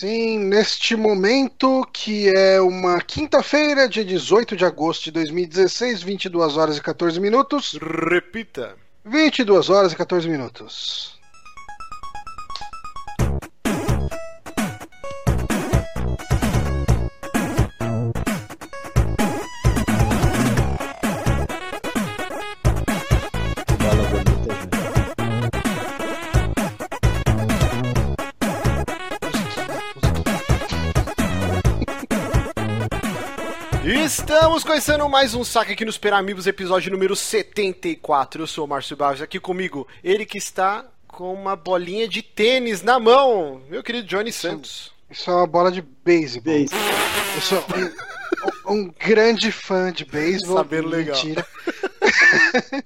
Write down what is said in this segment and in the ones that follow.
sim, neste momento que é uma quinta-feira, dia 18 de agosto de 2016, 22 horas e 14 minutos. Repita. 22 horas e 14 minutos. Estamos começando mais um saque aqui nos Peramigos, episódio número 74. Eu sou o Márcio Barros, aqui comigo, ele que está com uma bolinha de tênis na mão, meu querido Johnny Santos. Isso é uma bola de beisebol. Eu sou um, um grande fã de beisebol. Sabendo legal. Mentira.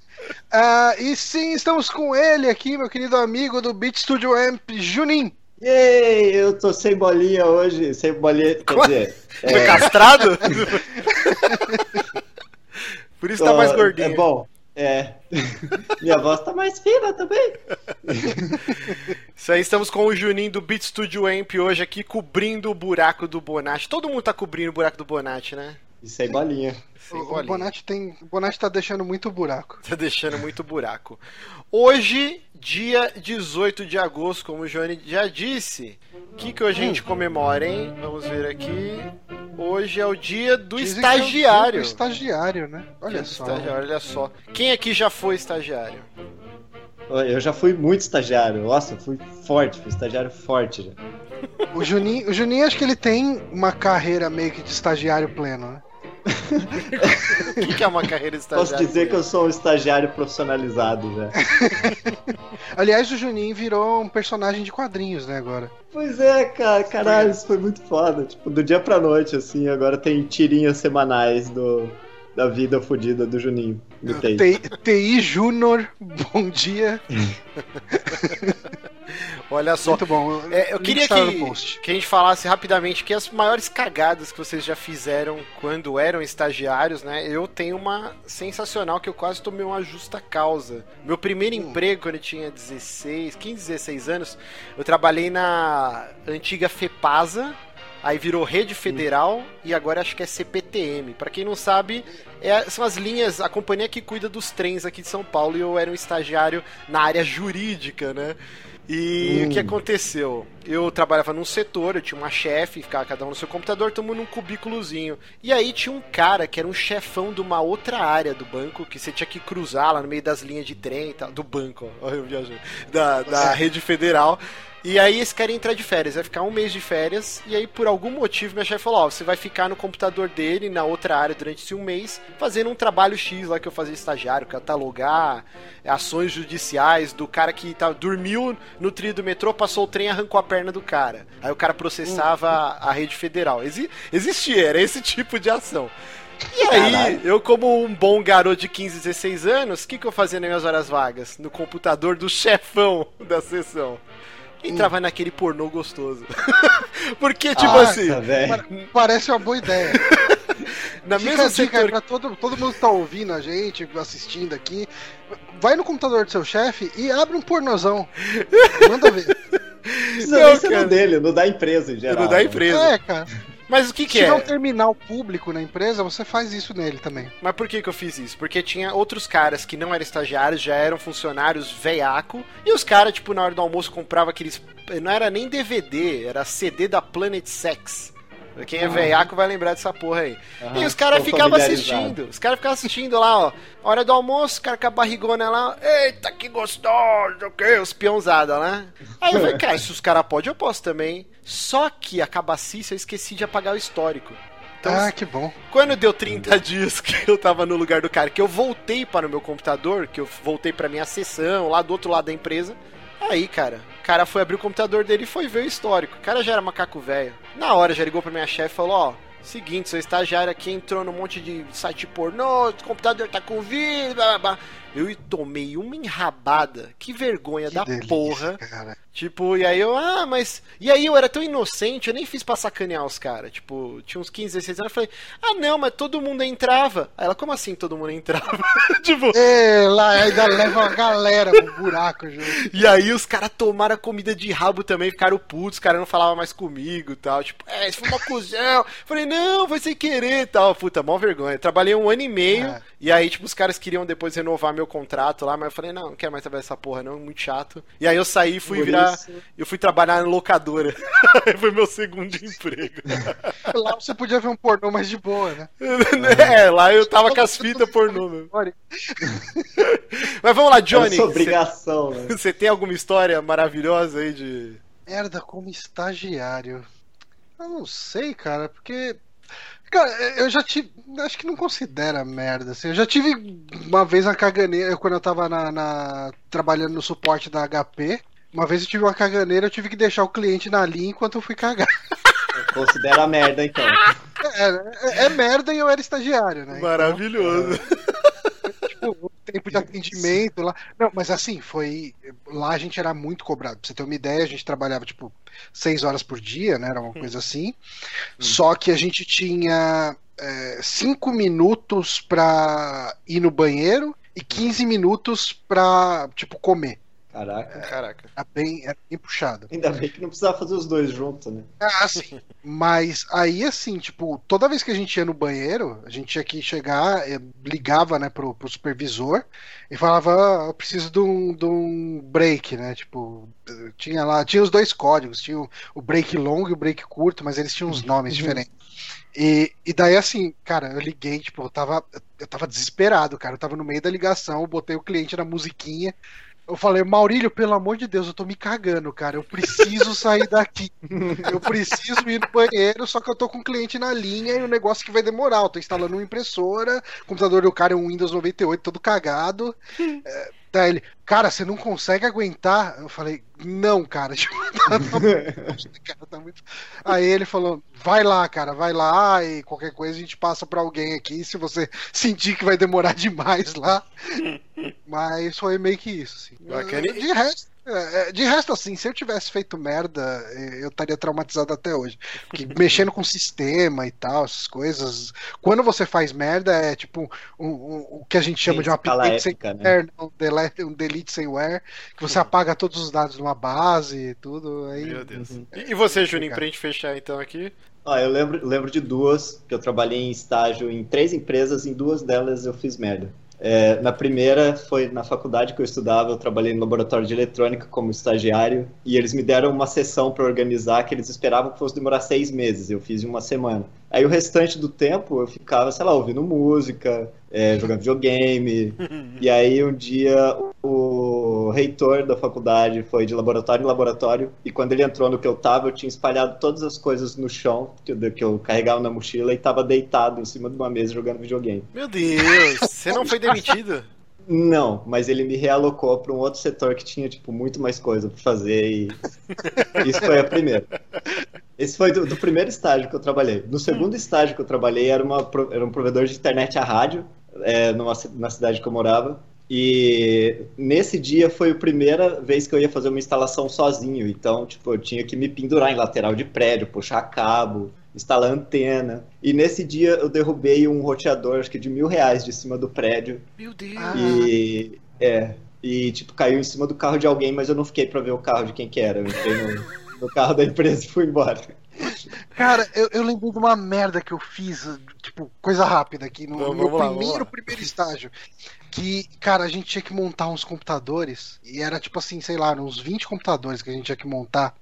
Ah, e sim, estamos com ele aqui, meu querido amigo do Beat Studio Amp, Junin. Yay, eu tô sem bolinha hoje, sem bolinha, quer dizer, Foi é, castrado? Por isso tá mais gordinho. É bom, é. Minha voz tá mais fina também. Isso aí, estamos com o Juninho do Beat Studio Amp hoje aqui, cobrindo o buraco do Bonatti. Todo mundo tá cobrindo o buraco do Bonatti, né? E sem bolinha. Sem O, o bolinha. Bonatti tem, o Bonatti tá deixando muito buraco. Tá deixando muito buraco. Hoje, dia 18 de agosto, como o Johnny já disse. O que, que hoje a gente comemora, hein? Vamos ver aqui. Hoje é o dia do Dizem que é o dia estagiário. do estagiário, né? Dia Olha do só. estagiário, olha só. Quem aqui já foi estagiário? Eu já fui muito estagiário, nossa, fui forte, fui estagiário forte já. O Juninho, o Juninho acho que ele tem uma carreira meio que de estagiário pleno, né? O que, que é uma carreira de estagiário? Posso dizer que eu sou um estagiário profissionalizado já. Aliás, o Juninho virou um personagem de quadrinhos, né, agora. Pois é, cara, caralho, isso foi muito foda. Tipo, do dia pra noite, assim, agora tem tirinhas semanais do, da vida fodida do Juninho. Do TI. TI Júnior, bom dia. Olha só. Muito bom. É, eu Link queria que, que a gente falasse rapidamente que as maiores cagadas que vocês já fizeram quando eram estagiários, né? Eu tenho uma sensacional que eu quase tomei uma justa causa. Meu primeiro Hum. emprego, quando eu tinha 16, 15, 16 anos, eu trabalhei na antiga FEPASA, aí virou Rede Federal e agora acho que é CPTM. Pra quem não sabe, é- são as linhas, a companhia que cuida dos trens aqui de São Paulo e eu era um estagiário na área jurídica, né? E Hum. o que aconteceu? Eu trabalhava num setor, eu tinha uma chefe, ficava cada um no seu computador, todo mundo num cubículozinho. E aí tinha um cara que era um chefão de uma outra área do banco, que você tinha que cruzar lá no meio das linhas de trem e tal. Do banco, ó, eu viajei. Da, da rede federal. E aí esse cara ia entrar de férias, vai ficar um mês de férias, e aí por algum motivo minha chefe falou, ó, você vai ficar no computador dele, na outra área, durante esse um mês, fazendo um trabalho X lá que eu fazia estagiário, catalogar ações judiciais do cara que tá, dormiu no trilho do metrô, passou o trem e arrancou a perna do cara. Aí o cara processava a, a rede federal. Exi- existia, era esse tipo de ação. E aí, Caralho. eu como um bom garoto de 15, 16 anos, o que, que eu fazia nas minhas horas vagas? No computador do chefão da sessão. Entrava naquele pornô gostoso. Porque, tipo Ah, assim, tá, Parece uma boa ideia. na Fica mesma dica aí setor pra todo, todo mundo que tá ouvindo a gente, assistindo aqui. Vai no computador do seu chefe e abre um pornozão. Manda ver. Não, nem ser cara. no dele, no da empresa em geral. não da né? empresa. É, cara. Mas o que, Se que tiver um é? terminal público na empresa, você faz isso nele também. Mas por que, que eu fiz isso? Porque tinha outros caras que não eram estagiários, já eram funcionários veiaco, e os caras, tipo, na hora do almoço compravam aqueles. Não era nem DVD, era CD da Planet Sex. Quem é veiaco vai lembrar dessa porra aí. Aham, e os caras ficavam assistindo. Os caras ficavam assistindo lá, ó. Hora do almoço, o cara com a barrigona lá. Eita, que gostoso, o quê? Os peãozada né? Aí eu falei, cara, se os caras podem, eu posso também. Só que a cabacice eu esqueci de apagar o histórico. Então, ah, que bom. quando deu 30 dias que eu tava no lugar do cara, que eu voltei para o meu computador, que eu voltei pra minha sessão, lá do outro lado da empresa, aí, cara, cara foi abrir o computador dele e foi ver o histórico. O cara já era macaco velho. Na hora já ligou pra minha chefe e falou, ó, seguinte, seu estagiário aqui entrou num monte de site pornô, o computador tá com vírus, blá blá blá. Eu tomei uma enrabada. Que vergonha Que da delícia, porra. cara. Tipo, e aí eu, ah, mas. E aí eu era tão inocente, eu nem fiz pra sacanear os caras. Tipo, tinha uns 15, 16 anos. Eu falei, ah, não, mas todo mundo entrava. Aí ela, como assim todo mundo entrava? tipo, É, lá ainda leva uma galera pro buraco, junto. e aí os caras tomaram a comida de rabo também, ficaram putos, os caras não falavam mais comigo e tal. Tipo, é, isso foi uma cuzão. Falei, não, foi sem querer e tal. Puta, mó vergonha. Trabalhei um ano e meio, É. e aí, tipo, os caras queriam depois renovar meu contrato lá, mas eu falei, não, não quero mais trabalhar essa porra, não, muito chato. E aí eu saí e fui virar. Isso- Eu fui trabalhar na locadora. foi meu segundo emprego. Lá você podia ver um pornô mais de boa, né? é, lá eu tava com as fitas pornô, Mas vamos lá, Johnny. sua Você obrigação, né? você tem alguma história maravilhosa aí de. merda como estagiário. Eu não sei, cara, porque. Cara, eu já tive. Acho que não considera merda. Assim. Eu já tive uma vez uma caganeira quando eu tava na, na- trabalhando no suporte da HP. Uma vez eu tive uma caganeira, eu tive que deixar o cliente na linha enquanto eu fui cagar. Considera merda, então. É, é- é merda e eu era estagiário, né? Maravilhoso. tipo, o tempo de atendimento lá. Não, mas assim, foi. Lá a gente era muito cobrado. Pra você ter uma ideia, a gente trabalhava, tipo, seis horas por dia, né? Era uma coisa assim. Só que a gente tinha é, cinco minutos pra ir no banheiro e 15 minutos pra, tipo, comer. Caraca. Caraca. Era bem, era bem puxado. Ainda bem que não precisava fazer os dois juntos, né? Ah, sim. Mas aí, assim, tipo, toda vez que a gente ia no banheiro, a gente tinha que chegar, eh, ligava, né, pro, pro supervisor e falava, ah, eu preciso de um, de um break, né? Tipo, tinha lá, tinha os dois códigos, tinha o, o break longo e o break curto, mas eles tinham uns nomes Uhum. diferentes. E, e daí, assim, cara, eu liguei, tipo, eu tava, eu tava desesperado, cara. Eu tava no meio da ligação, eu botei o cliente na musiquinha. Eu falei, Maurílio, pelo amor de Deus, eu tô me cagando, cara. Eu preciso sair daqui. Eu preciso ir no banheiro, só que eu tô com o cliente na linha e o negócio que vai demorar. Eu tô instalando uma impressora, o computador do cara é um Windows 98 todo cagado. É, daí ele, cara, você não consegue aguentar? Eu falei, não, cara. Tipo, tá- tá- tá muito- Aí ele falou, vai lá, cara, vai lá e qualquer coisa a gente passa pra alguém aqui se você sentir que vai demorar demais lá. Mas foi meio que isso, assim. Bacana. De resto, de resto, assim, se eu tivesse feito merda, eu estaria traumatizado até hoje. Porque mexendo com sistema e tal, essas coisas. Quando você faz merda, é tipo um- um- o que a gente chama Sim, de um escala update sem épica, né? wear, um delete, um delete sem wear, que você apaga todos os dados de uma base e tudo. Aí, Meu Deus. Uhum. E e você, Juninho, pra gente fechar então aqui? Ó, eu lembro, lembro de duas, que eu trabalhei em estágio em três empresas, em duas delas eu fiz merda. É, na primeira foi na faculdade que eu estudava, eu trabalhei no laboratório de eletrônica como estagiário, e eles me deram uma sessão para organizar que eles esperavam que fosse demorar seis meses, eu fiz em uma semana. Aí o restante do tempo eu ficava, sei lá, ouvindo música, é, jogando videogame, e aí um dia o reitor da faculdade foi de laboratório em laboratório e quando ele entrou no que eu tava, eu tinha espalhado todas as coisas no chão que eu, que eu carregava na mochila e tava deitado em cima de uma mesa jogando videogame. Meu Deus, você não foi demitido? Não, mas ele me realocou para um outro setor que tinha tipo muito mais coisa para fazer e isso foi a primeira. Esse foi do, do primeiro estágio que eu trabalhei. No segundo estágio que eu trabalhei era, uma, era um provedor de internet a rádio é, numa, na cidade que eu morava. E nesse dia foi a primeira vez que eu ia fazer uma instalação sozinho. Então, tipo, eu tinha que me pendurar em lateral de prédio, puxar cabo, instalar antena. E nesse dia eu derrubei um roteador, acho que de mil reais, de cima do prédio. Meu Deus. Ah. E é. E tipo, caiu em cima do carro de alguém, mas eu não fiquei pra ver o carro de quem que era. Eu entrei no, no carro da empresa e fui embora. Cara, eu, eu lembrei de uma merda que eu fiz, tipo, coisa rápida aqui, no, Vamos- meu vamos primeiro, lá. primeiro estágio. Que, cara, a gente tinha que montar uns computadores, e era tipo assim, sei lá, uns 20 computadores que a gente tinha que montar.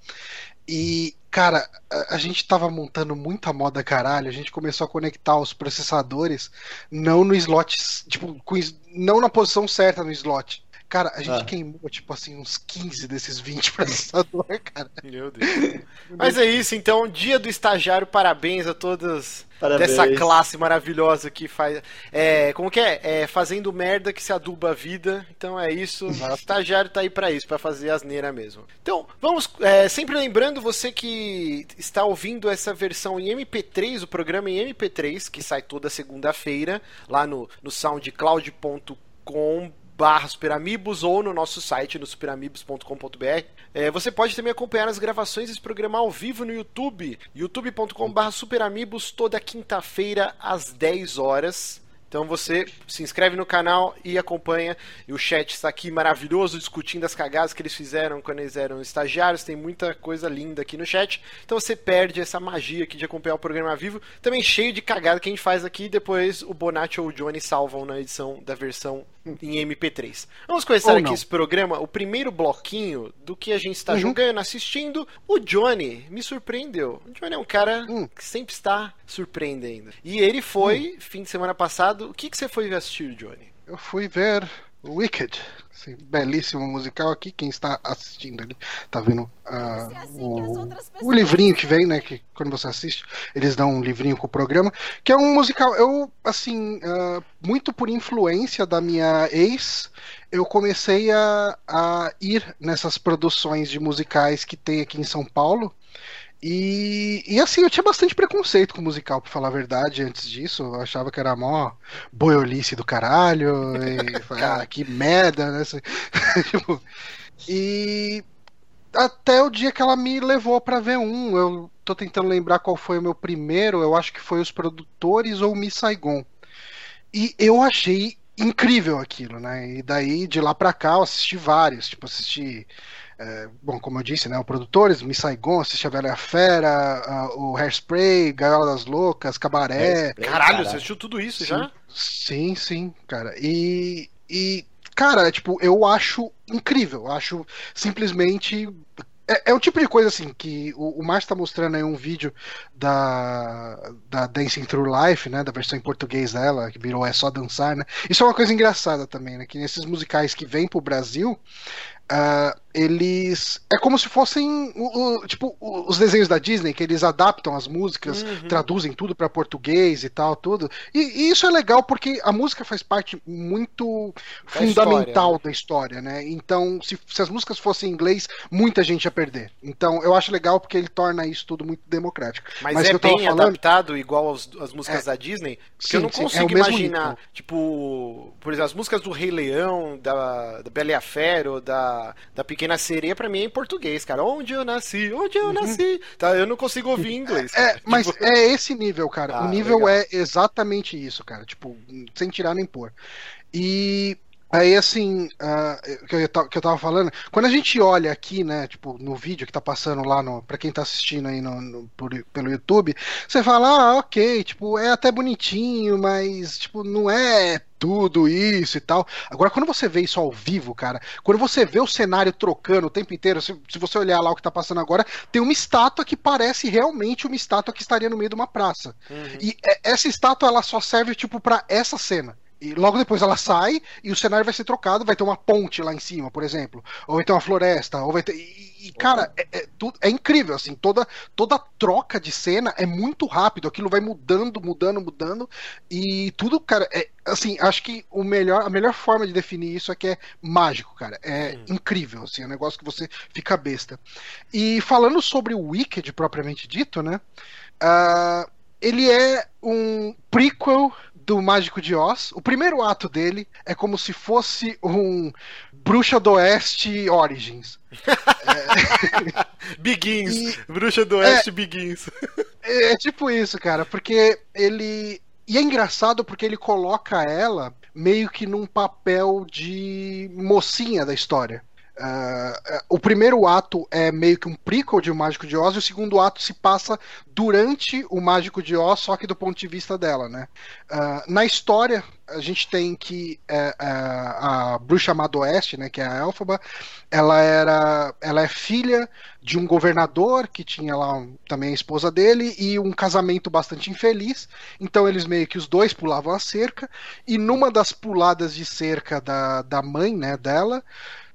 E, cara, a, gente tava montando muita moda caralho, a gente começou a conectar os processadores não no slot, tipo, com não na posição certa no slot. Cara, a gente Ah. queimou, tipo assim, uns 15 desses 20 processadores, cara. Meu Deus. Mas é isso, então, dia do estagiário, parabéns a todas Parabéns. dessa classe maravilhosa que faz. É, como que é? É fazendo merda que se aduba a vida. Então é isso. O estagiário tá aí pra isso, pra fazer asneira mesmo. Então, vamos. é, sempre lembrando você que está ouvindo essa versão em MP3, o programa em MP3, que sai toda segunda-feira, lá no, no soundcloud.com barra superamigos ou no nosso site no superamigos.com.br. É, você pode também acompanhar as gravações desse programa ao vivo no YouTube, youtube.com barra superamigos toda quinta-feira às 10 horas. Então você se inscreve no canal e acompanha. E o chat está aqui maravilhoso, discutindo as cagadas que eles fizeram quando eles eram estagiários. Tem muita coisa linda aqui no chat. Então você perde essa magia aqui de acompanhar o programa vivo. Também cheio de cagada que a gente faz aqui. Depois o Bonatti ou o Johnny salvam na edição da versão em MP3. Vamos começar aqui esse programa, o primeiro bloquinho do que a gente está uhum. jogando, assistindo. O Johnny me surpreendeu. O Johnny é um cara uhum. que sempre está surpreendendo. E ele foi, uhum. fim de semana passado, o que, que você foi assistir, Johnny? Eu fui ver Wicked. Esse belíssimo musical aqui. Quem está assistindo ali tá vendo uh, assim o, o livrinho que vem, né? Que quando você assiste, eles dão um livrinho com o programa. Que é um musical. Eu, assim, uh, muito por influência da minha ex, eu comecei a, a ir nessas produções de musicais que tem aqui em São Paulo. E, e assim, eu tinha bastante preconceito com o musical, pra falar a verdade, antes disso. Eu achava que era mó boiolice do caralho. E, ah, que merda, né? Tipo, e até o dia que ela me levou para ver um. Eu tô tentando lembrar qual foi o meu primeiro. Eu acho que foi Os Produtores ou Miss Saigon. E eu achei incrível aquilo, né? E daí, de lá pra cá, eu assisti vários. Tipo, assisti é, bom, como eu disse, né, o Produtores, Miss Saigon, Assiste a Velha Fera, o Hairspray, Gaiola das Loucas, Cabaré. Caralho, caralho, você assistiu tudo isso sim, já? Sim, sim, cara. E, e, cara, tipo, eu acho incrível, acho simplesmente é, é o tipo de coisa assim que o, o Márcio tá mostrando aí um vídeo da, da Dancing Through Life, né? Da versão em português dela, que virou É Só Dançar, né? Isso é uma coisa engraçada também, né? Que nesses musicais que vêm pro Brasil, Uh, eles. É como se fossem o, o, tipo os desenhos da Disney, que eles adaptam as músicas, uhum. traduzem tudo para português e tal, tudo. E, e, isso é legal porque a música faz parte muito da fundamental história, né? da história, né? Então, se, se as músicas fossem em inglês, muita gente ia perder. Então, eu acho legal porque ele torna isso tudo muito democrático. Mas, Mas é bem falando... adaptado igual aos, as músicas é, da Disney? Porque sim, eu não consigo sim, é imaginar, tipo, por exemplo, as músicas do Rei Leão, da, da Bela e a Fera, ou da da, Pequena Sereia, pra mim é em português, cara. Onde eu nasci, onde eu uhum. nasci. Tá, eu não consigo ouvir inglês. É, mas tipo... é esse nível, cara. Ah, o nível legal. é exatamente isso, cara. Tipo, sem tirar nem pôr. E Aí, assim, uh, que, eu, que eu tava falando, quando a gente olha aqui, né, tipo, no vídeo que tá passando lá, no, pra quem tá assistindo aí no, no por, pelo YouTube, você fala, ah, ok, tipo, é até bonitinho, mas, tipo, não é tudo isso e tal. Agora, quando você vê isso ao vivo, cara, quando você vê o cenário trocando o tempo inteiro, se, se você olhar lá o que tá passando agora, tem uma estátua que parece realmente uma estátua que estaria no meio de uma praça. Uhum. E é, essa estátua, ela só serve, tipo, para essa cena. E logo depois ela sai e o cenário vai ser trocado, vai ter uma ponte lá em cima, por exemplo, ou vai ter uma floresta, ou vai ter. E, e cara, é, é, tudo, é incrível, assim, toda, toda troca de cena é muito rápido, aquilo vai mudando, mudando, mudando, e tudo, cara, é, assim, acho que o melhor, a melhor forma de definir isso é que é mágico, cara. É hum. incrível, assim, é um negócio que você fica besta. E falando sobre o Wicked propriamente dito, né? Uh, ele é um prequel do Mágico de Oz. O primeiro ato dele é como se fosse um Bruxa do Oeste Origins. é... Begins. E... Bruxa do Oeste é... Begins. é tipo isso, cara, porque ele. E é engraçado porque ele coloca ela meio que num papel de mocinha da história. Uh, o primeiro ato é meio que um prequel de O Mágico de Oz, e o segundo ato se passa durante o Mágico de Oz, só que do ponto de vista dela, né? Uh, na história, a gente tem que uh, a bruxa amada Oeste, né, que é a Elfaba, ela era, ela é filha de um governador que tinha lá também a esposa dele e um casamento bastante infeliz. Então eles meio que os dois pulavam a cerca e numa das puladas de cerca da, da mãe, né, dela,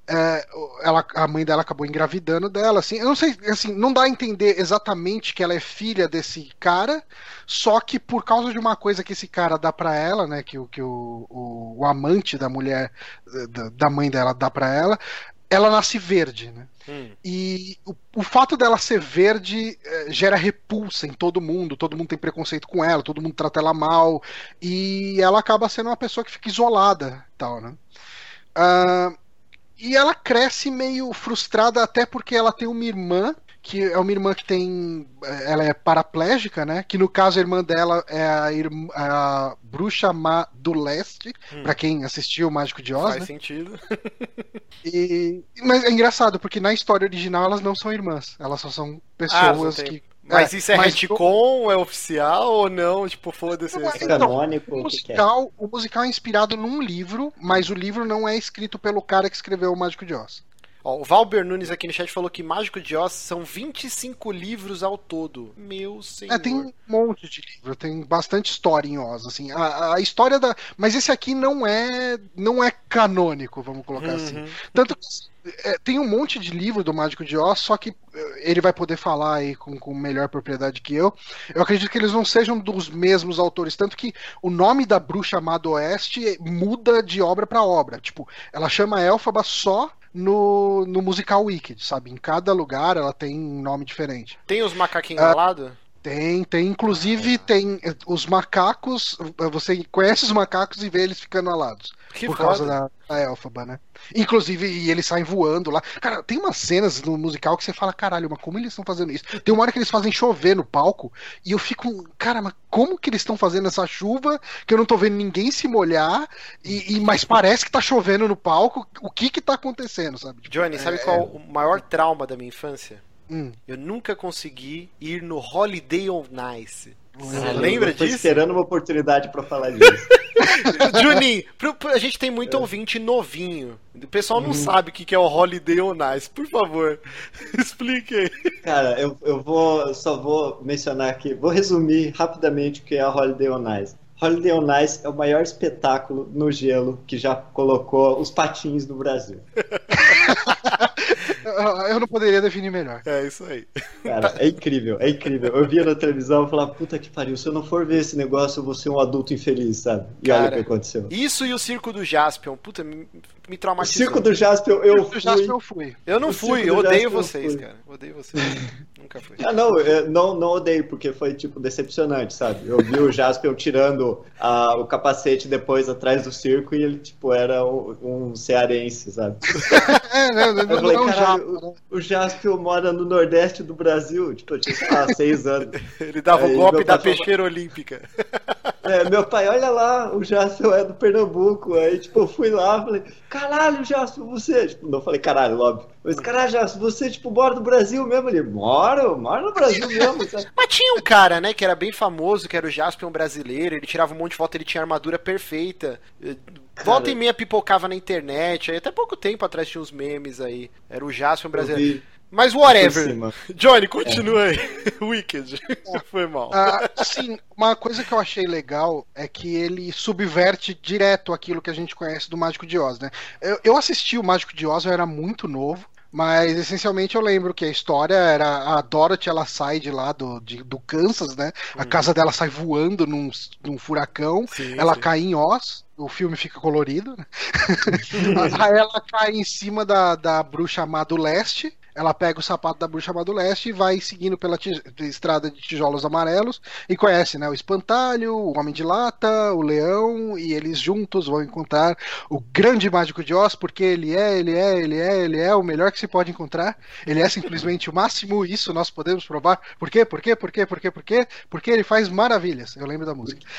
é, ela, a mãe dela acabou engravidando dela, assim, eu não sei, assim, não dá a entender exatamente que ela é filha desse cara, só que por causa de uma coisa que esse cara dá para ela, né, que, que o, o, o, amante da mulher, da, da mãe dela dá para ela, ela nasce verde, né? Hum. E o, o, fato dela ser verde é, gera repulsa em todo mundo, todo mundo tem preconceito com ela, todo mundo trata ela mal, e ela acaba sendo uma pessoa que fica isolada, tal, né? Uh, e ela cresce meio frustrada, até porque ela tem uma irmã que é uma irmã que tem. Ela é paraplégica, né? Que no caso a irmã dela é a, irmã, a Bruxa Má do Leste, hum. para quem assistiu o Mágico de Oz. Faz né? sentido. e, mas é engraçado, porque na história original elas não são irmãs, elas só são pessoas ah, que mas é, isso é mas retcon, é oficial ou não? Tipo, foda-se. É, canônico. o, musical, o musical é inspirado num livro, mas o livro não é escrito pelo cara que escreveu o Mágico de Oz. Ó, o Valber Nunes aqui no chat falou que Mágico de Oz são 25 livros ao todo. Meu senhor. É, tem um monte de livro, tem bastante história em Oz, assim. A, a história da. Mas esse aqui não é não é canônico, vamos colocar assim. uhum. assim. Tanto que é, tem um monte de livro do Mágico de Oz, só que é, ele vai poder falar aí com, com melhor propriedade que eu. Eu acredito que eles não sejam dos mesmos autores, tanto que o nome da bruxa chamada Oeste muda de obra para obra. Tipo, ela chama Elfaba só no, no musical Wicked, sabe? Em cada lugar ela tem um nome diferente. Tem os macaquinhos uh, ao lado? Tem, tem. Inclusive ah. tem eh, os macacos. Você conhece os macacos e vê eles ficando alados. Que por foda. causa da, da Elfaba, né? Inclusive, e eles saem voando lá. Cara, tem umas cenas no musical que você fala, caralho, mas como eles estão fazendo isso? Tem uma hora que eles fazem chover no palco e eu fico, cara, mas como que eles estão fazendo essa chuva que eu não tô vendo ninguém se molhar e, e mas parece que tá chovendo no palco? O que que tá acontecendo, sabe? Tipo, Johnny, sabe é... qual é o maior trauma da minha infância? Hum. Eu nunca consegui ir no Holiday on Nice. Você lembra disso? Tô esperando uma oportunidade para falar disso. Juninho, a gente tem muito é. ouvinte novinho. O pessoal não hum. sabe o que é o Holiday on Ice. Por favor, explique aí. Cara, eu, eu vou só vou mencionar aqui, vou resumir rapidamente o que é a Holiday on Ice. Holiday on Ice é o maior espetáculo no gelo que já colocou os patins no Brasil. eu não poderia definir melhor. É isso aí. Cara, é incrível, é incrível. Eu via na televisão e falava, puta que pariu, se eu não for ver esse negócio, eu vou ser um adulto infeliz, sabe? E Cara, olha o que aconteceu. Isso e o circo do Jaspion, puta, me, me traumatizou. O circo do Jaspion, eu fui. Jaspion eu fui. Eu não o fui, eu odeio vocês, cara. Odeio vocês. Nunca fui. Ah, não, não, não odeio, porque foi, tipo, decepcionante, sabe? Eu vi o Jaspion tirando a, o capacete depois atrás do circo e ele, tipo, era um, um cearense, sabe? é, não, não, eu falei, não, caralho, o, o Jaspion mora no Nordeste do Brasil, tipo, eu tinha, sei lá, seis anos. Ele dava o golpe da peixeira olímpica. É, meu pai, olha lá, o Jaspion é do Pernambuco. Aí, tipo, eu fui lá, falei, caralho, Jaspion, você. Tipo, não falei caralho, óbvio. Mas, caralho, Jaspion, você, tipo, mora no Brasil mesmo? Ele, mora, mora no Brasil mesmo. Sabe? Mas tinha um cara, né, que era bem famoso, que era o Jaspion brasileiro. Ele tirava um monte de foto, ele tinha armadura perfeita. Volta e meia pipocava na internet. Aí até pouco tempo atrás tinha uns memes aí. Era o Jaspion brasileiro. Mas whatever. Johnny, continua é. aí. Wicked. É. Foi mal. Ah, assim, uma coisa que eu achei legal é que ele subverte direto aquilo que a gente conhece do Mágico de Oz, né? Eu, eu assisti o Mágico de Oz, eu era muito novo. Mas essencialmente eu lembro que a história era a Dorothy ela sai de lá do, de, do Kansas, né? A uhum. casa dela sai voando num, num furacão, sim, ela sim. cai em Oz, o filme fica colorido, né? Aí ela cai em cima da, da bruxa má do leste, ela pega o sapato da bruxa do leste e vai seguindo pela estrada de tijolos amarelos e conhece, né, o espantalho, o homem de lata, o leão e eles juntos vão encontrar o grande mágico de Oz porque ele é, ele é, ele é, ele é o melhor que se pode encontrar. Ele é simplesmente o máximo, isso nós podemos provar. Por quê? Por quê? Por quê? Por quê? Por quê? Porque ele faz maravilhas. Eu lembro da música.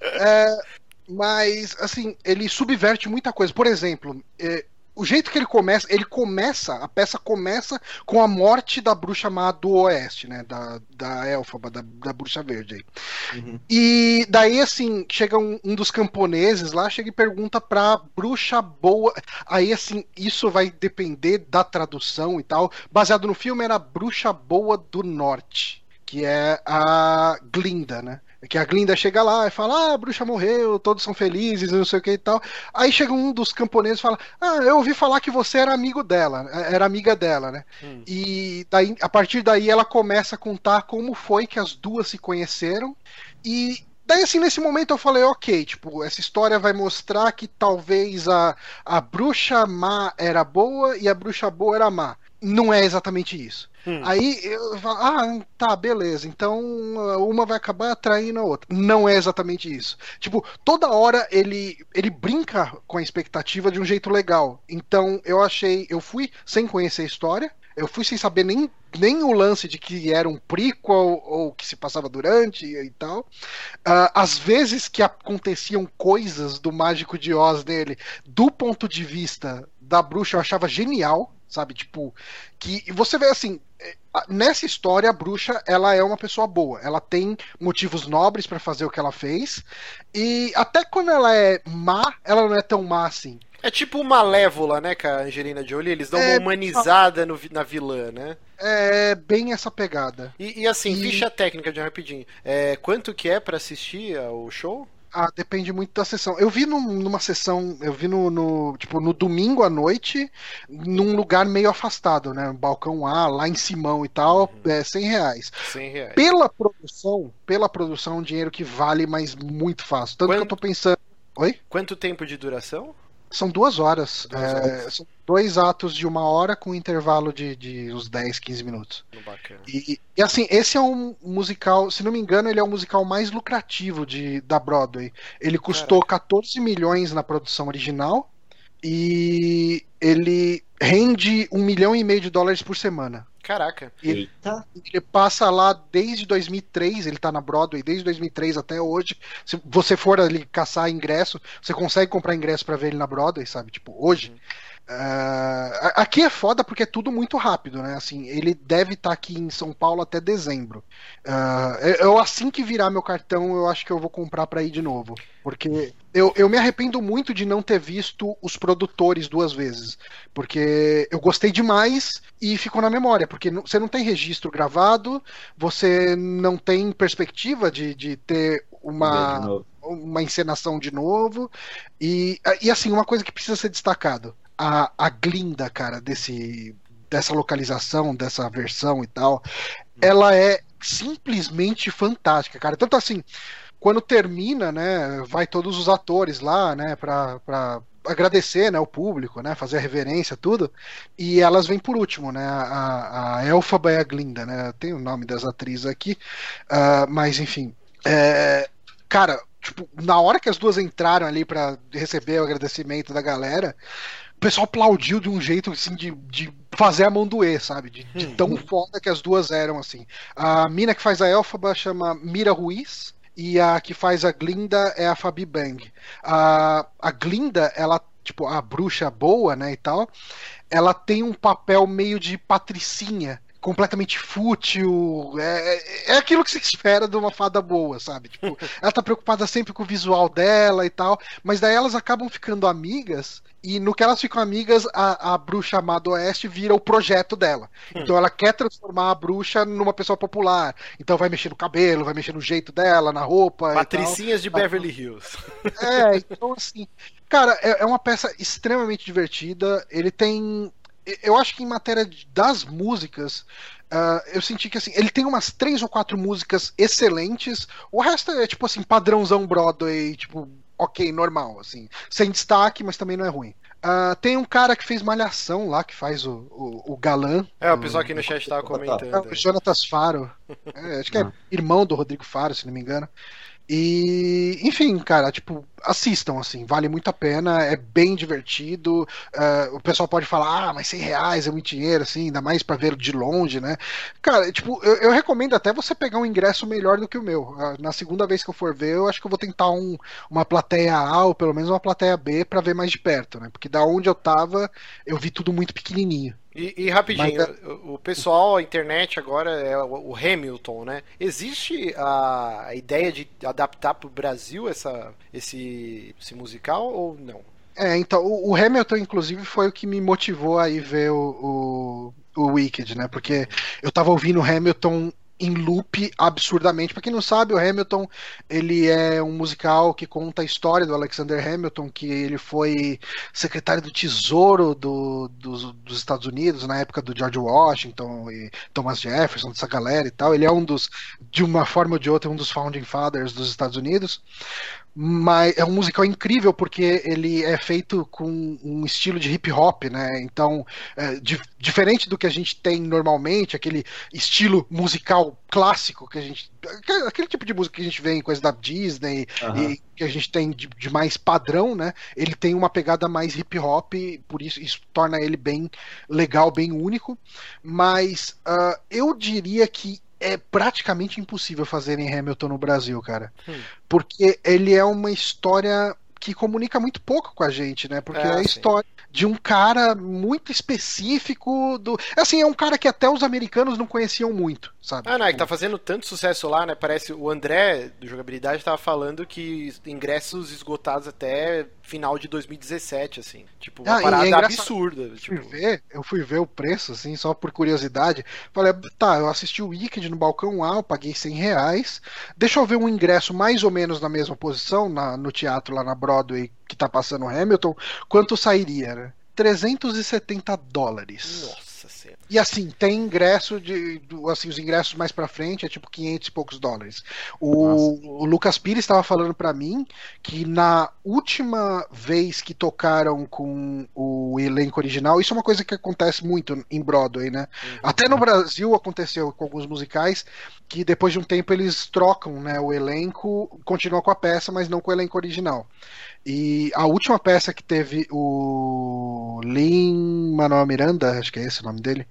é, mas assim, ele subverte muita coisa. Por exemplo, é, o jeito que ele começa, ele começa, a peça começa com a morte da bruxa má do oeste, né? Da, da Elfaba, da, da bruxa verde aí. Uhum. E daí, assim, chega um, um, dos camponeses lá, chega e pergunta pra bruxa boa. Aí, assim, isso vai depender da tradução e tal. Baseado no filme, era a bruxa boa do norte, que é a Glinda, né? Que a Glinda chega lá e fala: Ah, a bruxa morreu, todos são felizes, não sei o que e tal. Aí chega um dos camponeses e fala: Ah, eu ouvi falar que você era amigo dela, era amiga dela, né? Hum. E daí, a partir daí ela começa a contar como foi que as duas se conheceram. E Daí, assim, nesse momento eu falei, ok, tipo, essa história vai mostrar que talvez a, a bruxa má era boa e a bruxa boa era má. não é exatamente isso. Hum. Aí eu falo, ah, tá, beleza. Então uma vai acabar atraindo a outra. Não é exatamente isso. Tipo, toda hora ele ele brinca com a expectativa de um jeito legal. Então eu achei, eu fui sem conhecer a história, eu fui sem saber nem, nem o lance de que era um prequel ou que se passava durante e tal. Uh, às vezes que aconteciam coisas do Mágico de Oz dele, do ponto de vista da bruxa, eu achava genial sabe? Tipo, que você vê assim, é, nessa história a bruxa, ela é uma pessoa boa, ela tem motivos nobres para fazer o que ela fez, e até quando ela é má, ela não é tão má assim. É tipo Malévola, né, com a Angelina Jolie, eles dão é, uma humanizada no, na vilã, né? É bem essa pegada. E, e assim, e... ficha técnica de rapidinho. É, quanto que é para assistir ao show? Ah, depende muito da sessão. Eu vi num, numa sessão, eu vi no, no, tipo, no domingo à noite, num lugar meio afastado, né? Balcão A, lá em Simão e tal, uhum. é 100 reais. 100 reais. Pela produção, pela produção, é um dinheiro que vale, mas muito fácil. Tanto Quanto... que eu tô pensando. Oi? Quanto tempo de duração? São duas horas. Duas é, horas. São dois atos de uma hora com um intervalo de, de uns 10, 15 minutos. Bacana. E, e assim, esse é um musical, se não me engano, ele é o musical mais lucrativo de, da Broadway. Ele custou Caraca. 14 milhões na produção original e ele rende um milhão e meio de dólares por semana. Caraca. Ele, ele passa lá desde 2003, ele tá na Broadway desde 2003 até hoje. Se você for ali caçar ingresso, você consegue comprar ingresso para ver ele na Broadway, sabe? Tipo, hoje. Uhum. Uh, aqui é foda porque é tudo muito rápido, né? Assim, ele deve estar tá aqui em São Paulo até dezembro. Uh, eu assim que virar meu cartão, eu acho que eu vou comprar para ir de novo, porque eu, eu me arrependo muito de não ter visto os produtores duas vezes, porque eu gostei demais e ficou na memória, porque você não tem registro gravado, você não tem perspectiva de, de ter uma uma encenação de novo. E, e assim, uma coisa que precisa ser destacado a, a glinda, cara, desse, dessa localização, dessa versão e tal, ela é simplesmente fantástica, cara. Tanto assim, quando termina, né, vai todos os atores lá, né, pra, pra agradecer, né, o público, né, fazer a reverência, tudo, e elas vêm por último, né, a, a Elfaba e a Glinda, né, tem o nome das atrizes aqui, uh, mas enfim, é, cara, tipo, na hora que as duas entraram ali para receber o agradecimento da galera, o pessoal aplaudiu de um jeito assim de, de fazer a mão doer, sabe? De, de tão foda que as duas eram assim. A mina que faz a Elfaba chama Mira Ruiz e a que faz a Glinda é a Fabi Bang. A, a Glinda, ela tipo a bruxa boa, né, e tal, ela tem um papel meio de patricinha completamente fútil. É, é, é aquilo que se espera de uma fada boa, sabe? Tipo, ela tá preocupada sempre com o visual dela e tal, mas daí elas acabam ficando amigas. E no que elas ficam amigas, a, a bruxa amada Oeste vira o projeto dela. Hum. Então ela quer transformar a bruxa numa pessoa popular. Então vai mexer no cabelo, vai mexer no jeito dela, na roupa. Patricinhas de Beverly Hills. É, então assim. Cara, é, é uma peça extremamente divertida. Ele tem eu acho que em matéria das músicas, uh, eu senti que assim, ele tem umas três ou quatro músicas excelentes. O resto é tipo assim, padrãozão Broadway, tipo, ok, normal, assim. Sem destaque, mas também não é ruim. Uh, tem um cara que fez Malhação lá, que faz o, o, o galã. É, o pessoal aqui no chat tava comentando. É, o Jonatas Faro. É, acho que é ah. irmão do Rodrigo Faro, se não me engano. E, enfim, cara, tipo, assistam, assim, vale muito a pena, é bem divertido. Uh, o pessoal pode falar, ah, mas 100 reais é muito dinheiro, assim, ainda mais pra ver de longe, né? Cara, tipo, eu, eu recomendo até você pegar um ingresso melhor do que o meu. Uh, na segunda vez que eu for ver, eu acho que eu vou tentar um, uma plateia A ou pelo menos uma plateia B para ver mais de perto, né? Porque da onde eu tava, eu vi tudo muito pequenininho. E, e rapidinho, Mas, é- o pessoal, a internet agora é o Hamilton, né? Existe a ideia de adaptar para o Brasil essa, esse, esse musical ou não? É, então, o, o, Hamilton, inclusive, foi o que me motivou a ir ver o, o, o Wicked, né? Porque eu tava ouvindo o Hamilton em loop absurdamente. Para quem não sabe, o Hamilton ele é um musical que conta a história do Alexander Hamilton, que ele foi secretário do Tesouro do, do, dos Estados Unidos na época do George Washington e Thomas Jefferson, dessa galera e tal. Ele é um dos, de uma forma ou de outra, um dos founding fathers dos Estados Unidos. Mas é um musical incrível porque ele é feito com um estilo de hip hop, né? Então, é, di diferente do que a gente tem normalmente, aquele estilo musical clássico que a gente. aquele tipo de música que a gente vê em coisas da Disney uhum. e que a gente tem de, de, mais padrão, né? Ele tem uma pegada mais hip hop, por isso isso torna ele bem legal, bem único. Mas uh, eu diria que é praticamente impossível fazer em Hamilton no Brasil, cara. Hum. Porque ele é uma história que comunica muito pouco com a gente, né? Porque é, é a história de um cara muito específico do. Assim, é um cara que até os americanos não conheciam muito, sabe? Ah, não, é que tá fazendo tanto sucesso lá, né? Parece o André do jogabilidade tava falando que ingressos esgotados até final de 2017, assim. Tipo, uma ah, parada é absurda. Tipo... Eu, fui ver, eu fui ver o preço, assim, só por curiosidade. Falei, tá, eu assisti o Wicked no balcão A, eu paguei 100 reais. Deixa eu ver um ingresso mais ou menos na mesma posição, na, no teatro lá na Broadway, que tá passando Hamilton. Quanto sairia, né? 370 dólares. Nossa. E assim, tem ingresso de. Assim, os ingressos mais pra frente é tipo 500 e poucos dólares. O, o Lucas Pires estava falando para mim que na última vez que tocaram com o elenco original, isso é uma coisa que acontece muito em Broadway, né? Uhum. Até no Brasil aconteceu com alguns musicais que depois de um tempo eles trocam né, o elenco, continuam com a peça, mas não com o elenco original. E a última peça que teve o Lin Manuel Miranda, acho que é esse o nome dele,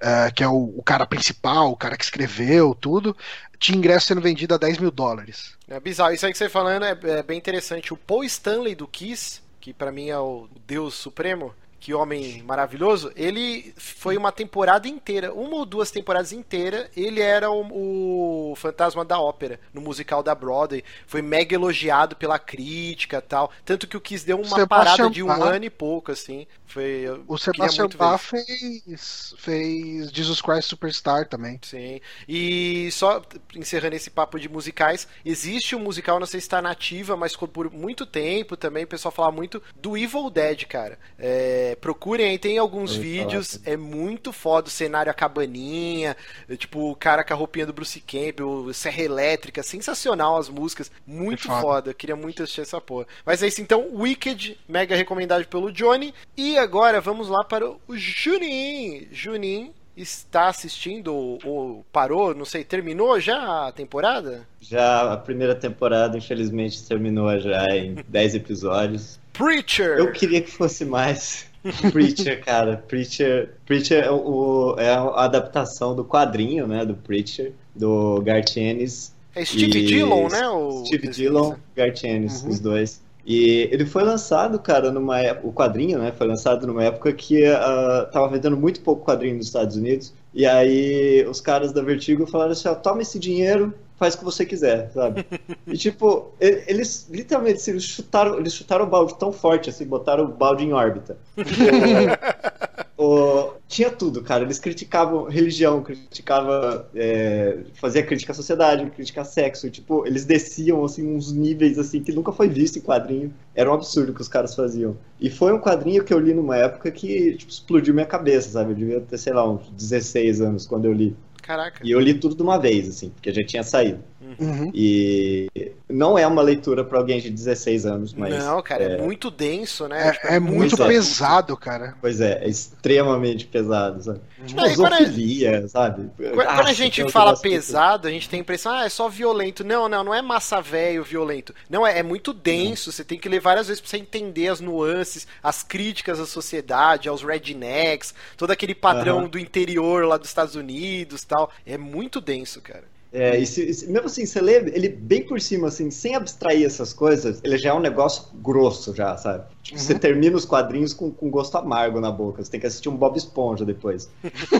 uh, que é o, o, cara principal, o cara que escreveu tudo, tinha ingresso sendo vendido a 10 mil dólares. É bizarro. Isso aí que você falando é, é bem interessante. O Paul Stanley do Kiss, que para mim é o Deus Supremo, que homem maravilhoso, ele foi uma temporada inteira, uma ou duas temporadas inteiras, ele era o, o, fantasma da ópera no musical da Broadway. Foi mega elogiado pela crítica tal. Tanto que o Kiss deu uma Sebastian parada de um Bach, ano e pouco, assim. Foi, o Sebastian Bach fez, fez Jesus Christ Superstar também. Sim. E só encerrando esse papo de musicais, existe um musical, não sei se está nativa, mas por muito tempo também, o pessoal fala muito do Evil Dead, cara. É, procurem aí, tem alguns vídeos, é muito foda o cenário, a cabaninha, tipo, o cara com a roupinha do Bruce Campbell, Serra Elétrica, sensacional as músicas, muito é foda. queria muito assistir essa porra. Mas é isso, então, Wicked, mega recomendado pelo Johnny. E agora vamos lá para o Junin. Junin está assistindo ou, parou, não sei, terminou já a temporada? Já a primeira temporada, infelizmente, terminou já em 10 episódios. Preacher! Eu queria que fosse mais. Preacher, cara. Preacher, Preacher é, o, é a adaptação do quadrinho, né? Do Preacher, do Garth Ennis. É Steve e... Dillon, né? O... Steve Dillon, Garth Ennis, uhum. os dois. E ele foi lançado, cara, numa época, o quadrinho, né? Foi lançado numa época que uh, tava vendendo muito pouco quadrinho nos Estados Unidos. E aí os caras da Vertigo falaram assim: ó, toma esse dinheiro, faz o que você quiser, sabe? E tipo, eles literalmente assim, eles chutaram, eles chutaram o balde tão forte assim, botaram o balde em órbita. o, o, tinha tudo, cara. Eles criticavam religião, criticavam, é, fazia crítica à sociedade, crítica sexo. Tipo, eles desciam assim uns níveis assim que nunca foi visto em quadrinho. Era um absurdo que os caras faziam. E foi um quadrinho que eu li numa época que tipo, explodiu minha cabeça, sabe? Eu devia ter, sei lá, uns 16 anos quando eu li. Caraca. E eu li tudo de uma vez, assim, porque já tinha saído. Uhum. E não é uma leitura para alguém de 16 anos, mas. Não, cara, é, é muito denso, né? É, tipo, é muito pesado, cara. Pois é, é extremamente pesado, sabe? Tipo, não, zoofilia, sabe? Quando, ah, a gente fala pesado, a gente tem a impressão, ah, é só violento. Não, não, não é massa velho violento. Não, é, é muito denso, você tem que ler várias vezes pra você entender as nuances, as críticas à sociedade, aos rednecks, todo aquele padrão uhum. do interior lá dos Estados Unidos tal. É muito denso, cara. É, e se, se, mesmo assim, você lê ele bem por cima, assim, sem abstrair essas coisas, ele já é um negócio grosso, já, sabe? Tipo, uhum. Você termina os quadrinhos com, com gosto amargo na boca, você tem que assistir um Bob Esponja depois.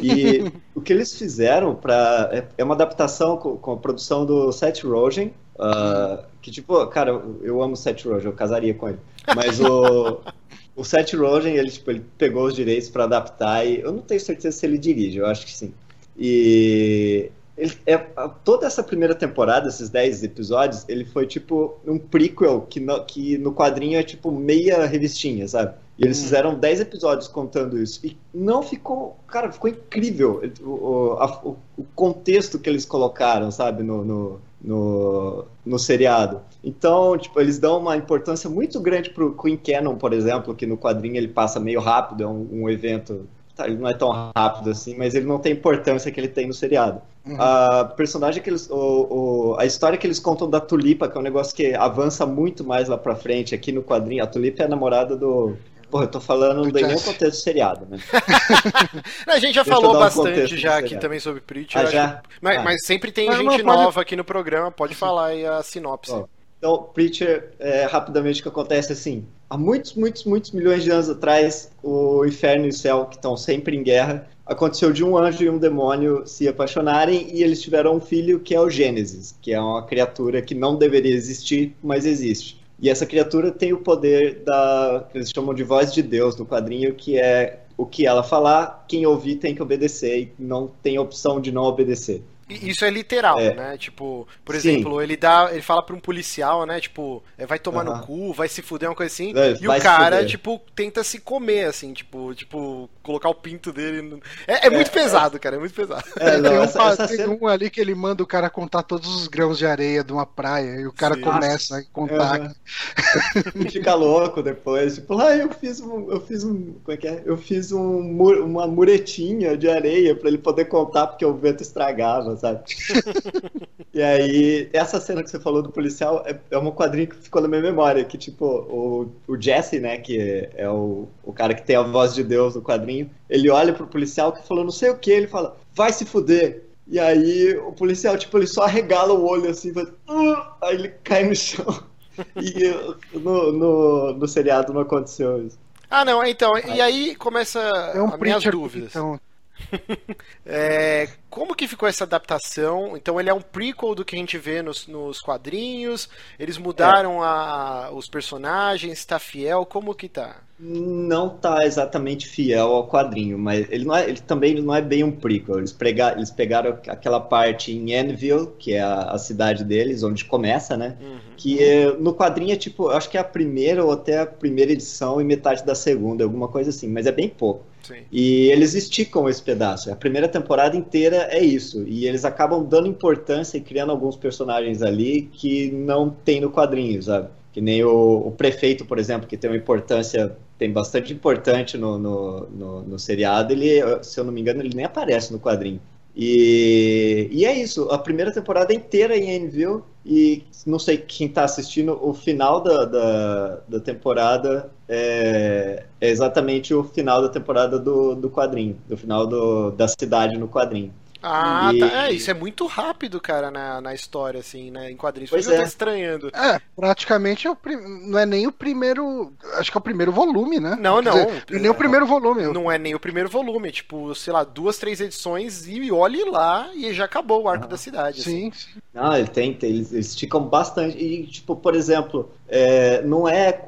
E o que eles fizeram para é, é, uma adaptação com, com, a produção do Seth Rogen, uh, que tipo, cara, eu, eu amo o Seth Rogen, eu casaria com ele. Mas o. o Seth Rogen, ele, tipo, ele pegou os direitos para adaptar e eu não tenho certeza se ele dirige, eu acho que sim. E ele, é, toda essa primeira temporada, esses 10 episódios, ele foi tipo um prequel que no, que no quadrinho é tipo meia revistinha, sabe? E eles hum. fizeram 10 episódios contando isso. E não ficou. Cara, ficou incrível o, o, a, o contexto que eles colocaram, sabe? No, no, no, no seriado. Então, tipo, eles dão uma importância muito grande pro Queen Cannon, por exemplo, que no quadrinho ele passa meio rápido, é um, um evento Tá, ele não é tão rápido assim, mas ele não tem importância que ele tem no seriado. Uhum. A personagem que eles. O, o, a história que eles contam da Tulipa, que é um negócio que avança muito mais lá pra frente aqui no quadrinho. A Tulipa é a namorada do. Porra, eu tô falando do nenhum contexto do seriado, né? a gente já Deixa falou um bastante já aqui também sobre Preacher. Ah, já? Mas, ah. mas, sempre tem mas gente nova aqui no programa, pode falar aí a sinopse. Oh. Então, Preacher, é, rapidamente o que acontece assim, há muitos, muitos, muitos milhões de anos atrás, o inferno e o céu, que estão sempre em guerra, aconteceu de um anjo e um demônio se apaixonarem e eles tiveram um filho que é o Gênesis, que é uma criatura que não deveria existir, mas existe. E essa criatura tem o poder da que eles chamam de voz de Deus no quadrinho, que é o que ela falar, quem ouvir tem que obedecer e não tem opção de não obedecer. Isso é literal, é. né? Tipo, por Sim. exemplo, ele dá, ele fala pra um policial, né? Tipo, é, vai tomar no cu, vai se fuder, uma coisa assim. É, e o cara, tipo, tenta se comer, assim, tipo, tipo, colocar o pinto dele. No... É, é, muito é, pesado, cara, é muito pesado. É, não, tem, um, essa, essa tem cena... um, ali que ele manda o cara contar todos os grãos de areia de uma praia e o cara Sim. começa a contar. e fica louco depois, tipo, lá ah, eu fiz um, eu fiz um, como é que é? Eu fiz um, uma muretinha de areia para ele poder contar porque o vento estragava sabe? e aí, essa cena que você falou do policial é, é um quadrinho que ficou na minha memória, que tipo, o, o Jesse, né, que é o, o cara que tem a voz de Deus no quadrinho, ele olha pro policial que falou não sei o que, ele fala, vai se fuder. E aí o policial, tipo, ele só arregala o olho assim, faz, uh! aí ele cai no chão. E no, no, no seriado não aconteceu isso. Ah, não, então, e aí começa é um as minhas dúvidas. Então, é, como que ficou essa adaptação? Então ele é um prequel do que a gente vê nos, nos quadrinhos. Eles mudaram é. a, os personagens, está fiel? Como que tá? Não tá exatamente fiel ao quadrinho, mas ele, não é, ele também não é bem um prequel. Eles, pregar, eles pegaram aquela parte em Anvil, que é a, a cidade deles, onde começa, né? Uhum. Que é, no quadrinho é tipo, acho que é a primeira ou até a primeira edição e metade da segunda, alguma coisa assim, mas é bem pouco. Sim. E eles esticam esse pedaço. A primeira temporada inteira é isso. E eles acabam dando importância e criando alguns personagens ali que não tem no quadrinho, sabe? Que nem o, o prefeito, por exemplo, que tem uma importância, tem bastante importante no, no, no, no seriado. Ele, se eu não me engano, ele nem aparece no quadrinho. E, e é isso, a primeira temporada inteira em Anvil, e não sei quem está assistindo, o final da, da, da temporada é, é, exatamente o final da temporada do, do quadrinho, do final do, da cidade no quadrinho. Ah, e... tá. É, isso é muito rápido, cara, na, na história, assim, né? Em quadrinhos. Pois é. estranhando. É, praticamente é o prim... não é nem o primeiro. Acho que é o primeiro volume, né? Não, não. Dizer, não é nem o primeiro volume. Não é nem o primeiro volume. Tipo, sei lá, duas, três edições e olhe lá e já acabou o arco ah, da cidade. Sim, assim. sim. Não, ele tem, tem eles, eles esticam bastante. E, tipo, por exemplo, é, não é.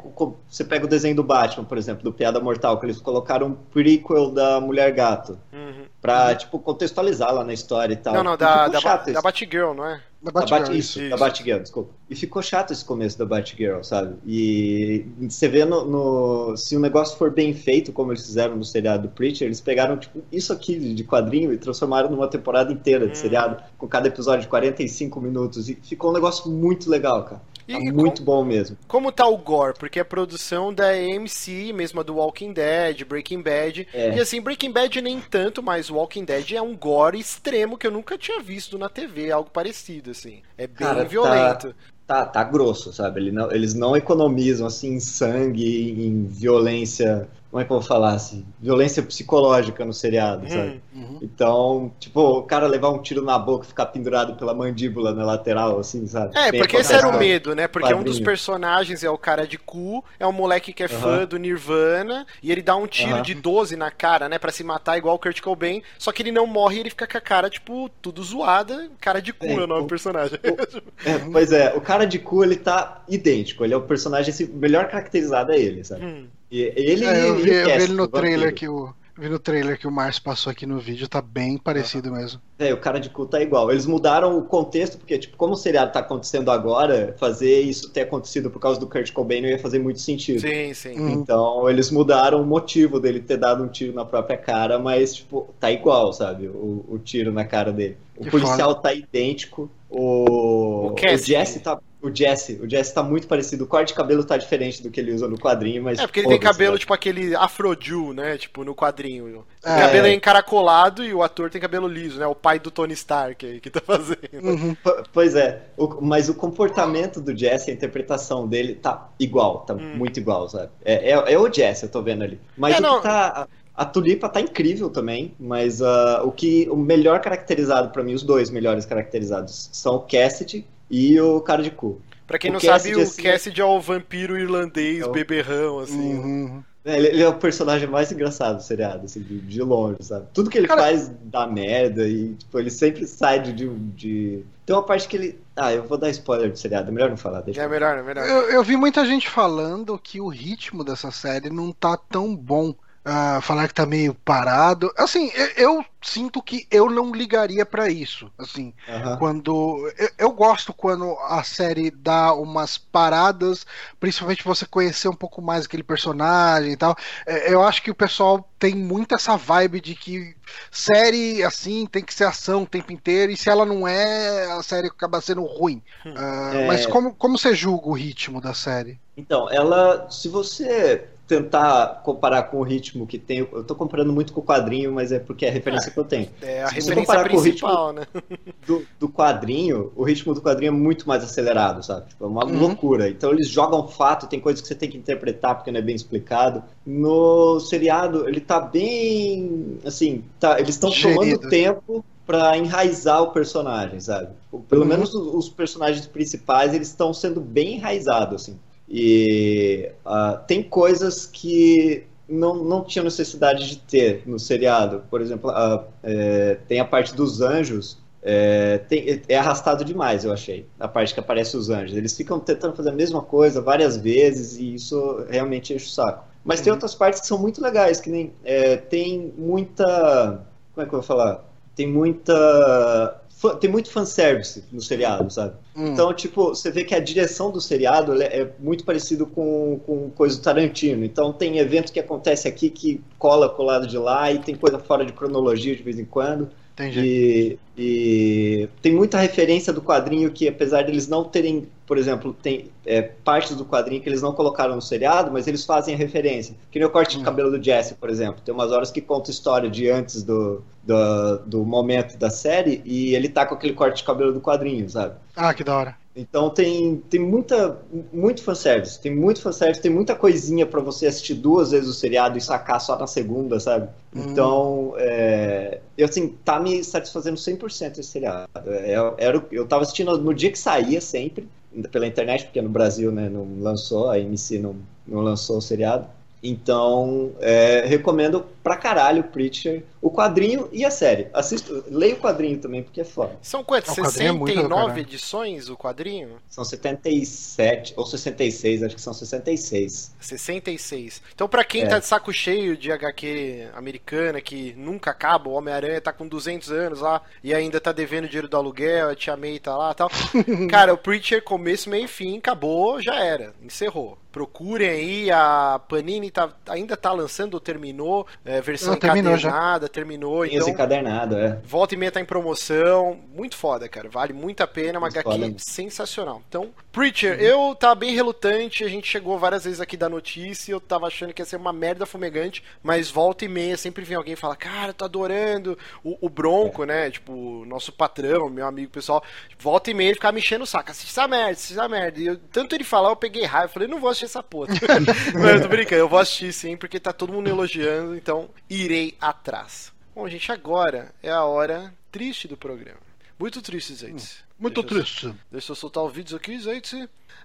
Você pega o desenho do Batman, por exemplo, do Piada Mortal, que eles colocaram um prequel da Mulher Gato. Uhum pra, uhum. tipo, contextualizar lá na história e tal. Não, não, da, da, da Batgirl, não é? Da Batgirl, Bat, isso, isso, da Batgirl, desculpa. E ficou chato esse começo da Batgirl, sabe? E você vê no, no, Se o negócio for bem feito, como eles fizeram no seriado do Preacher, eles pegaram, tipo, isso aqui de quadrinho e transformaram numa temporada inteira de hum. seriado, com cada episódio de 45 minutos. E ficou um negócio muito legal, cara. E, tá muito bom mesmo. Como tá o Gore? Porque é produção da AMC, mesma do Walking Dead, Breaking Bad. É. E assim, Breaking Bad nem tanto, mas Walking Dead é um gore extremo que eu nunca tinha visto na TV, algo parecido, assim. É bem Cara, tá violento. Tá, tá, tá grosso, sabe? Eles não, eles não economizam, assim, em sangue, em violência como é que eu vou falar assim? Violência psicológica no seriado, uhum, sabe? Uhum. Então, tipo, o cara levar um tiro na boca e ficar pendurado pela mandíbula na lateral, assim, sabe? É, porque esse era o medo, né? Porque quadrinho. um dos personagens é o cara de cu, é um moleque que é uhum. fã do Nirvana, e ele dá um tiro de 12 na cara, né? Pra se matar igual o Kurt Cobain, só que ele não morre e ele fica com a cara, tipo, tudo zoada. Cara de cu é, é o nome do personagem. O, é, pois é, o cara de cu, ele tá idêntico, ele é o personagem assim, melhor caracterizado é ele, sabe? Hum. E ele, é, eu, vi, eu vi ele no trailer que o vi no trailer que o Márcio passou aqui no vídeo, tá bem parecido mesmo. É, o cara de cu tá igual. Eles mudaram o contexto, porque, tipo, como o seriado tá acontecendo agora, fazer isso ter acontecido por causa do Kurt Cobain não ia fazer muito sentido. Sim, sim. Uhum. Então, eles mudaram o motivo dele ter dado um tiro na própria cara, mas, tipo, tá igual, sabe? O, o tiro na cara dele. O que policial foda. tá idêntico. O, o, o Jesse tá o Jesse. O Jesse tá muito parecido. O corte de cabelo tá diferente do que ele usa no quadrinho, mas. É, porque ele tem cabelo, né? tipo, aquele Afroju, né? Tipo, no quadrinho. O é. cabelo é encaracolado e o ator tem cabelo liso, né? O pai do Tony Stark aí que tá fazendo. Uhum. Pois é. O, mas o comportamento do Jesse, a interpretação dele tá igual, tá hum. muito igual, sabe? É, é, é, o Jesse, eu tô vendo ali. Mas é, o não... que tá. A Tulipa tá incrível também, mas uh, o que o melhor caracterizado para mim, os dois melhores caracterizados, são o Cassidy e o cara de cu. Pra quem o não Cassidy, sabe, o assim, Cassidy é o vampiro irlandês, é o... beberrão, assim. Uhum. É, ele, ele, é o personagem mais engraçado do seriado, assim, de, de longe, sabe? Tudo que ele Cara... faz dá merda e, tipo, ele sempre sai de, de, Tem uma parte que ele. Ah, eu vou dar spoiler do seriado, é melhor não falar, deixa É melhor, é melhor. Eu, eu vi muita gente falando que o ritmo dessa série não tá tão bom uh, falar que tá meio parado. Assim, eu, eu sinto que eu não ligaria para isso. Assim, uhum. quando eu, eu, gosto quando a série dá umas paradas, principalmente você conhecer um pouco mais aquele personagem e tal. É, eu acho que o pessoal tem muito essa vibe de que série assim tem que ser ação o tempo inteiro e se ela não é, a série acaba sendo ruim. Uh, é... Mas como, como você julga o ritmo da série? Então, ela, se você tentar comparar com o ritmo que tem. Eu tô comparando muito com o quadrinho, mas é porque é a referência é, que eu tenho. É a Se referência comparar principal, com o ritmo né? Do, do, quadrinho, o ritmo do quadrinho é muito mais acelerado, sabe? Tipo, é uma uhum. loucura. Então eles jogam fato, tem coisas que você tem que interpretar porque não é bem explicado. No seriado, ele tá bem. Assim, tá, eles estão tomando tempo para enraizar o personagem, sabe? Pelo uhum. menos os, os personagens principais, eles estão sendo bem enraizados, assim. E uh, tem coisas que não, não tinha necessidade de ter no seriado. Por exemplo, uh, é, tem a parte dos anjos. É, tem, é arrastado demais, eu achei, a parte que aparece os anjos. Eles ficam tentando fazer a mesma coisa várias vezes e isso realmente enche o saco. Mas uhum. tem outras partes que são muito legais, que nem é, tem muita. Como é que eu vou falar? Tem muita tem muito fanservice no seriado, sabe? Hum. Então, tipo, você vê que a direção do seriado é muito parecido com, com coisa do Tarantino. Então, tem evento que acontece aqui que cola com o lado de lá e tem coisa fora de cronologia de vez em quando. Entendi. E, e tem muita referência do quadrinho que, apesar de eles não terem, por exemplo, tem é, partes do quadrinho que eles não colocaram no seriado, mas eles fazem a referência. Que nem o corte hum. de cabelo do Jesse, por exemplo. Tem umas horas que conta história de antes do, do, do momento da série e ele tá com aquele corte de cabelo do quadrinho, sabe? Ah, que da hora. Então tem, tem muita, muito fanservice, tem muito fanservice, tem muita coisinha para você assistir duas vezes o seriado e sacar só na segunda, sabe? Hum. Então, é, eu assim, tá me satisfazendo 100% esse seriado. É, era, eu tava assistindo no dia que saía sempre, pela internet, porque no Brasil né, não lançou, a MC não, não lançou o seriado. Então, é, recomendo pra caralho o Preacher, o quadrinho e a série. Assisto, leia o quadrinho também, porque é foda. São quantos? 69 é edições o quadrinho? São 77 ou 66, acho que são 66. 66. Então, pra quem é. tá de saco cheio de HQ americana, que nunca acaba, o Homem-Aranha tá com 200 anos lá e ainda tá devendo dinheiro do aluguel, a Tia May tá lá tal. Cara, o Preacher, começo, meio e fim, acabou, já era, encerrou. Procurem aí, a Panini tá, ainda tá lançando ou terminou, é, versão Não, terminou encadernada, já. Terminou. Então, encadernado, é. Volta e meia tá em promoção, muito foda, cara, vale muito a pena, uma HQ sensacional. Então, Preacher, uhum. eu tava bem relutante, a gente chegou várias vezes aqui da notícia, eu tava achando que ia ser uma merda fumegante, mas volta e meia sempre vem alguém e fala, cara, tô adorando o, o Bronco, é. né, tipo, nosso patrão, meu amigo pessoal, volta e meia ele ficava me enchendo o saco, assiste essa merda, assiste essa merda, e eu, tanto ele falar, eu peguei raiva, eu falei, não vou assistir essa porra. Não, eu tô brincando, eu vou assistir sim, porque tá todo mundo elogiando, então irei atrás. Bom, gente, agora é a hora triste do programa. Muito triste, Zeitz. Muito deixa triste. Eu, deixa eu soltar o vídeo aqui, Zeitz.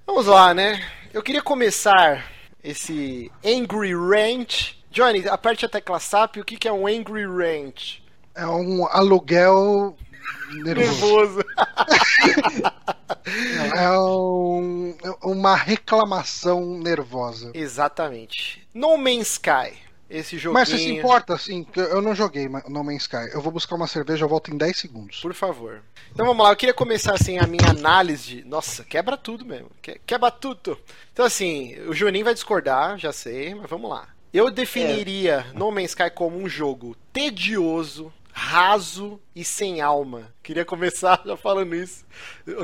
Vamos lá, né? Eu queria começar esse Angry Rant. Johnny, aperte a tecla SAP, o que é um Angry Rant? É um aluguel nervoso. nervoso. é um, uma reclamação nervosa. Exatamente. No Man's Sky. Esse joguinho... Mas você se importa, assim, eu não joguei No Man's Sky. Eu vou buscar uma cerveja, eu volto em 10 segundos. Por favor. Então vamos lá, eu queria começar assim a minha análise. Nossa, quebra tudo mesmo. Quebra tudo. Então assim, o Juninho vai discordar, já sei, mas vamos lá. Eu definiria é. No Man's Sky como um jogo tedioso, raso e sem alma. Queria começar já falando isso.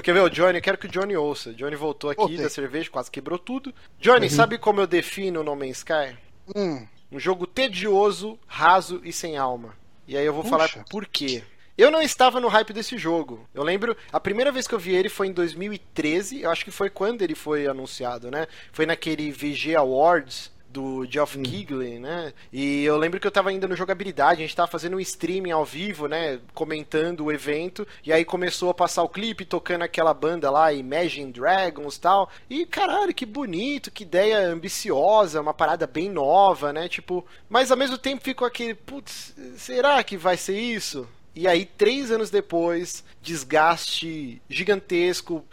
Quer ver o Johnny? Eu quero que o Johnny ouça. Johnny voltou aqui okay. da cerveja, quase quebrou tudo. Johnny, uhum. sabe como eu defino o No Man's Sky? Hum. Um jogo tedioso, raso e sem alma. E aí eu vou Puxa. falar por quê. Eu não estava no hype desse jogo. Eu lembro, a primeira vez que eu vi ele foi em 2013, eu acho que foi quando ele foi anunciado, né? Foi naquele VG Awards do Geoff hum. Keighley, né? E eu lembro que eu tava ainda no jogabilidade, a gente tava fazendo um streaming ao vivo, né? Comentando o evento, e aí começou a passar o clipe tocando aquela banda lá, Imagine Dragons tal. E caralho, que bonito, que ideia ambiciosa, uma parada bem nova, né? Tipo, mas ao mesmo tempo ficou aquele, putz, será que vai ser isso? E aí, três anos depois, desgaste gigantesco,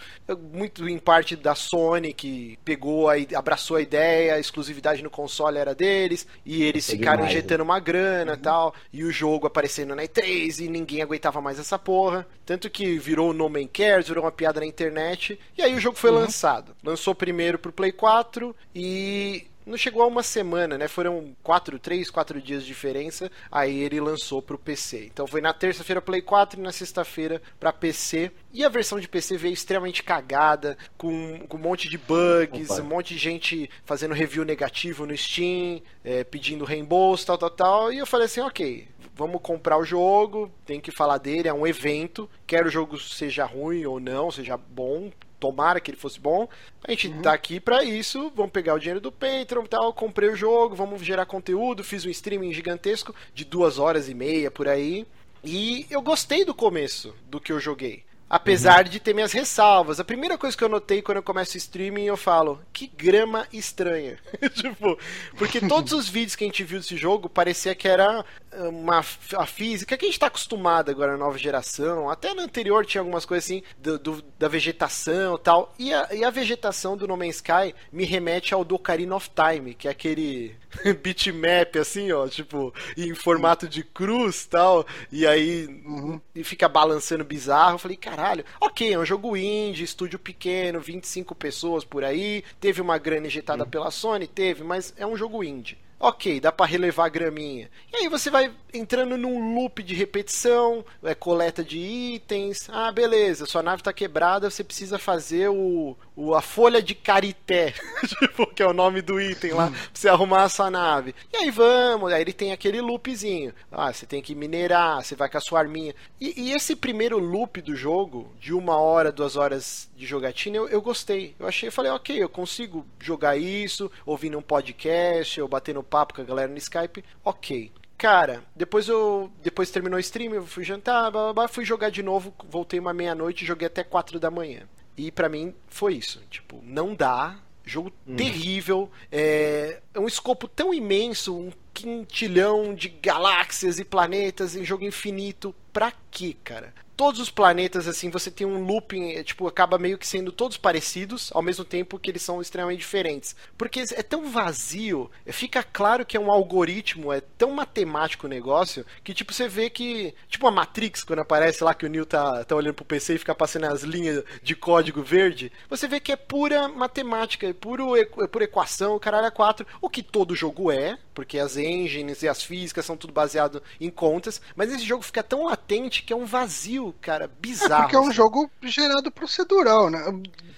muito em parte da Sony, que pegou, a, abraçou a ideia, a exclusividade no console era deles, e eles ficaram demais, injetando né? uma grana e uhum. tal, e o jogo aparecendo na E3, e ninguém aguentava mais essa porra. Tanto que virou No Man Cares, virou uma piada na internet, e aí o jogo foi uhum. lançado. Lançou primeiro pro Play 4, e não chegou a uma semana, né? Foram quatro, três, quatro dias de diferença. Aí ele lançou para o PC. Então foi na terça-feira Play 4 e na sexta-feira para PC. E a versão de PC veio extremamente cagada, com, com um monte de bugs, Opa. um monte de gente fazendo review negativo no Steam, é, pedindo reembolso, tal, tal, tal. E eu falei assim, ok, vamos comprar o jogo, tem que falar dele, é um evento, quer o jogo seja ruim ou não, seja bom, tomara que ele fosse bom. A gente uhum. tá aqui para isso, vamos pegar o dinheiro do Patreon e tal, comprei o jogo, vamos gerar conteúdo, fiz um streaming gigantesco de duas horas e meia por aí. E eu gostei do começo do que eu joguei. Apesar uhum. de ter minhas ressalvas. A primeira coisa que eu notei quando eu começo o streaming, eu falo, que grama estranha. tipo, porque todos os vídeos que a gente viu desse jogo parecia que era uma a física que a gente está acostumado agora na nova geração. Até no anterior tinha algumas coisas assim do, do, da vegetação tal. E a, e a vegetação do No Man's Sky me remete ao do Ocarina of Time, que é aquele bitmap assim, ó, tipo, em formato de cruz tal. E aí uhum. e fica balançando bizarro. Eu falei, caralho. Ok, é um jogo indie, estúdio pequeno, 25 pessoas por aí. Teve uma grana injetada hum. pela Sony? Teve, mas é um jogo indie. Ok, dá para relevar a graminha. E aí você vai entrando num loop de repetição, é coleta de itens. Ah, beleza, sua nave tá quebrada, você precisa fazer o, o a folha de carité, tipo, que é o nome do item lá, pra você arrumar a sua nave. E aí vamos, aí ele tem aquele loopzinho. Ah, você tem que minerar, você vai com a sua arminha. E, e esse primeiro loop do jogo, de uma hora, duas horas de jogatina, eu, eu gostei. Eu achei, eu falei, ok, eu consigo jogar isso, ouvindo um podcast, ou batendo papo com a galera no Skype, ok. Cara, depois eu. Depois terminou o stream, eu fui jantar, blá, blá, blá, fui jogar de novo, voltei uma meia-noite e joguei até quatro da manhã. E para mim foi isso. Tipo, não dá. Jogo hum. terrível. É, é um escopo tão imenso, um quintilhão de galáxias e planetas em jogo infinito. Pra quê, cara? Todos os planetas, assim, você tem um looping, é, tipo, acaba meio que sendo todos parecidos, ao mesmo tempo que eles são extremamente diferentes. Porque é tão vazio, fica claro que é um algoritmo, é tão matemático o negócio, que, tipo, você vê que. Tipo a Matrix, quando aparece lá que o Neo tá, tá olhando pro PC e fica passando as linhas de código verde, você vê que é pura matemática, é, puro, é pura equação, caralho, é 4, o que todo jogo é, porque as engines e as físicas são tudo baseado em contas, mas esse jogo fica tão latente que é um vazio, cara, bizarro. É porque é um assim. jogo gerado procedural, né?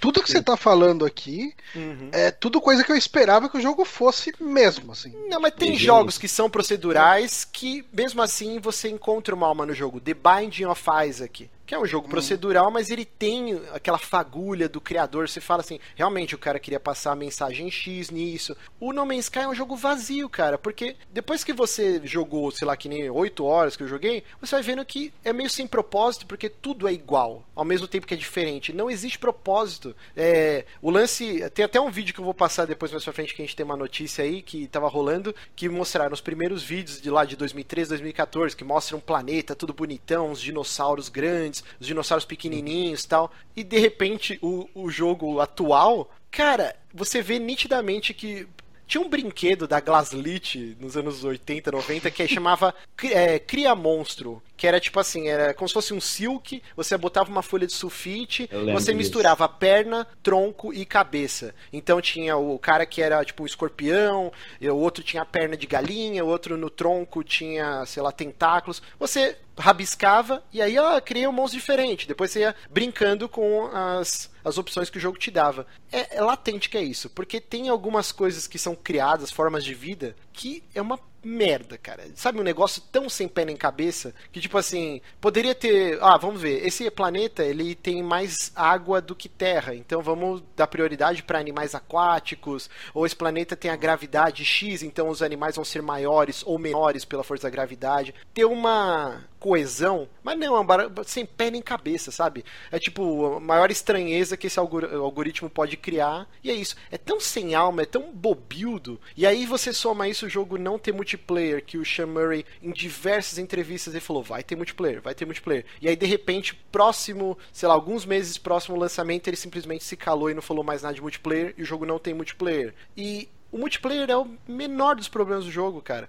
Tudo que Sim. você tá falando aqui uhum. é tudo coisa que eu esperava que o jogo fosse mesmo, assim. Não, mas tem jogos que são procedurais que, mesmo assim, você encontra uma alma no jogo. The Binding of Isaac que é um jogo hum. procedural, mas ele tem aquela fagulha do criador. Você fala assim, realmente o cara queria passar a mensagem X nisso. O No Man's Sky é um jogo vazio, cara, porque depois que você jogou, sei lá, que nem 8 horas que eu joguei, você vai vendo que é meio sem propósito, porque tudo é igual, ao mesmo tempo que é diferente. Não existe propósito. É, o lance. Tem até um vídeo que eu vou passar depois mais pra frente que a gente tem uma notícia aí que tava rolando, que mostraram os primeiros vídeos de lá de 2013, 2014, que mostram um planeta tudo bonitão, uns dinossauros grandes grandes, os dinossauros pequenininhos e tal. E de repente o, o jogo atual, cara, você vê nitidamente que tinha um brinquedo da Glaslit nos anos 80, 90 que chamava é, Cria Monstro, que era tipo assim, era como se fosse um silk, você botava uma folha de sulfite, você misturava perna, tronco e cabeça. Então tinha o cara que era tipo um escorpião, o outro tinha perna de galinha, o outro no tronco tinha, sei lá, tentáculos. Você rabiscava e aí ela cria um monstro diferente. Depois você ia brincando com as, as opções que o jogo te dava. É, é latente que é isso, porque tem algumas coisas que são criadas, formas de vida, que é uma merda, cara. Sabe um negócio tão sem pé nem cabeça que tipo assim, poderia ter, ah, vamos ver, esse planeta ele tem mais água do que terra, então vamos dar prioridade para animais aquáticos, ou esse planeta tem a gravidade X, então os animais vão ser maiores ou menores pela força da gravidade. Ter uma coesão, mas não, é sem pé nem cabeça, sabe? É tipo a maior estranheza que esse algoritmo pode criar, e é isso. É tão sem alma, é tão bobildo, e aí você soma isso o jogo não ter multiplayer, que o Sean Murray, em diversas entrevistas, ele falou: vai ter multiplayer, vai ter multiplayer. E aí, de repente, próximo, sei lá, alguns meses próximo ao lançamento, ele simplesmente se calou e não falou mais nada de multiplayer, e o jogo não tem multiplayer. E o multiplayer é o menor dos problemas do jogo, cara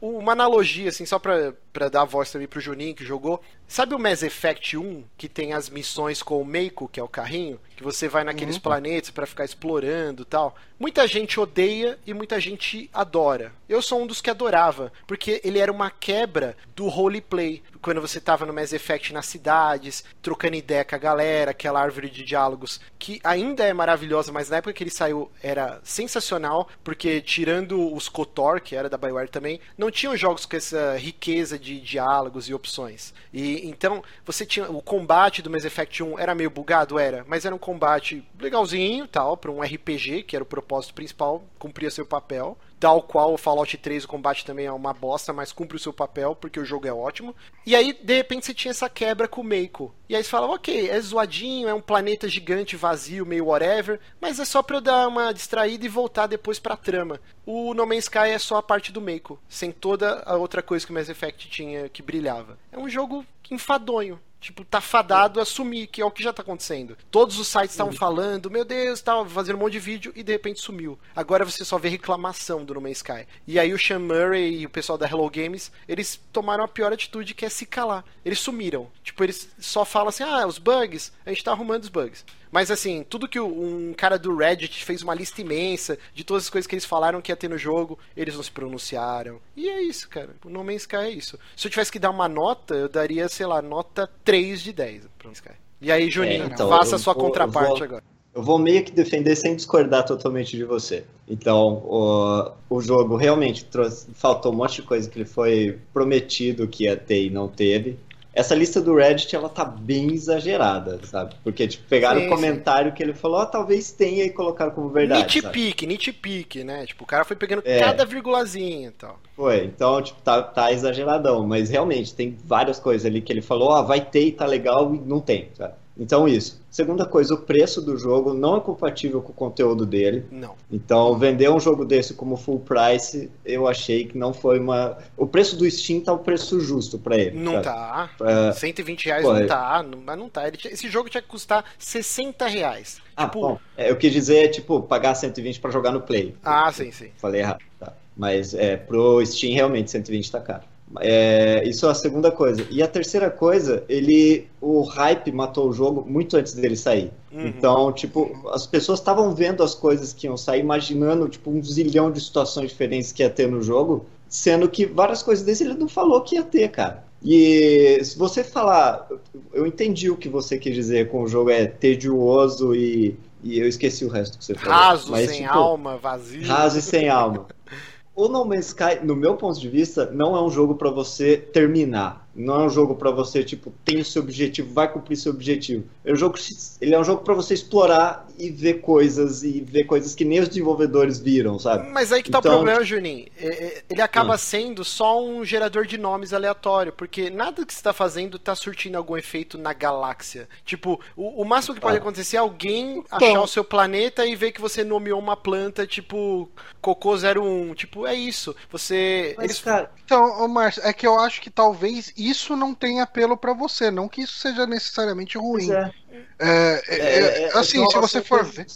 uma analogia, assim, só pra, pra dar a voz também pro Juninho que jogou. Sabe o Mass Effect 1, que tem as missões com o Meiko, que é o carrinho? Que você vai naqueles uhum. planetas para ficar explorando tal. Muita gente odeia e muita gente adora. Eu sou um dos que adorava, porque ele era uma quebra do roleplay. Quando você tava no Mass Effect nas cidades, trocando ideia com a galera, aquela árvore de diálogos, que ainda é maravilhosa, mas na época que ele saiu era sensacional, porque tirando os KOTOR, que era da BioWare também, não tinham jogos com essa riqueza de diálogos e opções. E então, você tinha o combate do Mass Effect 1 era meio bugado, era, mas era um combate legalzinho, tal, para um RPG, que era o propósito principal, cumpria seu papel. Tal qual o Fallout 3, o combate também é uma bosta, mas cumpre o seu papel, porque o jogo é ótimo. E aí, de repente, você tinha essa quebra com o Meiko. E aí você fala, ok, é zoadinho, é um planeta gigante, vazio, meio whatever, mas é só pra eu dar uma distraída e voltar depois pra trama. O No Man's Sky é só a parte do Meiko, sem toda a outra coisa que o Mass Effect tinha que brilhava. É um jogo enfadonho tipo, tá fadado a sumir, que é o que já tá acontecendo. Todos os sites estavam falando, meu Deus, tava fazendo um monte de vídeo e de repente sumiu. Agora você só vê reclamação do No Man's Sky. E aí o Sean Murray e o pessoal da Hello Games, eles tomaram a pior atitude que é se calar. Eles sumiram. Tipo, eles só falam assim: "Ah, os bugs, a gente tá arrumando os bugs". Mas assim, tudo que um cara do Reddit fez uma lista imensa de todas as coisas que eles falaram que ia ter no jogo, eles não se pronunciaram. E é isso, cara. O No Man's Sky é isso. Se eu tivesse que dar uma nota, eu daria, sei lá, nota 3 de 10 pro No Sky. E aí, Juninho, é, então, faça a sua vou, contraparte eu vou, agora. Eu vou meio que defender sem discordar totalmente de você. Então, o, o jogo realmente trouxe, faltou um monte de coisa que ele foi prometido que ia ter e não teve essa lista do Reddit, ela tá bem exagerada, sabe? Porque, tipo, pegaram sim, o comentário sim. que ele falou, oh, talvez tenha e colocaram como verdade. Nitpick, nitpick, né? Tipo, o cara foi pegando é. cada virgulazinha e tal. Foi, então, tipo, tá, tá exageradão, mas realmente tem várias coisas ali que ele falou, ó, oh, vai ter e tá legal e não tem, sabe? Então, isso. Segunda coisa, o preço do jogo não é compatível com o conteúdo dele. Não. Então, vender um jogo desse como full price, eu achei que não foi uma. O preço do Steam tá o preço justo para ele. Não tá. É... 120 reais Pô, não tá. Mas não tá. Esse jogo tinha que custar 60 reais. Ah, tipo... bom. É, eu quis dizer, tipo, pagar 120 para jogar no Play. Ah, sim, sim. Falei errado. Tá. Mas é, pro Steam, realmente, 120 tá caro. É, isso é a segunda coisa. E a terceira coisa, ele. O hype matou o jogo muito antes dele sair. Uhum. Então, tipo, as pessoas estavam vendo as coisas que iam sair, imaginando, tipo, um zilhão de situações diferentes que ia ter no jogo, sendo que várias coisas desse ele não falou que ia ter, cara. E se você falar. Eu entendi o que você quis dizer com o jogo é tedioso e. E eu esqueci o resto que você falou. Raso, mas, sem tipo, alma, vazio. Raso e sem alma. O No Man's Sky, no meu ponto de vista, não é um jogo para você terminar. Não é um jogo para você, tipo, tem o seu objetivo, vai cumprir seu objetivo. É um jogo, ele é um jogo para você explorar e ver coisas, e ver coisas que nem os desenvolvedores viram, sabe? Mas aí que tá então... o problema, Juninho. É, é, ele acaba ah. sendo só um gerador de nomes aleatório, porque nada que você tá fazendo tá surtindo algum efeito na galáxia. Tipo, o, o máximo que pode ah. acontecer é alguém então... achar o seu planeta e ver que você nomeou uma planta, tipo, Cocô 01. Tipo, é isso. Você. Mas, Eles... cara... Então, Márcio, é que eu acho que talvez isso não tem apelo para você, não que isso seja necessariamente ruim. É. É, é, é, é assim, se você for ver.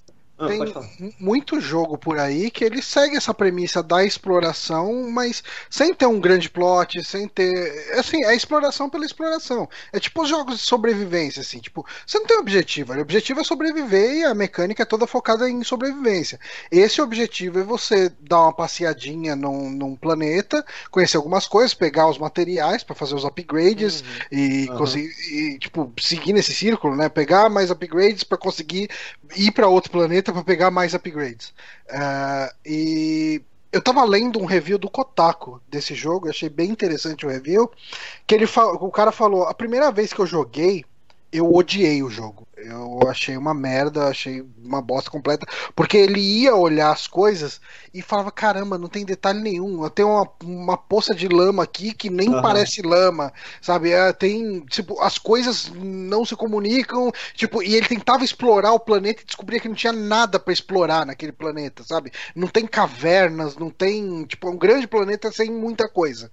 Ah, tem muito jogo por aí que ele segue essa premissa da exploração, mas sem ter um grande plot, sem ter. Assim, é exploração pela exploração. É tipo os jogos de sobrevivência, assim. Tipo, você não tem objetivo. O objetivo é sobreviver e a mecânica é toda focada em sobrevivência. Esse objetivo é você dar uma passeadinha num, num planeta, conhecer algumas coisas, pegar os materiais para fazer os upgrades uhum. e uhum. conseguir, e, tipo, seguir nesse círculo, né? Pegar mais upgrades para conseguir ir para outro planeta para pegar mais upgrades. Uh, e eu tava lendo um review do Kotaku desse jogo, achei bem interessante o review, que ele o cara falou, a primeira vez que eu joguei, eu odiei o jogo. Eu achei uma merda, achei uma bosta completa. Porque ele ia olhar as coisas e falava: caramba, não tem detalhe nenhum. Eu tenho uma, uma poça de lama aqui que nem uhum. parece lama, sabe? É, tem, tipo, as coisas não se comunicam. Tipo, e ele tentava explorar o planeta e descobria que não tinha nada para explorar naquele planeta, sabe? Não tem cavernas, não tem. Tipo, é um grande planeta sem muita coisa.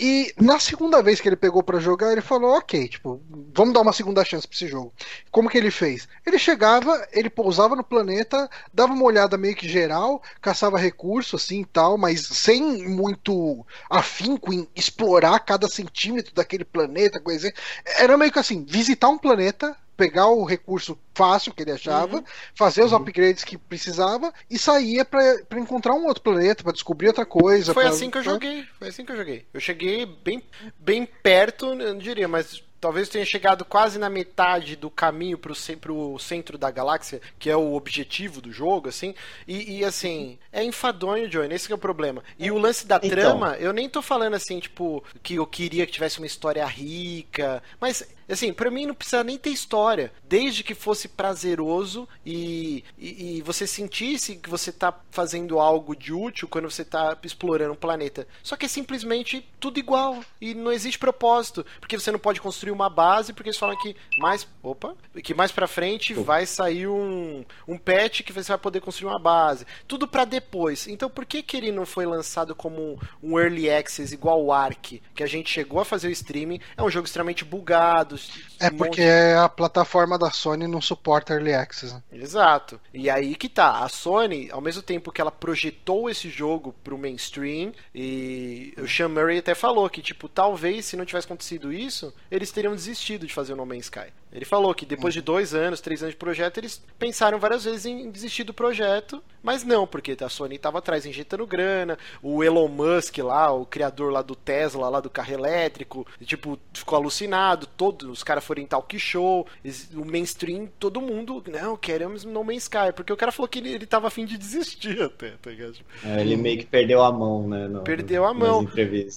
E na segunda vez que ele pegou para jogar, ele falou: Ok, tipo, vamos dar uma segunda chance pra esse jogo. Como que ele fez? Ele chegava, ele pousava no planeta, dava uma olhada meio que geral, caçava recurso assim e tal, mas sem muito afinco em explorar cada centímetro daquele planeta, coisa assim. Era meio que assim: visitar um planeta, pegar o recurso fácil que ele achava, uhum. fazer os uhum. upgrades que precisava e saía para encontrar um outro planeta, para descobrir outra coisa. Foi pra... assim que eu joguei. Foi assim que eu joguei. Eu cheguei bem, bem perto, eu não diria, mas talvez tenha chegado quase na metade do caminho pro, pro centro da galáxia, que é o objetivo do jogo, assim. E, e assim, é enfadonho, Johnny, esse é o problema. E o lance da então. trama, eu nem tô falando assim, tipo, que eu queria que tivesse uma história rica, mas Assim, para mim não precisa nem ter história, desde que fosse prazeroso e, e, e, você sentisse que você tá fazendo algo de útil quando você tá explorando um planeta. Só que é simplesmente tudo igual e não existe propósito, porque você não pode construir uma base, porque eles falam que mais, opa, que mais para frente vai sair um, um patch que você vai poder construir uma base. Tudo para depois. Então, por que que ele não foi lançado como um early access igual o Ark, que a gente chegou a fazer o streaming? É um jogo extremamente bugado, é porque monte... a plataforma da Sony não suporta Early Access. Né? Exato. E aí que tá. A Sony, ao mesmo tempo que ela projetou esse jogo pro mainstream, e o Sean Murray até falou que, tipo, talvez se não tivesse acontecido isso, eles teriam desistido de fazer o No Man's Sky. Ele falou que depois de dois anos, três anos de projeto, eles pensaram várias vezes em desistir do projeto, mas não, porque a Sony estava atrás injetando grana, o Elon Musk lá, o criador lá do Tesla, lá do carro elétrico, tipo, ficou alucinado, todos os caras foram em talk show, o mainstream, todo mundo, não, queremos No Man's Sky, porque o cara falou que ele, ele tava afim de desistir até, tá ligado? É, ele meio que perdeu a mão, né? No, perdeu a mão.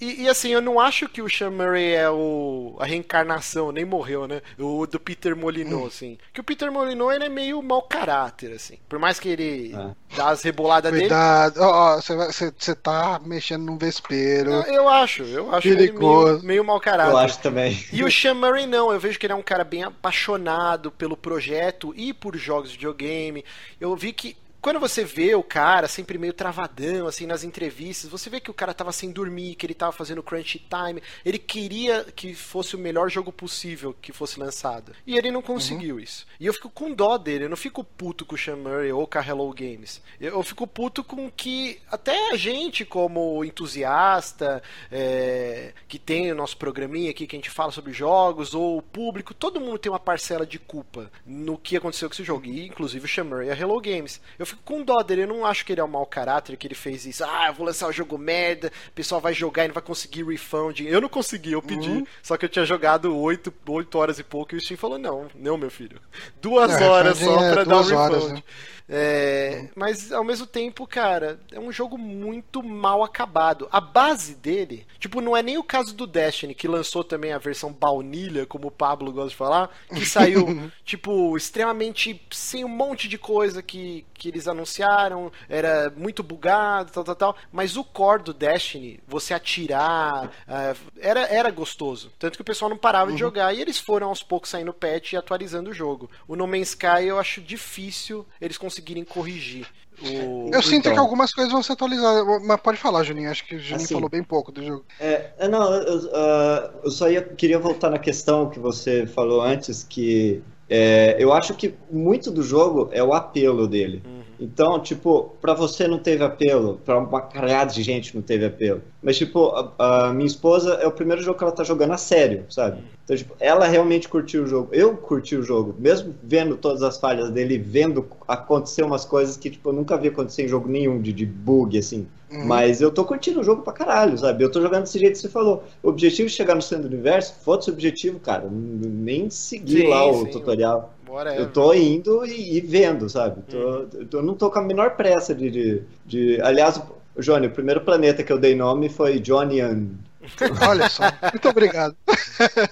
E, e, assim, eu não acho que o Sean Murray é o, a reencarnação, nem morreu, né? O do Peter Molyneux, hum. assim. Que o Peter Molyneux, ele é meio mau caráter, assim. Por mais que ele ah. dá as reboladas Cuidado. dele... Cuidado, você tá mexendo num vespeiro. Eu, eu acho, eu acho ele meio, meio mau caráter. Eu acho também. E o Sean Murray não, eu vejo que ele é um cara bem apaixonado pelo projeto e por jogos de videogame. Eu vi que quando você vê o cara sempre meio travadão, assim, nas entrevistas, você vê que o cara tava sem dormir, que ele tava fazendo crunch time, ele queria que fosse o melhor jogo possível que fosse lançado. E ele não conseguiu uhum. isso. E eu fico com dó dele, eu não fico puto com o Sean Murray ou com a Hello Games. Eu, fico puto com que até a gente, como entusiasta, é, que tem o nosso programinha aqui que a gente fala sobre jogos, ou o público, todo mundo tem uma parcela de culpa no que aconteceu com esse jogo, e inclusive o Sean Murray e a Hello Games. Eu fico com dó dele. Eu não acho que ele é um mau caráter, que ele fez isso. Ah, eu vou lançar o jogo merda, o pessoal vai jogar e não vai conseguir refund. Eu não consegui, eu pedi. Uhum. Só que eu tinha jogado 8, 8 horas e pouco e o Steam falou: não, não, meu filho. Duas é, horas só é pra dar o um refund. Horas, né? É, mas ao mesmo tempo, cara, é um jogo muito mal acabado. A base dele, tipo, não é nem o caso do Destiny, que lançou também a versão baunilha, como o Pablo gosta de falar, que saiu, tipo, extremamente sem um monte de coisa que, que eles anunciaram, era muito bugado, tal, tal, tal. Mas o core do Destiny, você atirar, uh, era, era gostoso. Tanto que o pessoal não parava uhum. de jogar e eles foram aos poucos saindo patch e atualizando o jogo. O No Man's Sky eu acho difícil eles conseguirem conseguirem corrigir. O... Eu sinto então, que algumas coisas vão ser atualizadas, mas pode falar, Juninho. Acho que o Juninho assim, falou bem pouco do jogo. É, é não, eu, uh, eu só ia, queria voltar na questão que você falou antes, que É, eu acho que muito do jogo é o apelo dele. Uhum. Então, tipo, para você não teve apelo, para uma caralhada de gente não teve apelo. Mas, tipo, a, a, minha esposa é o primeiro jogo que ela tá jogando a sério, sabe? Então, tipo, ela realmente curtiu o jogo. Eu curti o jogo, mesmo vendo todas as falhas dele, vendo acontecer umas coisas que, tipo, eu nunca vi acontecer em jogo nenhum de, de bug, assim. Uhum. Mas eu tô curtindo o jogo pra caralho, sabe? Eu tô jogando desse jeito que você falou. O objetivo de chegar no centro do universo, foda-se o objetivo, cara. Nem seguir sim, lá o sim. tutorial. Whatever. Eu tô indo e, e vendo, sabe? Tô, uhum. Eu não tô com a menor pressa de. de, de... Aliás, Johnny, o primeiro planeta que eu dei nome foi Johnny Olha só, muito obrigado.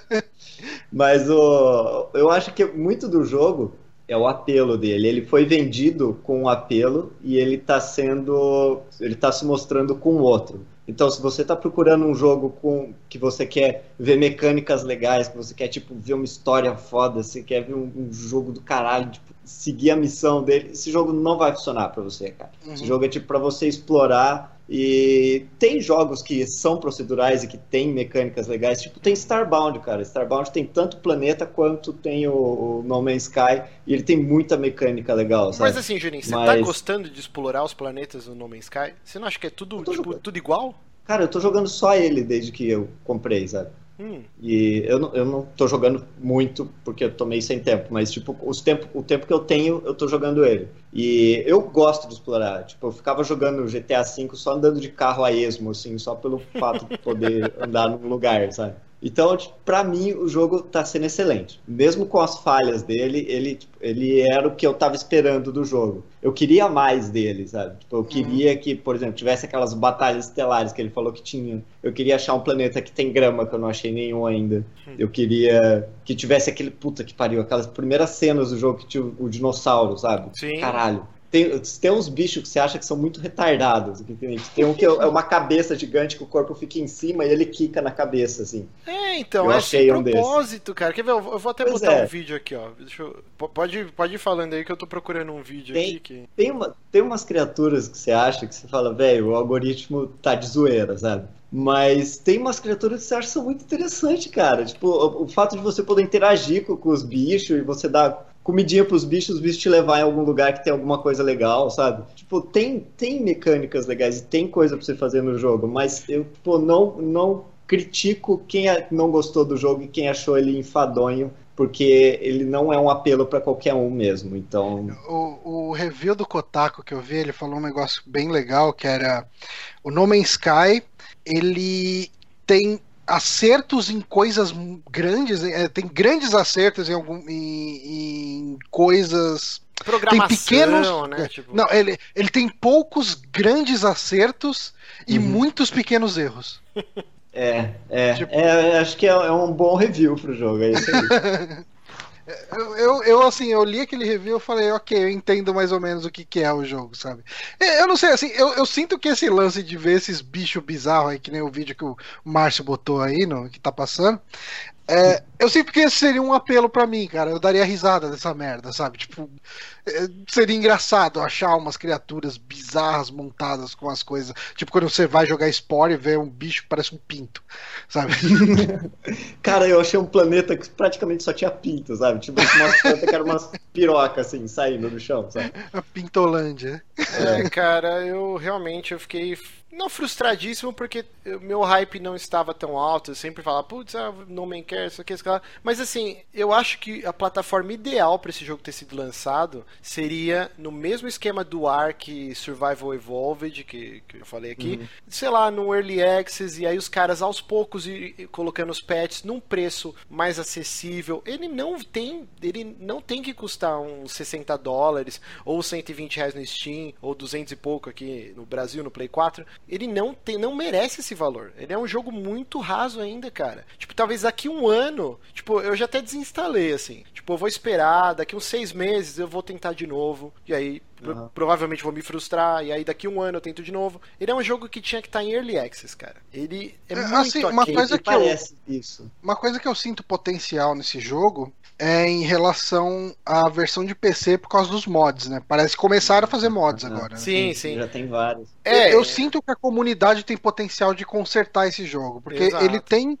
Mas o, eu acho que muito do jogo é o apelo dele. Ele foi vendido com um apelo e ele está sendo. ele está se mostrando com outro. Então, se você está procurando um jogo com que você quer ver mecânicas legais, que você quer tipo ver uma história foda, você quer ver um, um jogo do caralho, tipo, seguir a missão dele, esse jogo não vai funcionar para você, cara. Uhum. Esse jogo é tipo para você explorar e tem jogos que são procedurais e que tem mecânicas legais, tipo tem Starbound, cara. Starbound tem tanto planeta quanto tem o, o No Man's Sky e ele tem muita mecânica legal, sabe? Mas assim, Juninho, você tá Mas... tá gostando de explorar os planetas do No Man's Sky? Você não acha que é tudo, tipo, tudo igual? Cara, eu tô jogando só ele desde que eu comprei, sabe? Hum. E eu não, eu não tô jogando muito porque eu tomei sem tempo, mas tipo, os tempo, o tempo que eu tenho, eu tô jogando ele. E eu gosto de explorar. Tipo, eu ficava jogando GTA V só andando de carro a esmo, assim, só pelo fato de poder andar num lugar, sabe? Então, tipo, para mim, o jogo tá sendo excelente. Mesmo com as falhas dele, ele, tipo, ele era o que eu tava esperando do jogo. Eu queria mais dele, sabe? Tipo, eu queria que, por exemplo, tivesse aquelas batalhas estelares que ele falou que tinha. Eu queria achar um planeta que tem grama, que eu não achei nenhum ainda. Eu queria que tivesse aquele puta que pariu, aquelas primeiras cenas do jogo que tinha o dinossauro, sabe? Sim. Caralho. Tem, tem uns bichos que você acha que são muito retardados. Tem um que é uma cabeça gigante que o corpo fica em cima e ele quica na cabeça, assim. É, então, eu é achei um propósito, cara. Quer ver? Eu vou até pois botar é. um vídeo aqui, ó. Eu... Pode, pode ir falando aí que eu tô procurando um vídeo tem, aqui. Que... Tem, uma, tem umas criaturas que você acha que você fala, velho, o algoritmo tá de zoeira, sabe? Mas tem umas criaturas que você acha que são muito interessantes, cara. Tipo, o, o fato de você poder interagir com, com os bichos e você dar comidinha pros bichos, os bichos te levar em algum lugar que tem alguma coisa legal, sabe? Tipo, tem, tem mecânicas legais e tem coisa pra você fazer no jogo, mas eu, não, não critico quem não gostou do jogo e quem achou ele enfadonho, porque ele não é um apelo para qualquer um mesmo, então... O, o review do Kotaku que eu vi, ele falou um negócio bem legal, que era o No Man's Sky, ele tem acertos em coisas grandes, é, tem grandes acertos em, algum, em, em coisas. Programação, tem pequenos, né? Tipo... Não, ele, ele tem poucos grandes acertos e uhum. muitos pequenos erros. É, é, tipo... é acho que é, é, um bom review pro jogo, é isso aí. Eu, eu, eu, assim, eu li aquele review e falei, ok, eu entendo mais ou menos o que, que é o jogo, sabe? Eu não sei, assim, eu, eu sinto que esse lance de ver esses bichos bizarros aí, que nem o vídeo que o Márcio botou aí, no, que tá passando, é, eu sinto que esse seria um apelo para mim, cara. Eu daria risada dessa merda, sabe? Tipo, é, seria engraçado achar umas criaturas bizarras montadas com as coisas. Tipo, quando você vai jogar Spore e vê um bicho que parece um pinto, sabe? cara, eu achei um planeta que praticamente só tinha pinto, sabe? Tipo, uma planta que era umas pirocas, assim, saindo do chão, sabe? A Pintolândia. É, cara, eu realmente eu fiquei não frustradíssimo, porque meu hype não estava tão alto. Eu sempre falava, putz, ah, No Man's Sky, isso aqui, isso aqui. Mas assim, eu acho que a plataforma ideal para esse jogo ter sido lançado seria no mesmo esquema do Ark Survival Evolved, que, que eu falei aqui. Uhum. Sei lá, no Early Access, e aí os caras aos poucos ir colocando os patches num preço mais acessível. Ele não tem, ele não tem que custar uns 60 dólares, ou 120 reais no Steam, ou 200 e pouco aqui no Brasil, no Play 4 ele não tem, não merece esse valor. Ele é um jogo muito raso ainda, cara. Tipo, talvez daqui um ano, tipo, eu já até desinstalei, assim. Tipo, eu vou esperar, daqui uns seis meses eu vou tentar de novo. E aí, uhum. provavelmente vou me frustrar. E aí, daqui um ano eu tento de novo. Ele é um jogo que tinha que estar tá em Early Access, cara. Ele é, é muito assim, uma coisa que eu, isso. Uma coisa que eu sinto potencial nesse jogo é em relação à versão de PC por causa dos mods, né? Parece que começaram a fazer mods agora. Né? Sim, sim. Já tem vários. É, eu, eu, sinto que a comunidade tem potencial de consertar esse jogo, porque Exato. ele tem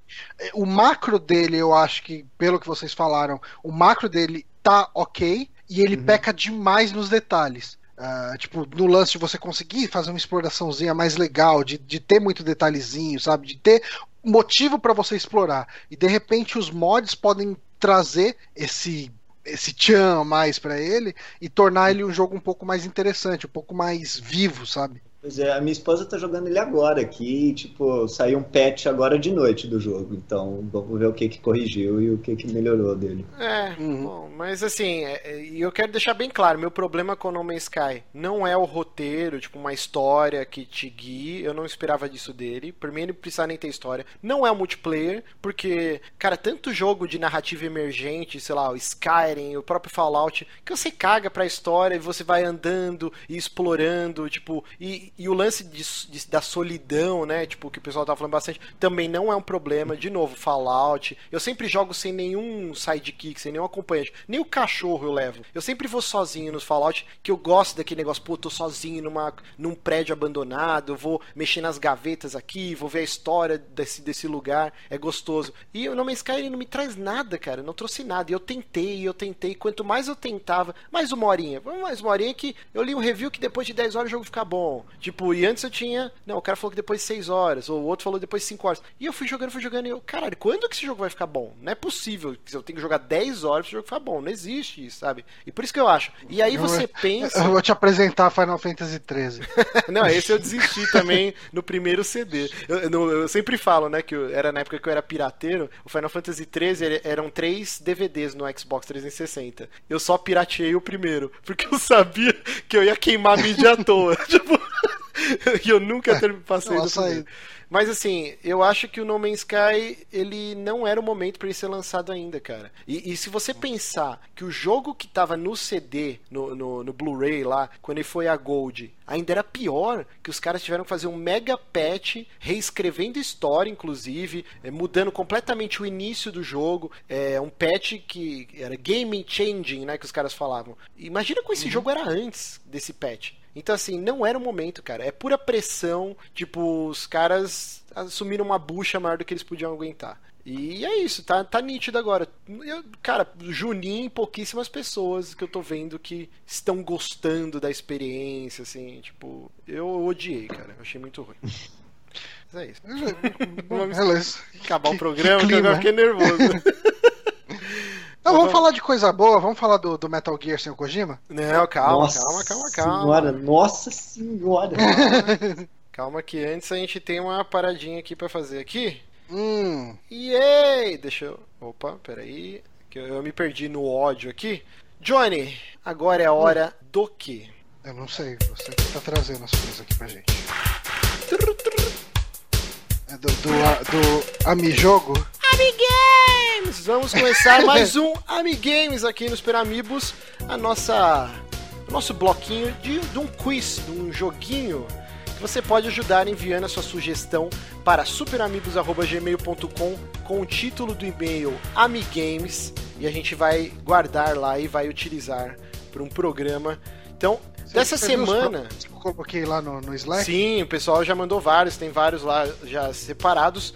o macro dele, eu acho que pelo que vocês falaram, o macro dele tá ok e ele uhum. peca demais nos detalhes. Uh, tipo, no lance de você conseguir fazer uma exploraçãozinha mais legal, de, de ter muito detalhezinho, sabe? De ter motivo para você explorar. E de repente os mods podem trazer esse esse tchan mais para ele e tornar ele um jogo um pouco mais interessante, um pouco mais vivo, sabe? Pois é, a minha esposa tá jogando ele agora aqui, tipo, saiu um patch agora de noite do jogo, então vamos ver o que que corrigiu e o que que melhorou dele. É, uhum. bom, mas assim, é, é, e eu quero deixar bem claro, meu problema com o No Man's Sky não é o roteiro, tipo, uma história que te guie, eu não esperava disso dele, por mim ele não precisa nem ter história, não é o multiplayer, porque, cara, tanto jogo de narrativa emergente, sei lá, o Skyrim, o próprio Fallout, que você caga pra história e você vai andando e explorando, tipo, e e o lance de, de, da solidão, né? Tipo, que o pessoal tá falando bastante, também não é um problema. De novo, Fallout. Eu sempre jogo sem nenhum sidekick, sem nenhum acompanhante. Nem o cachorro eu levo. Eu sempre vou sozinho nos Fallout, que eu gosto daquele negócio, pô, tô sozinho numa, num prédio abandonado, vou mexer nas gavetas aqui, vou ver a história desse, desse lugar. É gostoso. E o No Man's Sky ele não me traz nada, cara. Não trouxe nada. E eu tentei, eu tentei. Quanto mais eu tentava, mais uma horinha. Vamos mais uma horinha que eu li um review que depois de 10 horas o jogo fica bom. Tipo, e antes eu tinha. Não, o cara falou que depois de 6 horas, ou o outro falou depois de 5 horas. E eu fui jogando, fui jogando, e eu, caralho, quando que esse jogo vai ficar bom? Não é possível que eu tenho que jogar 10 horas pra o jogo ficar bom. Não existe isso, sabe? E por isso que eu acho. E aí você pensa. Eu vou te apresentar Final Fantasy XIII. não, esse eu desisti também no primeiro CD. Eu, eu, eu sempre falo, né, que eu, era na época que eu era pirateiro, o Final Fantasy XIII eram três DVDs no Xbox 360. Eu só pirateei o primeiro, porque eu sabia que eu ia queimar a mídia à toa. tipo. Que eu nunca ter, passei Nossa, do Mas assim, eu acho que o No Man's Sky, ele não era o momento para ele ser lançado ainda, cara. E, e, se você pensar que o jogo que tava no CD, no, no, no Blu-ray lá, quando ele foi a Gold, ainda era pior, que os caras tiveram que fazer um mega patch, reescrevendo história, inclusive, é, mudando completamente o início do jogo, é, um patch que era game changing, né, que os caras falavam. Imagina como esse uhum. jogo era antes desse patch. Então, assim, não era o momento, cara. É pura pressão. Tipo, os caras assumiram uma bucha maior do que eles podiam aguentar. E é isso, tá, tá nítido agora. Eu, cara, Juninho pouquíssimas pessoas que eu tô vendo que estão gostando da experiência, assim, tipo, eu odiei, cara. Eu achei muito ruim. Mas é isso. Vamos acabar que, o programa que, que agora fiquei nervoso. Não, vamos falar de coisa boa, vamos falar do, do Metal Gear sem o Kojima? Não, calma, nossa calma, calma, calma. Senhora, nossa senhora! Calma, calma que antes a gente tem uma paradinha aqui para fazer aqui. Hum. Yay! Deixa eu. Opa, peraí. Que eu, eu me perdi no ódio aqui. Johnny, agora é a hora hum. do quê? Eu não sei, você que tá trazendo as coisas aqui pra gente. É do, do, do Amijogo? Amigames! Vamos começar mais um Amigames aqui nos Peramibos, a nossa nosso bloquinho de, de um quiz, de um joguinho que você pode ajudar enviando a sua sugestão para superamigos@gmail.com com o título do e-mail Amigames e a gente vai guardar lá e vai utilizar para um programa. Então, você dessa semana. Eu coloquei lá no, no Slack? Sim, o pessoal já mandou vários, tem vários lá já separados.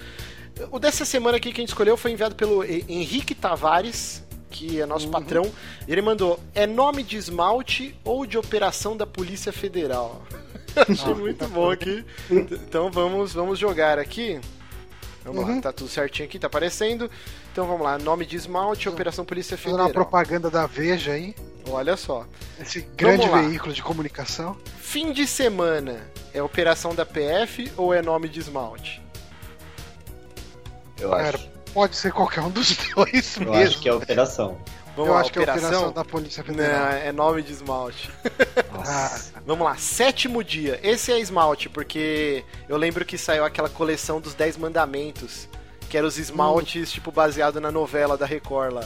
O dessa semana aqui que a gente escolheu foi enviado pelo Henrique Tavares, que é nosso uhum. patrão. Ele mandou: é nome de esmalte ou de operação da Polícia Federal? Achei ah, muito bom aqui. Então vamos, vamos jogar aqui. Vamos uhum. lá, tá tudo certinho aqui, tá aparecendo. Então vamos lá, nome de esmalte, Operação Polícia Federal. Fazendo uma propaganda da Veja aí. Olha só. Esse grande veículo de comunicação. Fim de semana é Operação da PF ou é nome de esmalte? Eu Cara, acho. pode ser qualquer um dos dois eu mesmo. acho que é operação. Vamos eu lá, acho operação? que é operação da Polícia Federal. Não, é nome de esmalte. Ah. Vamos lá, sétimo dia. Esse é esmalte, porque eu lembro que saiu aquela coleção dos 10 mandamentos, que eram os esmaltes, hum. tipo, baseado na novela da Record lá.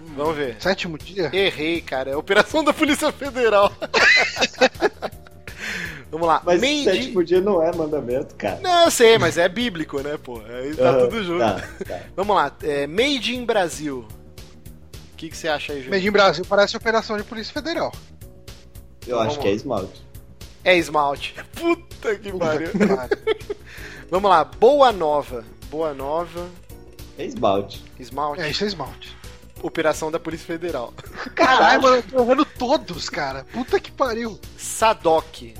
Hum. Vamos ver. Sétimo dia? Errei, cara. É operação da Polícia Federal. Vamos lá. Mas Made... sétimo dia não é mandamento, cara. Não, eu sei, mas é bíblico, né, pô? Aí tá uhum, tudo junto. Tá, tá. Vamos lá. É, Made in Brasil. O que, que você acha aí, Júlio? Made in Brasil parece operação de Polícia Federal. Eu Vamos acho que é esmalte. É esmalte. Puta que pariu. Vamos lá. Boa Nova. Boa Nova. É esmalte. Esmalte. É, isso é esmalte. Operação da Polícia Federal. Caralho, mano, eu tô errando todos, cara. Puta que pariu. Sadok.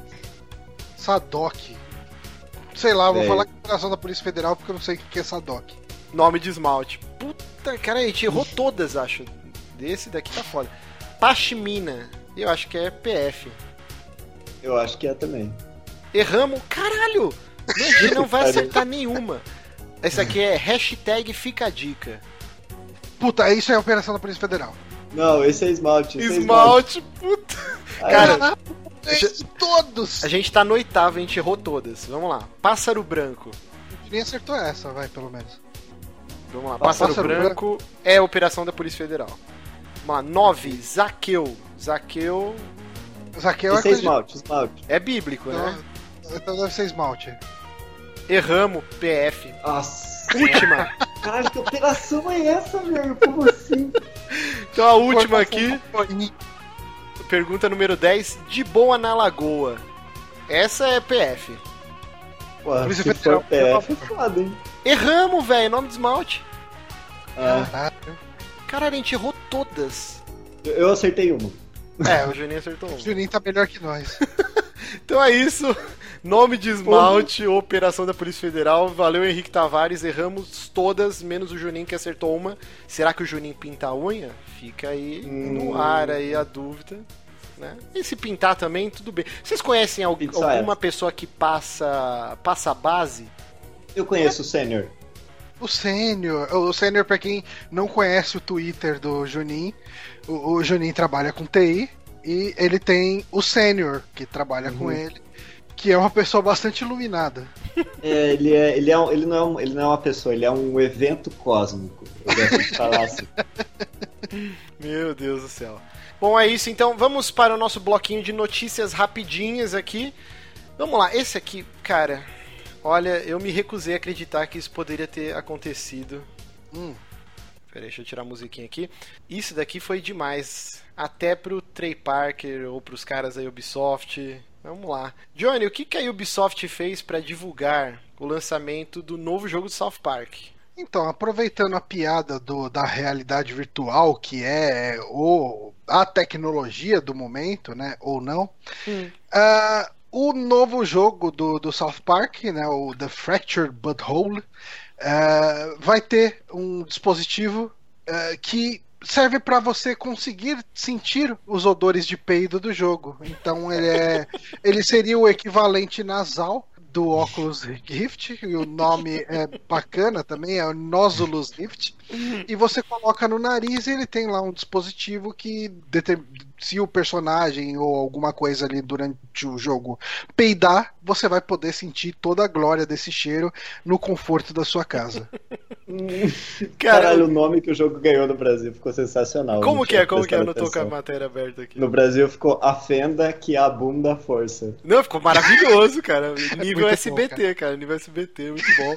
Sadok. Sei lá, eu vou É. falar que é operação da Polícia Federal porque eu não sei o que é Sadok. Nome de esmalte. Puta, cara, a gente errou todas, acho. Desse daqui tá foda. Pashmina. Eu acho que é PF. Eu acho que é também. Erramos. Caralho! A gente não vai acertar nenhuma. Esse aqui é hashtag fica a dica. Puta, isso é operação da Polícia Federal. Não, esse é esmalte. esse é Esmalte, puta. Ah, Cara, Caralho, todos! A gente tá no oitavo, a gente errou todas. Vamos lá. Pássaro branco. Nem acertou essa, vai, pelo menos. Vamos lá. Pássaro, Pássaro branco é operação da Polícia Federal. Vamos lá. 9. Zaqueu. Zaqueu Zaqueu é Esse é de- esmalte, esmalte. é bíblico, né? Então, então deve ser esmalte. Erramos. PF. Nossa. Última. Caralho, que operação é essa, velho? Como assim? Então a última aqui, pergunta número 10. De boa na lagoa. Essa é PF. Pô, Polícia se Federal. for PF, é foda, hein? Erramos, velho. Nome de esmalte. Ah, Caralho. Caralho, a gente errou todas. eu eu acertei uma. É, o Juninho acertou O um. Juninho tá melhor que nós. Então é isso. Nome de esmalte, operação da Polícia Federal. Valeu, Henrique Tavares. Erramos todas, menos o Juninho que acertou uma. Será que o Juninho pinta a unha? Fica aí no Hum. ar aí a dúvida. Né? E se pintar também, tudo bem. Vocês conhecem al- Pizza alguma pessoa que passa passa a base? Eu conheço o Sênior. O Sênior, o Sênior, pra quem não conhece o Twitter do Juninho, o, o Juninho trabalha com TI e ele tem o Sênior, que trabalha com ele, que é uma pessoa bastante iluminada. É, ele, é, ele, é um- ele, não é um- ele não é uma pessoa, ele é um evento cósmico. Eu gosto de falar assim. Meu Deus do céu. Bom, é isso então. Vamos para o nosso bloquinho de notícias rapidinhas aqui. Vamos lá, esse aqui, cara. Olha, eu me recusei a acreditar que isso poderia ter acontecido. Hum. Peraí, deixa eu tirar a musiquinha aqui. Isso daqui foi demais. Até pro Trey Parker ou pros caras da Ubisoft. Vamos lá. Johnny, o que, que a Ubisoft fez para divulgar o lançamento do novo jogo do South Park? Então, aproveitando a piada do, da realidade virtual, que é o, a tecnologia do momento, né? Ou não, ah, o novo jogo do, do South Park, né, o The Fractured Butthole, ah, vai ter um dispositivo ah, que serve para você conseguir sentir os odores de peido do jogo. Então ele é, ele seria o equivalente nasal do Oculus Rift, e o nome é bacana também, é o Nosulus Rift, e você coloca no nariz e ele tem lá um dispositivo que se o personagem ou alguma coisa ali durante o jogo peidar, você vai poder sentir toda a glória desse cheiro no conforto da sua casa. Caralho, o nome que o jogo ganhou no Brasil ficou sensacional. como não que é? Como que é? Eu não tô com a matéria aberta aqui. No Brasil ficou a fenda que a bunda força. Não, ficou maravilhoso, cara. Nível Muito bom, SBT, cara. Nível SBT, muito bom.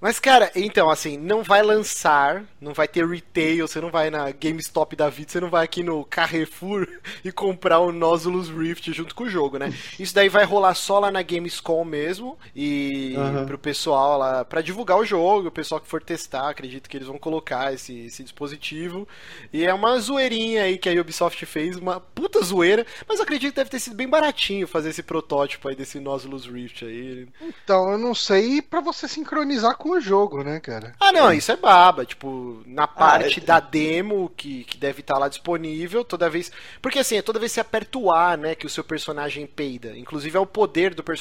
Mas, cara, então, assim, não vai lançar, não vai ter retail, você não vai na GameStop da vida, você não vai aqui no Carrefour e comprar o Nozulus Rift junto com o jogo, né? Isso daí vai rolar só lá na Gamescom mesmo e Aham. pro pessoal lá, pra divulgar o jogo, o pessoal que for testar, acredito que eles vão colocar esse, esse dispositivo. E é uma zoeirinha aí que a Ubisoft fez, uma puta zoeira, mas acredito que deve ter sido bem baratinho fazer esse protótipo aí desse Nozulus Rift aí. Então, eu não sei pra você sincronizar com o jogo, né, cara? Ah, não, isso é baba. Tipo, na parte é- da demo que, que deve estar lá disponível, toda vez. Porque assim, é toda vez que você aperta o A, né, que o seu personagem peida. Inclusive é o poder do personagem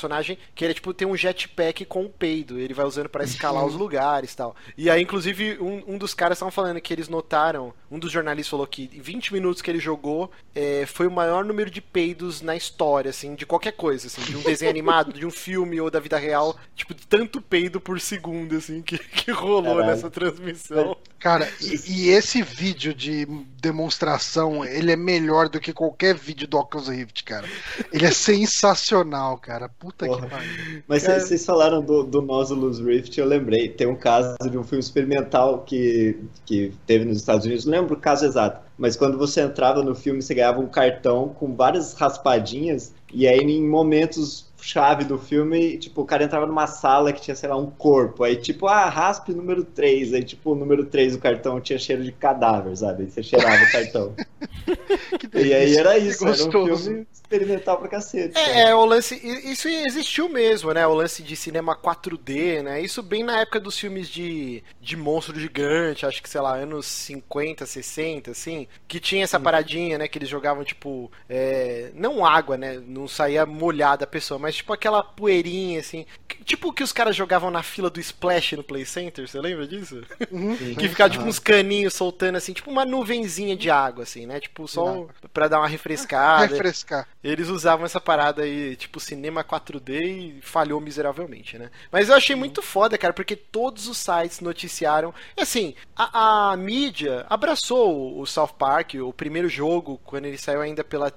que ele é tipo ter um jetpack com o peido. Ele vai usando pra escalar os lugares e tal. E aí, inclusive, um, um dos caras estavam falando que eles notaram. Um dos jornalistas falou que em 20 minutos que ele jogou é, foi o maior número de peidos na história, assim, de qualquer coisa, assim, de um desenho animado, de um filme ou da vida real. Tipo, de tanto peido por segundo, assim, que, que rolou Caralho. nessa transmissão. Cara, e, e esse vídeo de demonstração, ele é melhor do que qualquer vídeo do Oculus Rift, cara. Ele é sensacional, cara. Puta Porra. que pariu. Mas Cara- vocês falaram do, do Nozulus Rift, eu lembrei. Tem um caso de um filme experimental que, que teve nos Estados Unidos, não lembro o caso exato, mas quando você entrava no filme, você ganhava um cartão com várias raspadinhas, e aí em momentos chave do filme, tipo, o cara entrava numa sala que tinha, sei lá, um corpo. Aí, tipo, ah, raspe número 3. Aí, tipo, o número 3 do cartão tinha cheiro de cadáver, sabe? Aí você cheirava o cartão. e aí era isso, era um filme experimental pra cacete. É, é, o lance. Isso existiu mesmo, né? O lance de cinema 4D, né? Isso bem na época dos filmes de, de monstro gigante, acho que, sei lá, anos 50, 60, assim, que tinha essa paradinha, né? Que eles jogavam, tipo, é, não água, né? Não saía molhada a pessoa, mas tipo aquela poeirinha, assim. Tipo o que os caras jogavam na fila do Splash no Play Center, você lembra disso? Uhum. que ficava, tipo, uns caninhos soltando, assim, tipo uma nuvenzinha de água, assim, né? Tipo, só pra dar uma refrescada. Refrescar. Eles usavam essa parada aí, tipo, cinema 4D e falhou miseravelmente, né? Mas eu achei muito foda, cara, porque todos os sites noticiaram. E assim, a, a mídia abraçou o South Park, o primeiro jogo, quando ele saiu ainda pela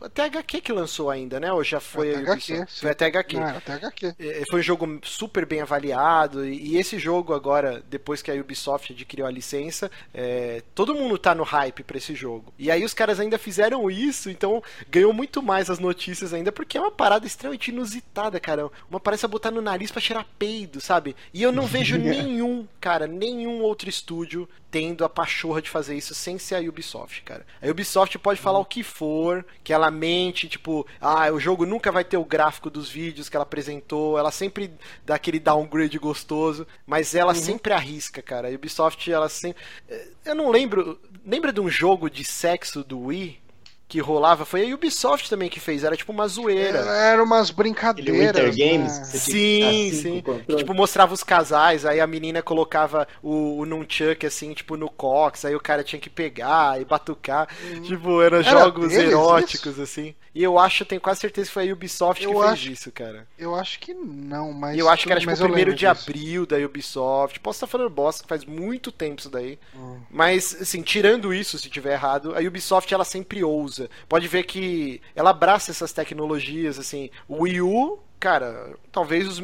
até HQ que lançou ainda, né? Ou já foi até HQ, Foi até HQ. Não, até HQ. Foi um jogo super bem avaliado. E esse jogo agora, depois que a Ubisoft adquiriu a licença, é, todo mundo tá no hype pra esse jogo. E aí os caras ainda fizeram isso, então ganhou muito mais as notícias ainda, porque é uma parada extremamente inusitada, cara. Uma parece botar no nariz pra cheirar peido, sabe? E eu não vejo nenhum, cara, nenhum outro estúdio tendo a pachorra de fazer isso sem ser a Ubisoft, cara. A Ubisoft pode falar o que for, que ela mente, tipo, ah, o jogo nunca vai ter o gráfico dos vídeos que ela apresentou, ela sempre dá aquele downgrade gostoso, mas ela uhum. sempre arrisca, cara. A Ubisoft, ela sempre. Eh, eu não lembro. Lembra de um jogo de sexo do Wii? Que rolava foi a Ubisoft também que fez, era tipo uma zoeira. Era umas brincadeiras. Winter Games? Né? Sim, sim. Que, tipo, mostrava os casais, aí a menina colocava o, o nunchuck assim, tipo, no cox, aí o cara tinha que pegar e batucar. Hum. Tipo, eram era jogos eróticos, isso? assim. E eu acho, tenho quase certeza que foi a Ubisoft eu que acho, fez isso, cara. Eu acho que não, mas. Eu acho que era tipo o primeiro de disso. abril da Ubisoft. Posso estar falando bosta, faz muito tempo isso daí. Hum. Mas, assim, tirando isso, se tiver errado, a Ubisoft ela sempre ousa. Pode ver que ela abraça essas tecnologias, assim. O Wii U cara, talvez os,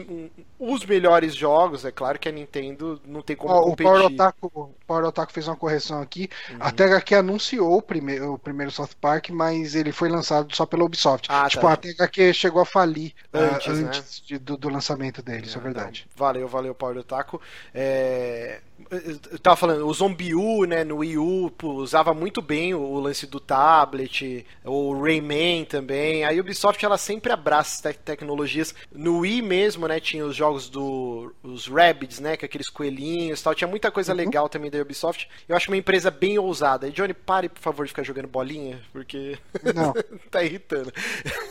os melhores jogos, é claro que a Nintendo não tem como competir. O Power, Otaku, o Power Otaku fez uma correção aqui. Uhum. A THQ anunciou o primeiro, o primeiro South Park, mas ele foi lançado só pela Ubisoft. Ah, tipo, tá. a THQ chegou a falir antes, uh, antes né? de, do, do, lançamento dele, isso é verdade. Então, valeu, valeu, Power Otaku. É... Eu tava falando, o Zombie U, né, no Wii U, usava muito bem o, lance do tablet, o Rayman também. A Ubisoft, ela sempre abraça te tecnologias no Wii mesmo, né, tinha os jogos do os Rabbids, né, é aqueles coelhinhos, tal, tinha muita coisa uhum. legal também da Ubisoft. Eu acho uma empresa bem ousada. E Johnny, pare, por favor, de ficar jogando bolinha, porque tá irritando.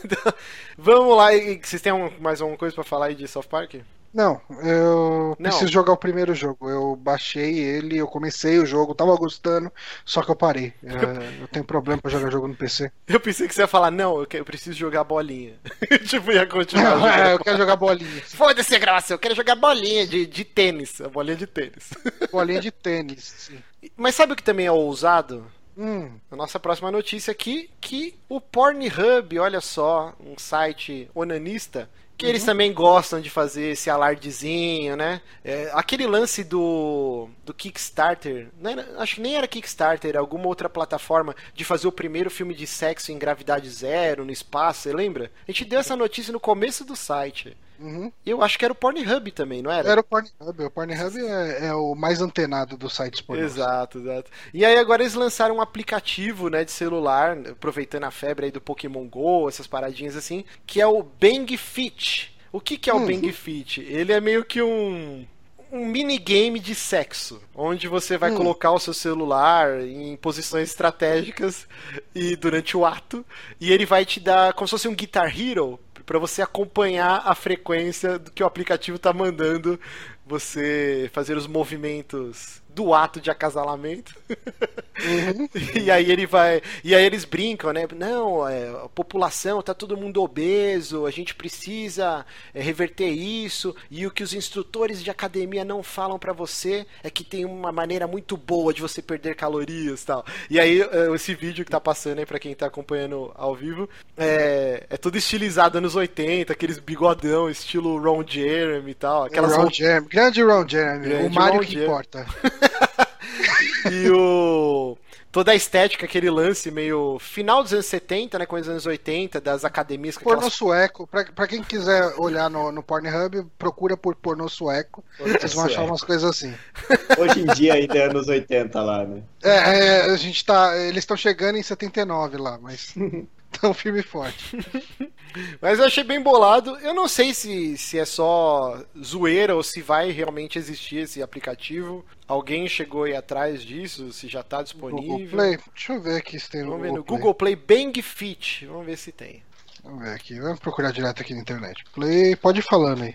Então, vamos lá, vocês têm mais alguma coisa para falar aí de South Park? Não, eu não. preciso jogar o primeiro jogo. Eu baixei ele, eu comecei o jogo, tava gostando, só que eu parei. É, eu tenho problema pra jogar jogo no PC. Eu pensei que você ia falar, não, eu, preciso jogar bolinha. tipo, ia continuar. Não, é, eu quero jogar bolinha. Foda-se a gravação, eu quero jogar bolinha de, de tênis. A bolinha de tênis. bolinha de tênis, sim. Mas sabe o que também é ousado? Hum. A nossa próxima notícia aqui, que o Pornhub, olha só, um site onanista, que eles uhum. também gostam de fazer esse alardezinho, né? É, aquele lance do, do Kickstarter, né? acho que nem era Kickstarter, era alguma outra plataforma de fazer o primeiro filme de sexo em gravidade zero, no espaço, você lembra? A gente deu essa notícia no começo do site. Uhum. Eu acho que era o Pornhub também, não era? Era o Pornhub. O Pornhub é, é o mais antenado dos sites pornôs. Exato, exato. E aí agora eles lançaram um aplicativo né, de celular, aproveitando a febre aí do Pokémon GO, essas paradinhas assim, que é o Bang Fit. O que, que é o uhum. Bang Fit? Ele é meio que um um minigame de sexo, onde você vai hum. colocar o seu celular em posições estratégicas e durante o ato, e ele vai te dar como se fosse um Guitar Hero para você acompanhar a frequência do que o aplicativo está mandando você fazer os movimentos do ato de acasalamento. Uhum. e aí ele vai. E aí eles brincam, né? Não, é, a população tá todo mundo obeso, a gente precisa é, reverter isso. E o que os instrutores de academia não falam para você é que tem uma maneira muito boa de você perder calorias tal. E aí, é, esse vídeo que tá passando aí pra quem tá acompanhando ao vivo é, é tudo estilizado anos 80, aqueles bigodão, estilo Ron Jeremy e tal. Aquelas Ron Jeremy, grande Ron Jeremy, grande o Mario Ron que Jeremy. importa. e o. toda a estética, aquele lance meio final dos anos 70, né? Começo dos anos 80, das academias com Pornô aquelas... sueco. Pra, pra quem quiser olhar no, no Pornhub, procura por pornô sueco. Vocês vão achar Sueco. umas coisas assim. Hoje em dia ainda é anos 80 lá, né? É, é, a gente tá. Eles estão chegando em 79 lá, mas. Tão firme e forte. Mas eu achei bem bolado. Eu não sei se, se é só zoeira ou se vai realmente existir esse aplicativo. Alguém chegou aí atrás disso, se já tá Google disponível. Play. Deixa eu ver aqui se tem no Vamos ver Google no Play. Google Play Bang Fit. Vamos ver se tem. Vamos ver aqui. Vamos procurar direto aqui na internet. Play, pode ir falando aí.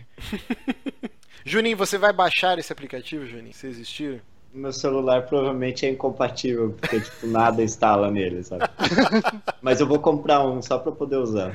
Juninho, você vai baixar esse aplicativo, Juninho, se existir? Meu celular provavelmente é incompatível, porque tipo, nada instala nele, sabe? Mas eu vou comprar um só pra poder usar.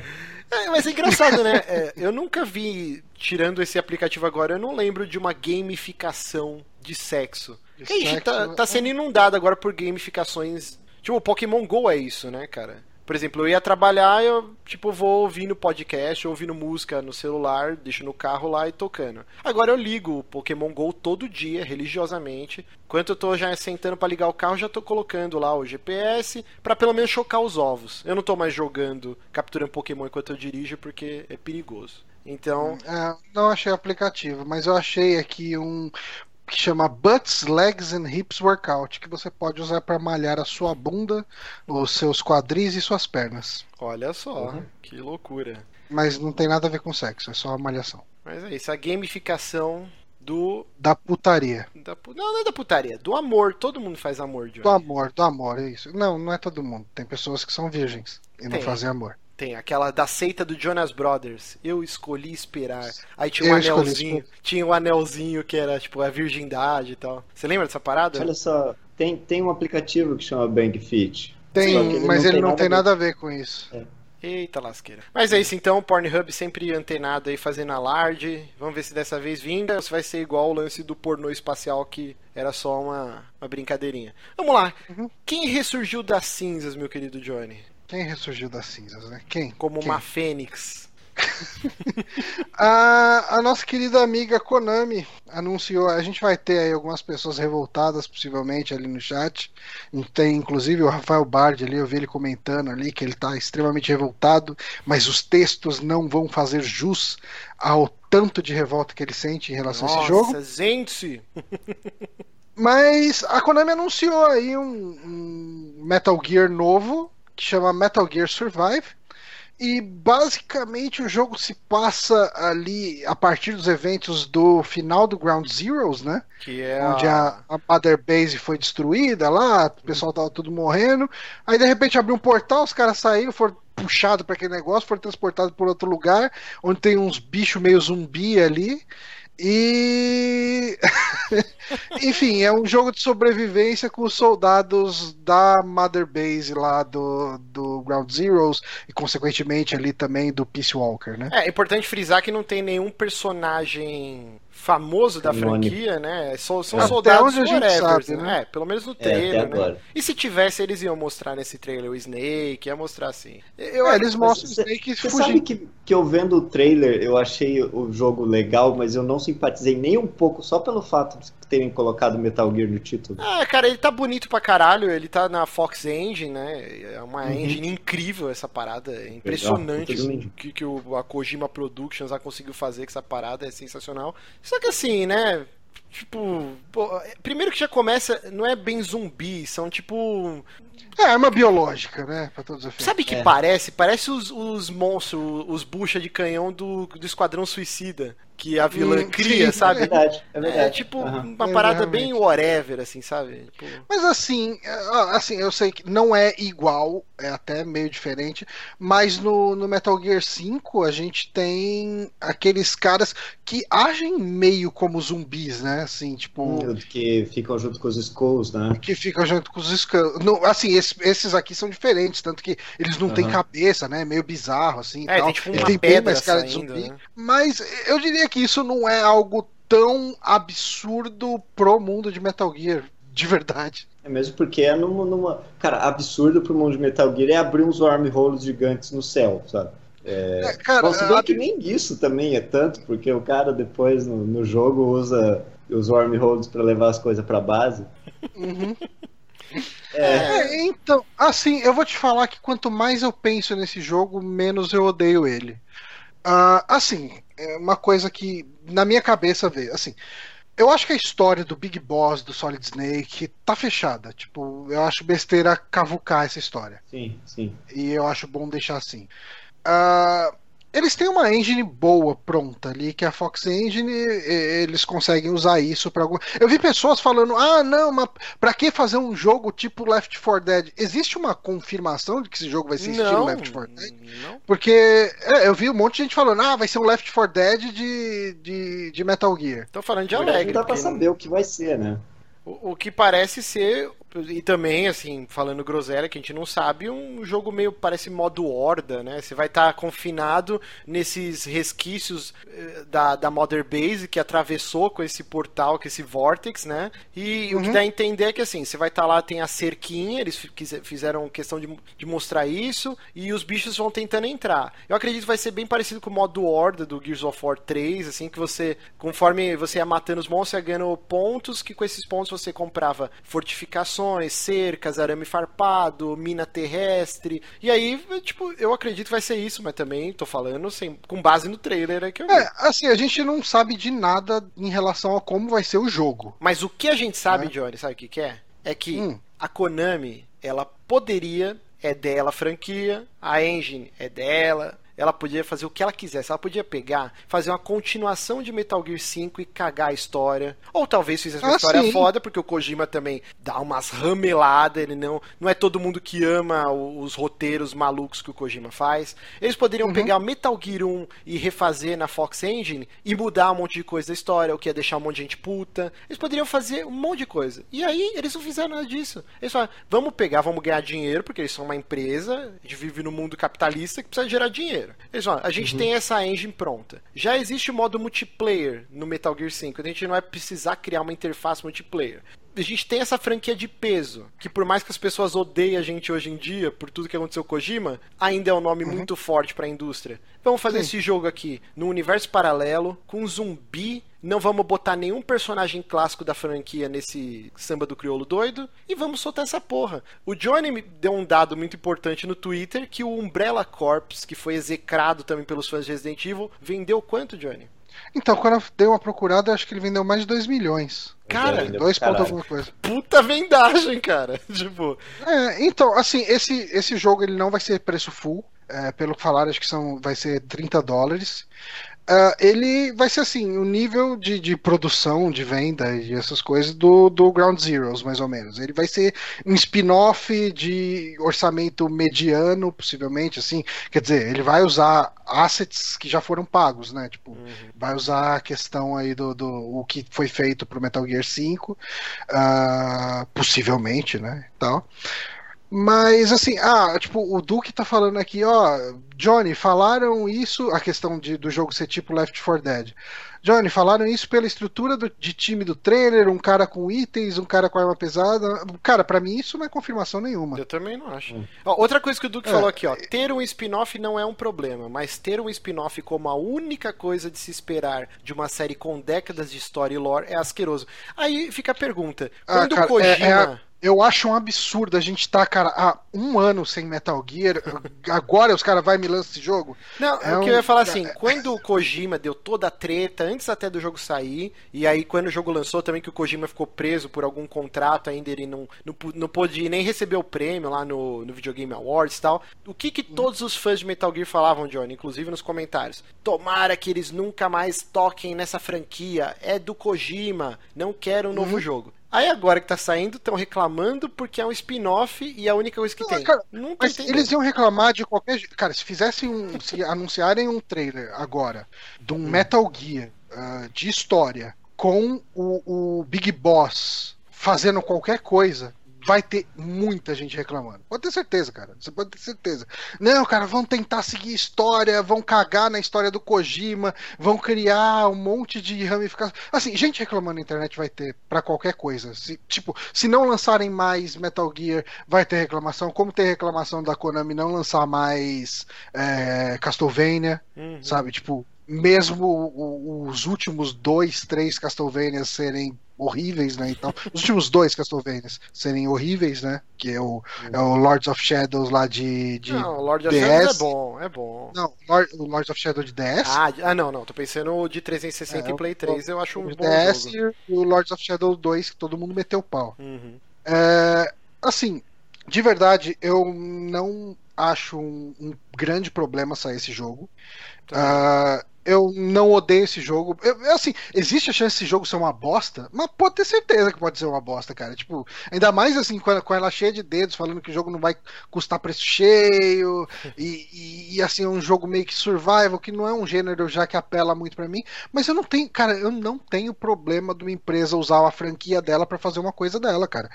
É, mas é engraçado, né? É, eu nunca vi, tirando esse aplicativo agora, eu não lembro de uma gamificação de sexo. De Que a gente sexo, tá, tá sendo inundado agora por gamificações. Tipo, o Pokémon GO é isso, né, cara? Por exemplo, eu ia trabalhar, eu, tipo, vou ouvindo podcast, ouvindo música no celular, deixo no carro lá e tocando. Agora eu ligo o Pokémon GO todo dia, religiosamente. Enquanto eu tô já sentando pra ligar o carro, já tô colocando lá o GPS pra pelo menos chocar os ovos. Eu não tô mais jogando, capturando Pokémon enquanto eu dirijo, porque é perigoso. Então, É, não achei aplicativo, mas eu achei aqui um que chama Butts, Legs and Hips Workout, que você pode usar para malhar a sua bunda, os seus quadris e suas pernas. olha só, Uhum. que loucura. Mas não tem nada a ver com sexo, é só malhação. Mas é isso, a gamificação do. Da putaria. Da, pu- não, não é da putaria, do amor. Todo mundo faz amor, Johnny. Do amor, do amor, é isso. Não, não é todo mundo. Tem pessoas que são virgens e não Tem. fazem amor. Tem aquela da seita do Jonas Brothers. Eu escolhi esperar. Aí tinha um Eu escolhi anelzinho. esperar. Tinha um anelzinho que era tipo a virgindade e tal. Você lembra dessa parada? Olha só, tem, tem um aplicativo que chama Bang Fit. Tem, ele mas não ele tem não nada tem a ver. nada a ver com isso. Eita lasqueira. Mas é isso então, o Pornhub sempre antenado aí fazendo alarde. Vamos ver se dessa vez vinga ou se vai ser igual o lance do pornô espacial que era só uma, uma brincadeirinha. Vamos lá. Uhum. Quem ressurgiu das cinzas, meu querido Johnny? Quem ressurgiu das cinzas, né? Quem? Como Quem? uma fênix. A, a nossa querida amiga Konami anunciou. A gente vai ter aí algumas pessoas revoltadas, possivelmente, ali no chat. Tem inclusive o Rafael Bard ali, eu vi ele comentando ali que ele tá extremamente revoltado, mas os textos não vão fazer jus ao tanto de revolta que ele sente em relação a esse jogo. Nossa, gente! Mas a Konami anunciou aí um, um Metal Gear novo que chama Metal Gear Survive. E basicamente o jogo se passa ali a partir dos eventos do final do Ground Zeroes, né? Que é Onde a, a Mother Base foi destruída lá, o pessoal tava tudo morrendo. Aí de repente abriu um portal, os caras saíram, foram puxados para aquele negócio, foram transportados por outro lugar, onde tem uns bichos meio zumbi ali. E. Enfim, é um jogo de sobrevivência com os soldados da Mother Base lá do, do Ground Zeroes e, consequentemente, ali também do Peace Walker, né? É importante frisar que não tem nenhum personagem famoso da Canônico. franquia, né? São, são Até soldados whatever, sabe, né? né? É, pelo menos no É, trailer, até né? E se tivesse, eles iam mostrar nesse trailer o Snake, ia mostrar assim. Eu, É, eles mostram o Snake Você sabe fugindo. que, que eu vendo o trailer, eu achei o jogo legal, mas eu não simpatizei nem um pouco, só pelo fato de terem colocado Metal Gear no título. Ah, cara, ele tá bonito pra caralho, ele tá na Fox Engine, né? É uma Uhum. engine incrível essa parada, é impressionante Legal, o que, que o, a Kojima Productions já conseguiu fazer com essa parada, é sensacional. Só que assim, né? Tipo, pô, primeiro que já começa, não é bem zumbi, são tipo. É, arma biológica, né? Pra todos os efeitos. Sabe o que É. parece? Parece os, os monstros, os bucha de canhão do, do Esquadrão Suicida, que a vilã Hum, cria, sim, É sabe? verdade, é verdade. É tipo Aham. uma É, parada realmente. bem whatever, assim, sabe? Tipo, Mas assim, é, assim, eu sei que não é igual, é até meio diferente, mas no, no Metal Gear 5 a gente tem aqueles caras que agem meio como zumbis, né? Assim, tipo, Hum, Que ficam junto com os Skulls, né? que ficam junto com os Skulls. No, assim, esses, esses aqui são diferentes, tanto que eles não têm Aham. cabeça, né? Meio bizarro, assim. é, tal. tem tipo Ele uma tem bem mais cara de saindo, zumbi. né? Mas eu diria que isso não é algo tão absurdo pro mundo de Metal Gear, de verdade. É mesmo porque é numa, numa- Cara, absurdo pro mundo de Metal Gear é abrir uns wormholes gigantes no céu, sabe? É, cara, Bom, se bem a- que nem isso também é tanto, porque o cara depois no, no jogo usa os wormholes pra levar as coisas pra base. Uhum. É. é. então, assim, eu vou te falar que quanto mais eu penso nesse jogo, menos eu odeio ele. Uh, assim, é uma coisa que na minha cabeça vê, assim, eu acho que a história do Big Boss do Solid Snake tá fechada. Tipo, eu acho besteira cavucar essa história. Sim, sim. E eu acho bom deixar assim. Uh, eles têm uma engine boa pronta ali, que é a Fox Engine, eles conseguem usar isso para algum. Eu vi pessoas falando: "Ah, não, mas para que fazer um jogo tipo Left 4 Dead?" Existe uma confirmação de que esse jogo vai ser não, estilo Left 4 Dead? Não. Porque é, eu vi um monte de gente falando: "Ah, vai ser um Left 4 Dead de, de, de Metal Gear". Tô falando de alegre. Não dá para saber o que vai ser, né? O, o que parece ser e também, assim, falando groselha, que a gente não sabe, um jogo meio parece modo horda, né? Você vai estar tá confinado nesses resquícios eh, da, da Mother Base que atravessou com esse portal, com esse Vortex, né? E uhum. o que uhum. dá a entender é que, assim, você vai estar tá lá, tem a cerquinha, eles fizeram questão de, de mostrar isso, e os bichos vão tentando entrar. Eu acredito que vai ser bem parecido com o modo horda do Gears of War 3, assim, que você, conforme você ia matando os monstros, ia ganhando pontos, que com esses pontos você comprava fortificações cercas, arame farpado, mina terrestre. E aí, tipo, eu acredito que vai ser isso, mas também tô falando sem, com base no trailer é que eu vi. É, assim, a gente não sabe de nada em relação a como vai ser o jogo. Mas o que a gente sabe, é. Johnny, sabe o que, que é? É que hum. a Konami, ela poderia, é dela a franquia, a engine é dela, ela podia fazer o que ela quisesse. Ela podia pegar, fazer uma continuação de Metal Gear 5 e cagar a história. Ou talvez fizesse uma ah, história sim. foda, porque o Kojima também dá umas rameladas. Ele não, não é todo mundo que ama os roteiros malucos que o Kojima faz. Eles poderiam uhum. pegar Metal Gear 1 e refazer na Fox Engine e mudar um monte de coisa da história, o que ia deixar um monte de gente puta. Eles poderiam fazer um monte de coisa. E aí eles não fizeram nada disso. Eles falaram, vamos pegar, vamos ganhar dinheiro, porque eles são uma empresa, a gente vive no mundo capitalista que precisa gerar dinheiro. Eles falam, a gente uhum. tem essa engine pronta. Já existe o modo multiplayer no Metal Gear 5. A gente não vai precisar criar uma interface multiplayer a gente tem essa franquia de peso, que por mais que as pessoas odeiem a gente hoje em dia por tudo que aconteceu com Kojima, ainda é um nome uhum. muito forte para a indústria. Vamos fazer Sim. esse jogo aqui no universo paralelo, com zumbi, não vamos botar nenhum personagem clássico da franquia nesse samba do crioulo doido e vamos soltar essa porra. O Johnny me deu um dado muito importante no Twitter que o Umbrella Corps, que foi execrado também pelos fãs de Resident Evil, vendeu quanto, Johnny? Então, quando eu dei uma procurada, acho que ele vendeu mais de 2 milhões. Cara, dois pontos alguma coisa. Puta vendagem, cara. tipo. É, então, assim, esse, esse jogo ele não vai ser preço full. É, pelo que falaram, acho que são, vai ser 30 dólares. Uh, ele vai ser assim, o nível de, de produção, de venda e essas coisas do, do Ground Zeroes, mais ou menos. Ele vai ser um spin-off de orçamento mediano, possivelmente, assim. Quer dizer, ele vai usar assets que já foram pagos, né? Tipo, uhum. vai usar a questão aí do, do o que foi feito pro Metal Gear 5, uh, ah, possivelmente, né? Tal. Mas assim, ah, tipo, o Duke tá falando aqui, ó, Johnny, falaram isso, a questão de, do jogo ser tipo Left 4 Dead. Johnny, falaram isso pela estrutura do, de time do trailer, um cara com itens, um cara com arma pesada. Cara, para mim isso não é confirmação nenhuma. Eu também não acho. Hum. Ó, outra coisa que o Duke é. falou aqui, ó, ter um spin-off não é um problema, mas ter um spin-off como a única coisa de se esperar de uma série com décadas de história e lore é asqueroso. Aí fica a pergunta, ah, quando ah, cara, o Kojima... É, é a eu acho um absurdo a gente tá, cara, há um ano sem Metal Gear. Agora os caras vão me lançar esse jogo. Não, é o que um... eu ia falar assim, quando o Kojima deu toda a treta, antes até do jogo sair, e aí quando o jogo lançou também que o Kojima ficou preso por algum contrato ainda, ele não, não, não pôde nem receber o prêmio lá no, no Videogame Awards e tal. O que que todos os fãs de Metal Gear falavam, Johnny? Inclusive nos comentários. Tomara que eles nunca mais toquem nessa franquia. É do Kojima. Não quero um novo uhum. jogo. Aí agora que tá saindo, estão reclamando porque é um spin-off e é a única coisa que não, tem. Cara, não mas eles iam reclamar de qualquer. Cara, se fizessem um. se anunciarem um trailer agora de um hum. Metal Gear uh, de história com o, o Big Boss fazendo qualquer coisa, vai ter muita gente reclamando. Pode ter certeza, cara. Você pode ter certeza. Não, cara, vão tentar seguir história, vão cagar na história do Kojima, vão criar um monte de ramificações. Assim, gente reclamando na internet vai ter para qualquer coisa. Se, tipo, se não lançarem mais Metal Gear, vai ter reclamação. Como tem reclamação da Konami não lançar mais é, Castlevania, uhum. sabe? Tipo, mesmo os últimos dois, três Castlevania serem horríveis, né? Então, os últimos dois Castlevanias serem horríveis, né? Que é o, é o Lords of Shadows lá de, de não, Lords of DS. Shadows é bom, é bom. Não, Lord, o Lords of Shadow de DS. Ah, ah, não, não, tô pensando de 360 É, e Play 3, eu acho um o bom DS jogo. e o Lords of Shadow 2, que todo mundo meteu o pau. Uhum. É, assim, de verdade, eu não acho um, um grande problema sair esse jogo. Ah, eu não odeio esse jogo. Eu- assim, existe a chance desse jogo ser uma bosta, mas pode ter certeza que pode ser uma bosta, cara. Tipo, ainda mais assim, com ela, com ela cheia de dedos, falando que o jogo não vai custar preço cheio, e, e- e, assim, é um jogo meio que survival, que não é um gênero já que apela muito pra mim. Mas eu não tenho, cara, eu não tenho problema de uma empresa usar a franquia dela pra fazer uma coisa dela, cara.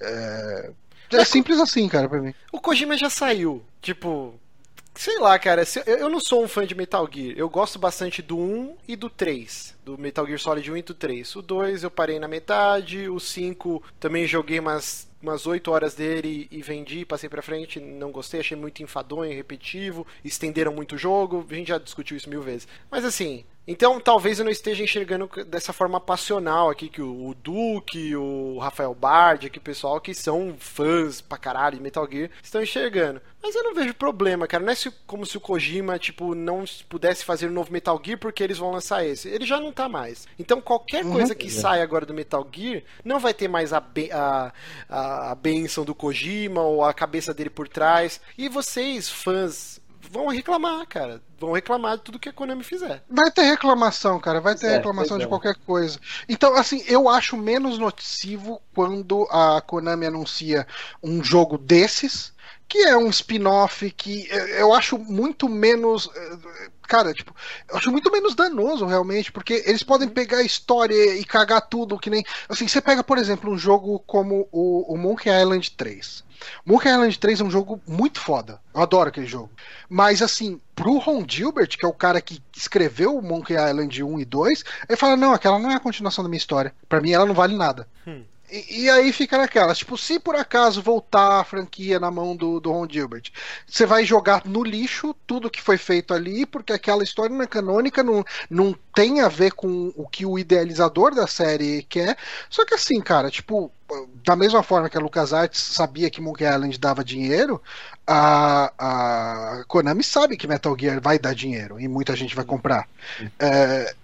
É, é simples assim, cara, pra mim. O Kojima já saiu. Tipo, sei lá, cara. eu não sou um fã de Metal Gear. Eu gosto bastante do 1 e do 3. Do Metal Gear Solid 1 e do 3. O 2 eu parei na metade. O 5 também joguei umas, umas 8 horas dele e vendi, passei pra frente. Não gostei, achei muito enfadonho, repetitivo. Estenderam muito o jogo. A gente já discutiu isso mil vezes. Mas assim. Então, talvez eu não esteja enxergando dessa forma passional aqui que o, o Duke, o Rafael Bard, aqui o pessoal que são fãs pra caralho de Metal Gear, estão enxergando. Mas eu não vejo problema, cara. Não é como se o Kojima, tipo, não pudesse fazer um novo Metal Gear porque eles vão lançar esse. Ele já não tá mais. Então, qualquer Uhum. coisa que sai agora do Metal Gear não vai ter mais a, be a, a, a benção do Kojima ou a cabeça dele por trás. E vocês, fãs, vão reclamar, cara. Vão reclamar de tudo que a Konami fizer. Vai ter reclamação, cara. Vai ter é, reclamação de é. qualquer coisa. Então, assim, eu acho menos nocivo quando a Konami anuncia um jogo desses, que é um spin-off que eh, eu acho muito menos. eh, Cara, tipo, eu acho muito menos danoso realmente, porque eles podem pegar a história e cagar tudo, que nem. Assim, você pega, por exemplo, um jogo como o, o Monkey Island 3. Monkey Island 3 é um jogo muito foda. Eu adoro aquele jogo. Mas, assim, pro Ron Gilbert, que é o cara que escreveu Monkey Island 1 e 2, ele fala: não, aquela não é a continuação da minha história. Pra mim, ela não vale nada. Hum. E, e aí fica naquela, tipo, se por acaso voltar a franquia na mão do, do Ron Gilbert, você vai jogar no lixo tudo que foi feito ali, porque aquela história não é canônica, não, não tem a ver com o que o idealizador da série quer. Só que assim, cara, tipo, da mesma forma que a LucasArts sabia que Monkey Island dava dinheiro, a, a Konami sabe que Metal Gear vai dar dinheiro e muita gente vai comprar. É,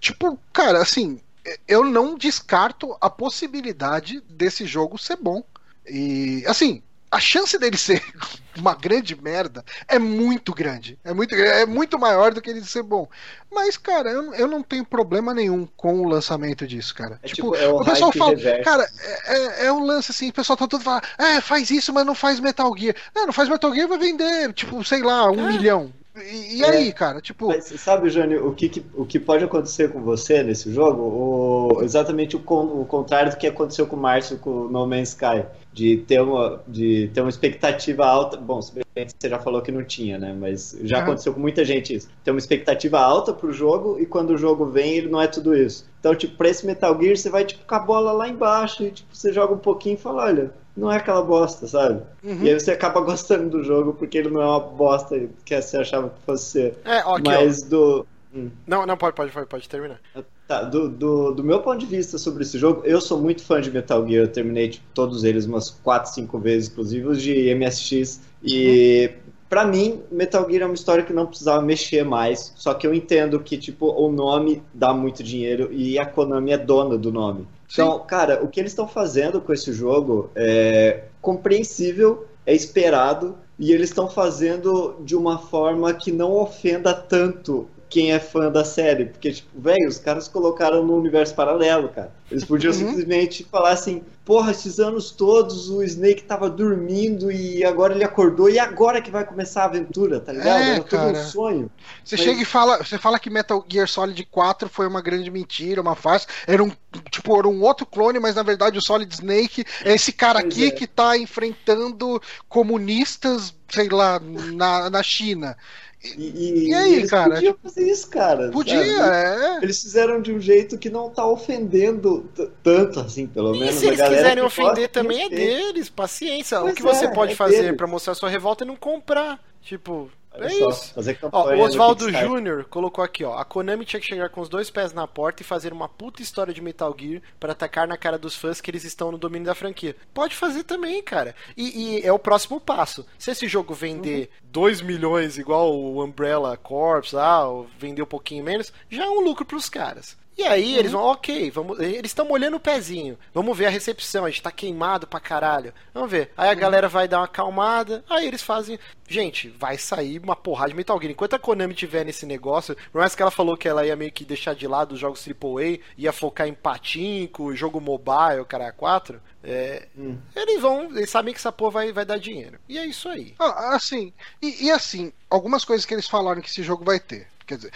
tipo, cara, assim, eu não descarto a possibilidade desse jogo ser bom. E, assim, a chance dele ser uma grande merda é muito grande. É muito, é muito maior do que ele ser bom. Mas, cara, eu, eu não tenho problema nenhum com o lançamento disso, cara. É tipo, tipo, é o, o pessoal fala, reverso. cara, é, é- é um lance assim, o pessoal tá todo falando, é, faz isso, mas não faz Metal Gear. Não, não faz Metal Gear, vai vender, tipo, sei lá, um É. milhão. E, e É. aí, cara, tipo, Mas sabe, Jânio, o que, que- o que pode acontecer com você nesse jogo? O- exatamente o, o contrário do que aconteceu com o Márcio com o No Man's Sky. De ter uma, de ter uma expectativa alta. Bom, se bem que você já falou que não tinha, né? Mas já Aham. aconteceu com muita gente isso. Ter uma expectativa alta pro jogo e quando o jogo vem, ele não é tudo isso. Então, tipo, pra esse Metal Gear, você vai tipo, com a bola lá embaixo e tipo, você joga um pouquinho e fala, olha, não é aquela bosta, sabe? uhum. E aí você acaba gostando do jogo porque ele não é uma bosta que você achava que fosse ser. É, ó. Mas do. hum. Não, não, pode, pode, pode, pode terminar. Tá, do, do, do meu ponto de vista sobre esse jogo, eu sou muito fã de Metal Gear, eu terminei tipo, todos eles umas 4, 5 vezes, inclusive os de MSX. E pra mim, Metal Gear é uma história que não precisava mexer mais, só que eu entendo que tipo, o nome dá muito dinheiro e a Konami é dona do nome. Então, cara, o que eles estão fazendo com esse jogo é compreensível, é esperado, e eles estão fazendo de uma forma que não ofenda tanto quem é fã da série. Porque, tipo, velho, os caras colocaram no universo paralelo, cara. Eles podiam Uhum. simplesmente falar assim: porra, esses anos todos o Snake tava dormindo e agora ele acordou e agora que vai começar a aventura, tá ligado? É, Era cara. um sonho. Você Mas- chega e fala, você fala que Metal Gear Solid 4 foi uma grande mentira, uma farsa. Era um tipo, era um outro clone, mas na verdade o Solid Snake é esse cara Pois aqui é. que tá enfrentando comunistas, sei lá, na, na China. E, E aí, eles cara? podiam fazer isso, cara. Podia, sabe? é. Eles fizeram de um jeito que não tá ofendendo tanto, assim, pelo E menos. se a eles galera quiserem que ofender também é deles, paciência. o Pois que você é, pode é fazer pra mostrar sua revolta é não comprar. Tipo, É isso. Ó, o Oswaldo Júnior colocou aqui, ó. A Konami tinha que chegar com os dois pés na porta e fazer uma puta história de Metal Gear para atacar na cara dos fãs que eles estão no domínio da franquia. Pode fazer também, cara. E, e é o próximo passo. Se esse jogo vender uhum. 2 milhões, igual o Umbrella Corps lá, ou vender um pouquinho menos, já é um lucro pros caras. E aí uhum. eles vão, ok, vamos, eles estão molhando o pezinho. Vamos ver a recepção, a gente tá queimado pra caralho. Vamos ver. Aí a uhum. galera vai dar uma acalmada, aí eles fazem. Gente, vai sair uma porrada de Metal Gear. Enquanto a Konami tiver nesse negócio, por mais que ela falou que ela ia meio que deixar de lado os jogos AAA, ia focar em patinco, jogo mobile, cara 4, é, hum. eles vão, eles sabem que essa porra vai, vai dar dinheiro. E é isso aí. Ah, assim, e, e assim, algumas coisas que eles falaram que esse jogo vai ter. Quer dizer,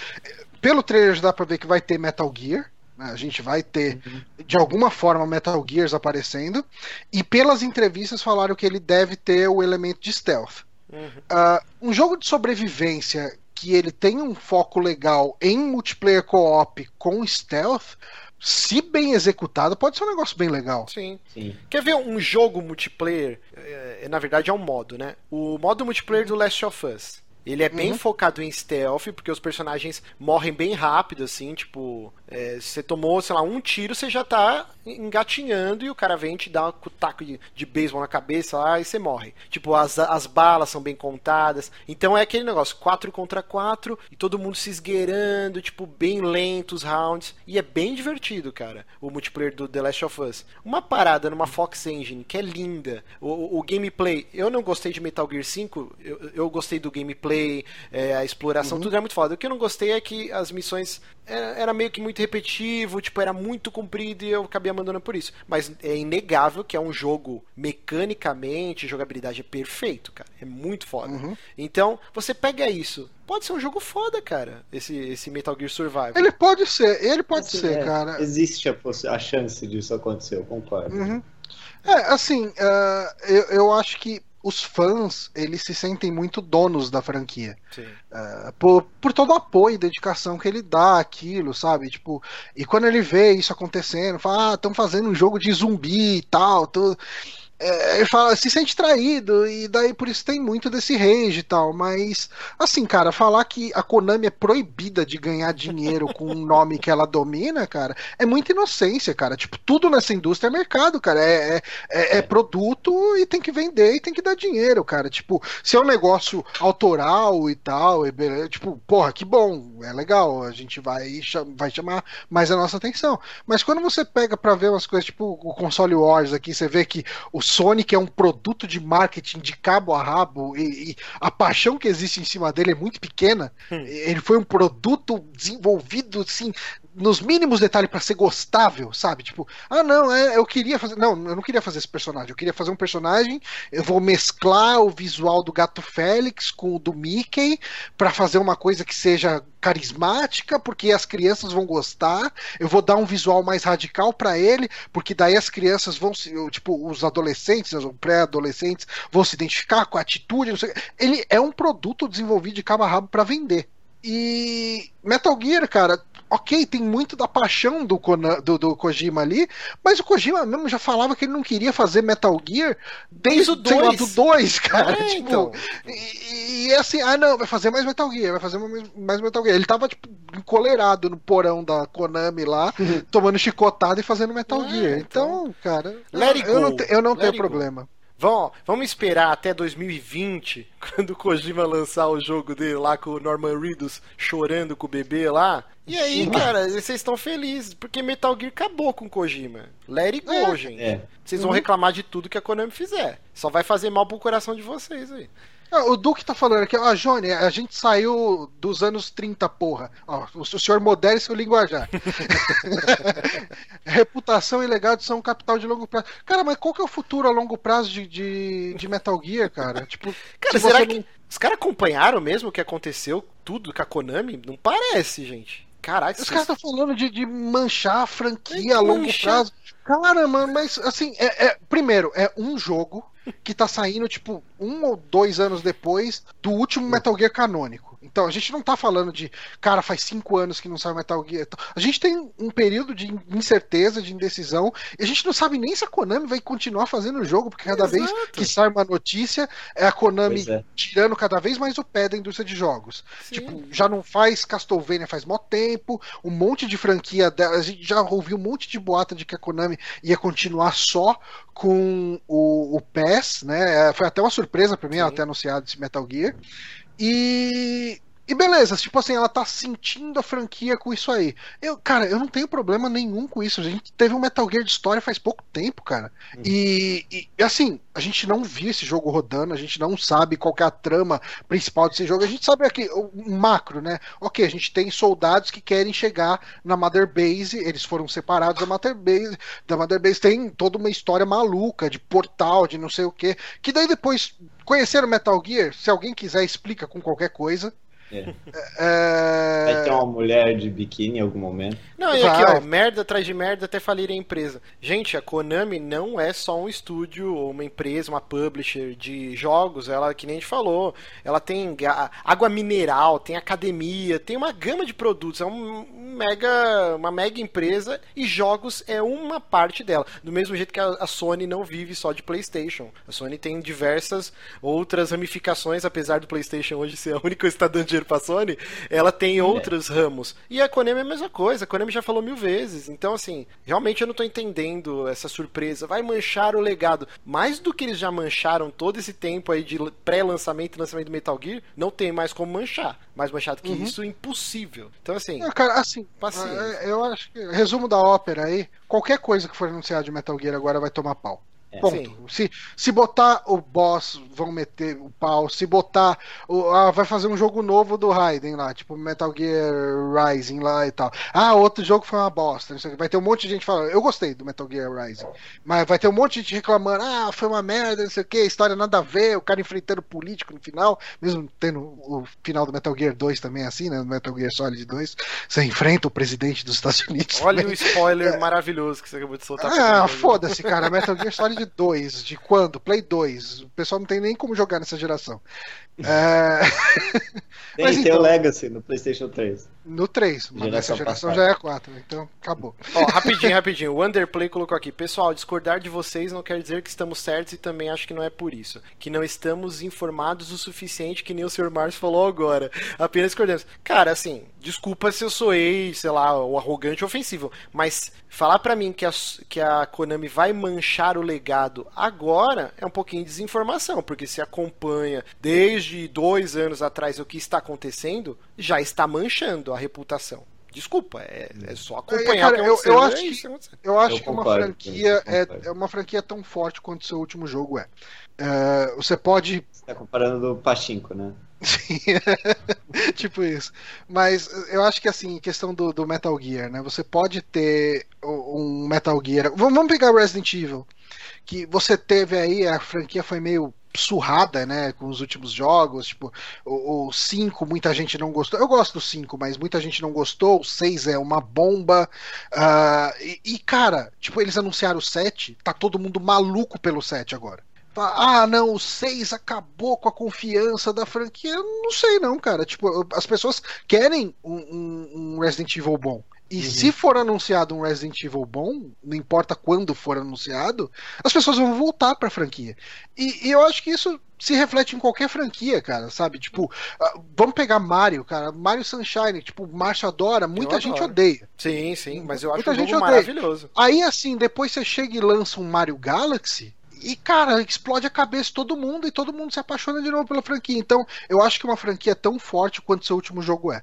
pelo trailer já dá pra ver que vai ter Metal Gear. Né? A gente vai ter, uhum. de alguma forma, Metal Gears aparecendo. E pelas entrevistas falaram que ele deve ter o elemento de stealth. Uhum. Uh, um jogo de sobrevivência que ele tem um foco legal em multiplayer co-op com stealth, se bem executado, pode ser um negócio bem legal. Sim. Sim. Quer ver um jogo multiplayer? É, na verdade é um modo, né? O modo multiplayer do Last of Us. Ele é bem uhum. focado em stealth, porque os personagens morrem bem rápido, assim, tipo, é, você tomou, sei lá, um tiro, você já tá engatinhando e o cara vem te dar um taco de, de beisebol na cabeça lá e você morre. Tipo, as, as balas são bem contadas. Então é aquele negócio, 4 contra 4 e todo mundo se esgueirando, tipo, bem lento os rounds. E é bem divertido, cara, o multiplayer do The Last of Us. Uma parada numa Fox Engine que é linda. O, o gameplay, eu não gostei de Metal Gear 5, eu, eu gostei do gameplay, é, a exploração, uhum. tudo é muito foda. O que eu não gostei é que as missões era, era, meio que muito repetitivo, tipo, era muito comprido e eu acabei abandonando por isso. Mas é inegável que é um jogo mecanicamente, jogabilidade é perfeito, cara. É muito foda. Uhum. Então, você pega isso. Pode ser um jogo foda, cara, esse, esse Metal Gear Survival. Ele pode ser, ele pode assim, ser, é, cara. Existe a, a, chance disso acontecer, eu concordo. Uhum. É, assim, uh, eu, eu acho que os fãs eles se sentem muito donos da franquia. Uh, por, por todo o apoio e dedicação que ele dá aquilo, sabe? Tipo, e quando ele vê isso acontecendo, fala, ah, estão fazendo um jogo de zumbi e tal, tudo é, ele fala, se sente traído, e daí por isso tem muito desse rage e tal. Mas, assim, cara, falar que a Konami é proibida de ganhar dinheiro com um nome que ela domina, cara, é muita inocência, cara. Tipo, tudo nessa indústria é mercado, cara. É, é, é, é produto e tem que vender e tem que dar dinheiro, cara. Tipo, se é um negócio autoral e tal, e, tipo, porra, que bom, é legal, a gente vai, vai chamar mais a nossa atenção. Mas quando você pega pra ver umas coisas, tipo o console Wars aqui, você vê que os Sonic é um produto de marketing de cabo a rabo e, e a paixão que existe em cima dele é muito pequena. Hum. Ele foi um produto desenvolvido assim nos mínimos detalhes para ser gostável, sabe? Tipo, ah, não, é, eu queria fazer. Não, eu não queria fazer esse personagem. Eu queria fazer um personagem. Eu vou mesclar o visual do Gato Félix com o do Mickey para fazer uma coisa que seja carismática, porque as crianças vão gostar. Eu vou dar um visual mais radical para ele, porque daí as crianças vão se. Tipo, os adolescentes, os pré-adolescentes, vão se identificar com a atitude. Ele é um produto desenvolvido de cabo a rabo para vender. E Metal Gear, cara, ok, tem muito da paixão do, do, do, Kojima ali, mas o Kojima mesmo já falava que ele não queria fazer Metal Gear desde o 2, 2 cara. É, tipo, então. e, e, é assim, ah não, vai fazer mais Metal Gear, vai fazer mais Metal Gear. Ele tava, tipo, encolerado no porão da Konami lá, tomando chicotada e fazendo Metal é, Gear. Então, então cara, eu, eu, não, eu não tenho problema. Vamos, vamos esperar até 2020, quando o Kojima lançar o jogo dele lá com o Norman Reedus chorando com o bebê lá. E aí, cara, vocês estão felizes, porque Metal Gear acabou com o Kojima. Let it go, é. gente. É. Vocês vão uhum. reclamar de tudo que a Konami fizer. Só vai fazer mal pro coração de vocês aí. Ah, o Duque tá falando aqui, ó, ah, Johnny, a gente saiu dos anos 30, porra. Ó, o senhor modere seu linguajar. Reputação e legado são capital de longo prazo. Cara, mas qual que é o futuro a longo prazo de, de, de Metal Gear, cara? Tipo, cara, será que. Os caras acompanharam mesmo o que aconteceu, tudo com a Konami? Não parece, gente. Caraca, Os caras estão falando de, de manchar a franquia a longo prazo. Cara, mano, mas assim, é, é, primeiro, é um jogo que tá saindo, tipo, um ou dois anos depois do último Metal Gear canônico. Então a gente não tá falando de, cara, faz cinco anos que não sai Metal Gear. A gente tem um período de incerteza, de indecisão, e a gente não sabe nem se a Konami vai continuar fazendo o jogo, porque cada Exato. vez que sai uma notícia, é a Konami é. tirando cada vez mais o pé da indústria de jogos. Sim. Tipo, já não faz Castlevania faz mó tempo, um monte de franquia dela, a gente já ouviu um monte de boata de que a Konami ia continuar só com o, o PES, né? É, foi até uma surpresa para mim Sim. ela ter anunciado esse Metal Gear. E e beleza, tipo assim, ela tá sentindo a franquia com isso aí. Eu, cara, eu não tenho problema nenhum com isso. A gente teve um Metal Gear de história faz pouco tempo, cara. Uhum. E, e, assim, a gente não viu esse jogo rodando, a gente não sabe qual é a trama principal desse jogo. A gente sabe aqui, o macro, né? Ok, a gente tem soldados que querem chegar na Mother Base, eles foram separados da Mother Base. Da Mother Base tem toda uma história maluca de portal, de não sei o que. Que daí depois, conheceram Metal Gear, se alguém quiser, explica com qualquer coisa. É. é... Vai ter uma mulher de biquíni em algum momento. Não, e aqui, ó, merda atrás de merda até falir a empresa. Gente, a Konami não é só um estúdio ou uma empresa, uma publisher de jogos. Ela, que nem a gente falou, ela tem água mineral, tem academia, tem uma gama de produtos. É um mega, uma mega empresa e jogos é uma parte dela. Do mesmo jeito que a, Sony não vive só de PlayStation. A Sony tem diversas outras ramificações, apesar do PlayStation hoje ser a única que está dando dinheiro pra Sony, ela tem é. outros ramos. E a Konami é a mesma coisa, a Konami já falou mil vezes. Então, assim, realmente eu não tô entendendo essa surpresa. Vai manchar o legado. Mais do que eles já mancharam todo esse tempo aí de pré-lançamento e lançamento do Metal Gear, não tem mais como manchar. Mais manchado que uhum. isso, impossível. Então, assim. É, cara, assim, paciência. É, eu acho que, resumo da ópera aí, qualquer coisa que for anunciada de Metal Gear agora vai tomar pau. É, Ponto. Se, se botar o boss, vão meter o pau. Se botar. O, ah, vai fazer um jogo novo do Raiden lá, tipo Metal Gear Rising lá e tal. Ah, outro jogo foi uma bosta. Vai ter um monte de gente falando. Eu gostei do Metal Gear Rising. Mas vai ter um monte de gente reclamando. Ah, foi uma merda, não sei o que, história nada a ver, o cara enfrentando político no final. Mesmo tendo o final do Metal Gear 2 também assim, né? No Metal Gear Solid 2. Você enfrenta o presidente dos Estados Unidos. Olha também. o spoiler é. maravilhoso que você acabou de soltar. Ah, foda-se, cara. Metal Gear Solid de 2. De quando? Play 2. O pessoal não tem nem como jogar nessa geração. É... Tem, Mas, tem então, o Legacy no PlayStation 3. No 3, mas nessa geração passada. já é 4, então acabou. Ó, rapidinho, rapidinho. O Underplay colocou aqui. Pessoal, discordar de vocês não quer dizer que estamos certos e também acho que não é por isso. Que não estamos informados o suficiente, que nem o Sr. Márcio falou agora. Apenas discordamos. Cara, assim, desculpa se eu soei, sei lá, o arrogante ou ofensivo, mas falar para mim que a, que a Konami vai manchar o legado agora é um pouquinho de desinformação, porque se acompanha desde dois anos atrás o que está acontecendo, já está manchando a reputação. Desculpa, é, é só é, acompanhar. É, cara, eu, eu, acho é que, eu acho eu que uma franquia é, é uma franquia tão forte quanto o seu último jogo é. Uh, você pode. Você tá comparando do Pachinko, né? Sim, tipo isso. Mas eu acho que assim, questão do, do, Metal Gear, né? Você pode ter um Metal Gear. Vamos pegar Resident Evil. Que você teve aí, a franquia foi meio surrada, né, com os últimos jogos, tipo, o 5 muita gente não gostou, eu gosto do 5, mas muita gente não gostou, o 6 é uma bomba, uh, e, e, cara, tipo, eles anunciaram o 7, tá todo mundo maluco pelo 7 agora. Ah, não, o 6 acabou com a confiança da franquia. Não sei, não, cara. Tipo, as pessoas querem um, um, um Resident Evil bom. E uhum. se for anunciado um Resident Evil bom, não importa quando for anunciado, as pessoas vão voltar pra franquia. E, e eu acho que isso se reflete em qualquer franquia, cara, sabe? Tipo, uh, vamos pegar Mario, cara. Mario Sunshine, tipo, o Márcio adora, muita gente odeia. Sim, sim, mas eu acho muita um gente odeia. maravilhoso. Aí, assim, depois você chega e lança um Mario Galaxy, e, cara, explode a cabeça de todo mundo e todo mundo se apaixona de novo pela franquia. Então, eu acho que uma franquia é tão forte quanto seu último jogo é.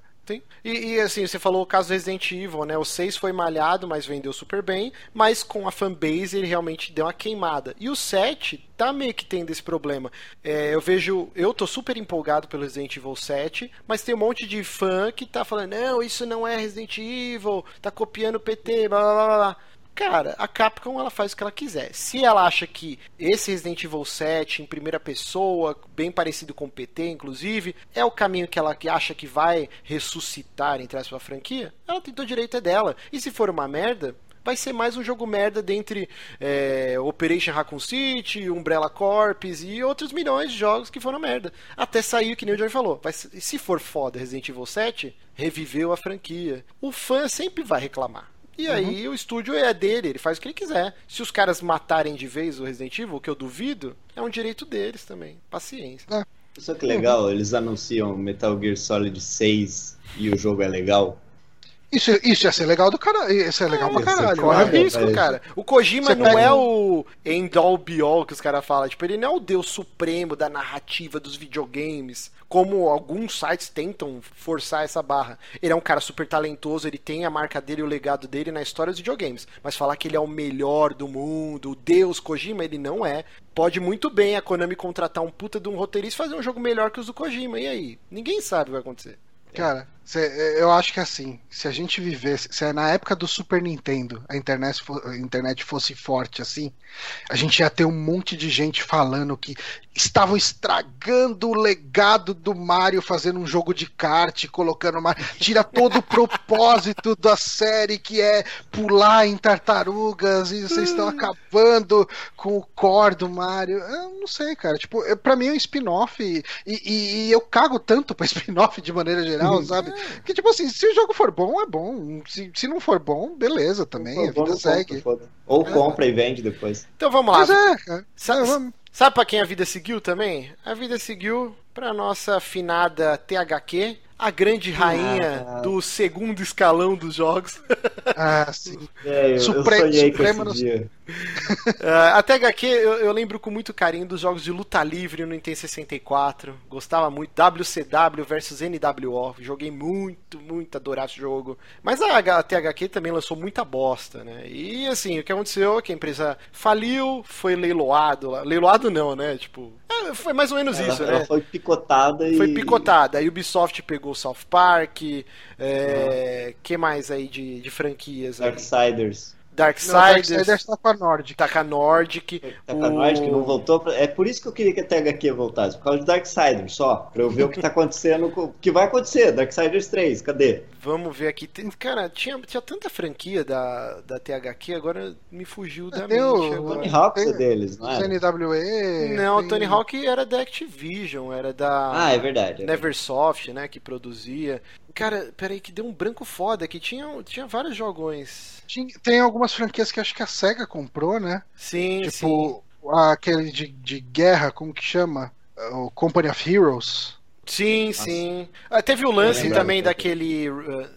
E, e, assim, você falou o caso Resident Evil, né? O 6 foi malhado, mas vendeu super bem, mas com a fanbase ele realmente deu uma queimada. E o 7 tá meio que tendo esse problema. É, eu vejo, eu tô super empolgado pelo Resident Evil 7, mas tem um monte de fã que tá falando, não, isso não é Resident Evil, tá copiando o PT, blá blá blá blá. Cara, a Capcom ela faz o que ela quiser. Se ela acha que esse Resident Evil 7 em primeira pessoa, bem parecido com o PT, inclusive, é o caminho que ela acha que vai ressuscitar entre a sua franquia, ela tem todo direito é dela. E se for uma merda, vai ser mais um jogo merda dentre é, Operation Raccoon City, Umbrella Corps e outros milhões de jogos que foram merda. Até sair, que nem o Johnny falou. Vai, se for foda Resident Evil 7, reviveu a franquia. O fã sempre vai reclamar. E aí uhum. o estúdio é dele, ele faz o que ele quiser. Se os caras matarem de vez o Resident Evil, o que eu duvido, é um direito deles também. Paciência. É. Só que legal, eles anunciam Metal Gear Solid 6 e o jogo é legal. Isso, isso ia ser legal do cara. Isso é legal é, pra caralho. Corre risco, cara. O Kojima Você não pega... é o end all be all que os caras falam. Tipo, ele não é o deus supremo da narrativa dos videogames. Como alguns sites tentam forçar essa barra. Ele é um cara super talentoso, ele tem a marca dele e o legado dele na história dos videogames. Mas falar que ele é o melhor do mundo, o deus Kojima, ele não é. Pode muito bem a Konami contratar um puta de um roteirista e fazer um jogo melhor que os do Kojima. E aí? Ninguém sabe o que vai acontecer. Cara, eu acho que assim, se a gente vivesse, se na época do Super Nintendo a internet, a internet fosse forte assim, a gente ia ter um monte de gente falando que estavam estragando o legado do Mario fazendo um jogo de kart, colocando Mario, tira todo o propósito da série que é pular em tartarugas e vocês estão hum. acabando com o core do Mario. Eu não sei, cara. Tipo, para mim é um spin-off e, e, e, eu cago tanto pra spin-off de maneira geral, sabe? Que tipo assim, se o jogo for bom, é bom. Se, se não for bom, beleza também. a vida bom, segue. Compra, Ou é. compra e vende depois. Então vamos lá. Mas é. Sabe, é, vamos. sabe pra quem a vida seguiu também? A vida seguiu pra nossa finada THQ a grande rainha ah, do segundo escalão dos jogos. Ah, sim. É, eu, Supre eu sonhei Suprema com esse no... dia. Uh, até HQ eu, eu, lembro com muito carinho dos jogos de luta livre no Nintendo 64. Gostava muito. WCW versus NWO. Joguei muito, muito, adorava esse jogo. Mas a THQ também lançou muita bosta, né? E assim, o que aconteceu é que a empresa faliu, foi leiloado. Leiloado não, né? Tipo, é, foi mais ou menos ela, isso, ela né? Foi picotada e. Foi picotada. A Ubisoft pegou o South Park. É, uhum. que mais aí de, de franquias? Darksiders. Darksiders. Não, Darksiders tá com a Nordic. Tá com a Nordic. Tá com a Nordic, não voltou. Pra... É por isso que eu queria que a THQ voltasse, por causa de Darksiders só. Pra eu ver o que tá acontecendo, o que vai acontecer. Darksiders 3, cadê? Vamos ver aqui. Cara, tinha, tinha tanta franquia da, da THQ, agora me fugiu da mente. O Tony Hawk é deles, não é? NWE. Não, o Tony Hawk era da Activision, era da. Ah, é verdade. É Neversoft, né, que produzia. Cara, peraí, que deu um branco foda, que tinha, tinha vários jogões. Tem algumas franquias que acho que a SEGA comprou, né? Sim, tipo, sim. aquele de, de guerra, como que chama? O Company of Heroes. Sim, Nossa. sim. Ah, teve o lance também daquele. Uh,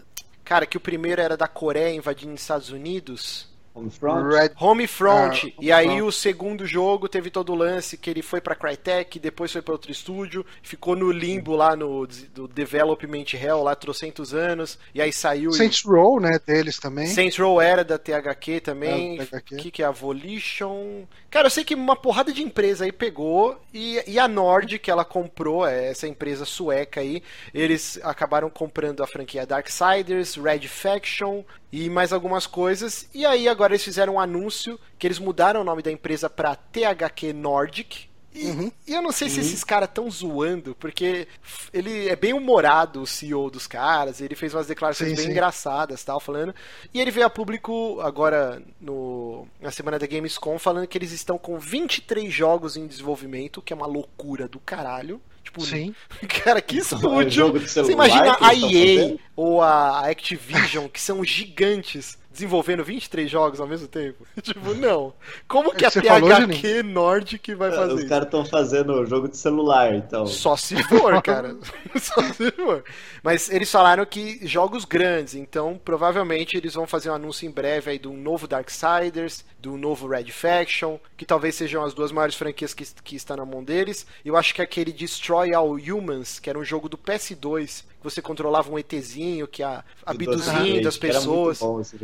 cara, que o primeiro era da Coreia invadindo os Estados Unidos. Homefront. Red... Homefront. Ah, e aí o segundo jogo teve todo o lance que ele foi pra Crytek, depois foi para outro estúdio, ficou no limbo lá no do Development Hell lá trocentos anos, e aí saiu. Saints e... Row, né, deles também. Saints Row era da THQ também. O que, que é a Volition? Cara, eu sei que uma porrada de empresa aí pegou e, e a Nord, que ela comprou, é essa empresa sueca aí, eles acabaram comprando a franquia Darksiders, Red Faction e mais algumas coisas. E aí agora eles fizeram um anúncio que eles mudaram o nome da empresa para THQ Nordic. E, uhum. e, eu não sei se uhum. esses caras estão zoando, porque ele é bem humorado, o CEO dos caras, ele fez umas declarações sim, bem sim. engraçadas, tal, falando. E ele veio a público agora no, na semana da Gamescom falando que eles estão com 23 jogos em desenvolvimento, que é uma loucura do caralho. Tipo, Sim. Cara, que estúdio. Você imagina a EA ou a Activision, que são gigantes desenvolvendo 23 jogos ao mesmo tempo? tipo, não. Como que a Você THQ Nordic vai fazer Os caras estão fazendo jogo de celular, então. Só se for, cara. Só se for. Mas eles falaram que jogos grandes, então provavelmente eles vão fazer um anúncio em breve aí do novo Darksiders, do novo Red Faction, que talvez sejam as duas maiores franquias que, que estão na mão deles. Eu acho que aquele Destroy All Humans, que era um jogo do PS2, você controlava um ETzinho que a, abduzindo as pessoas.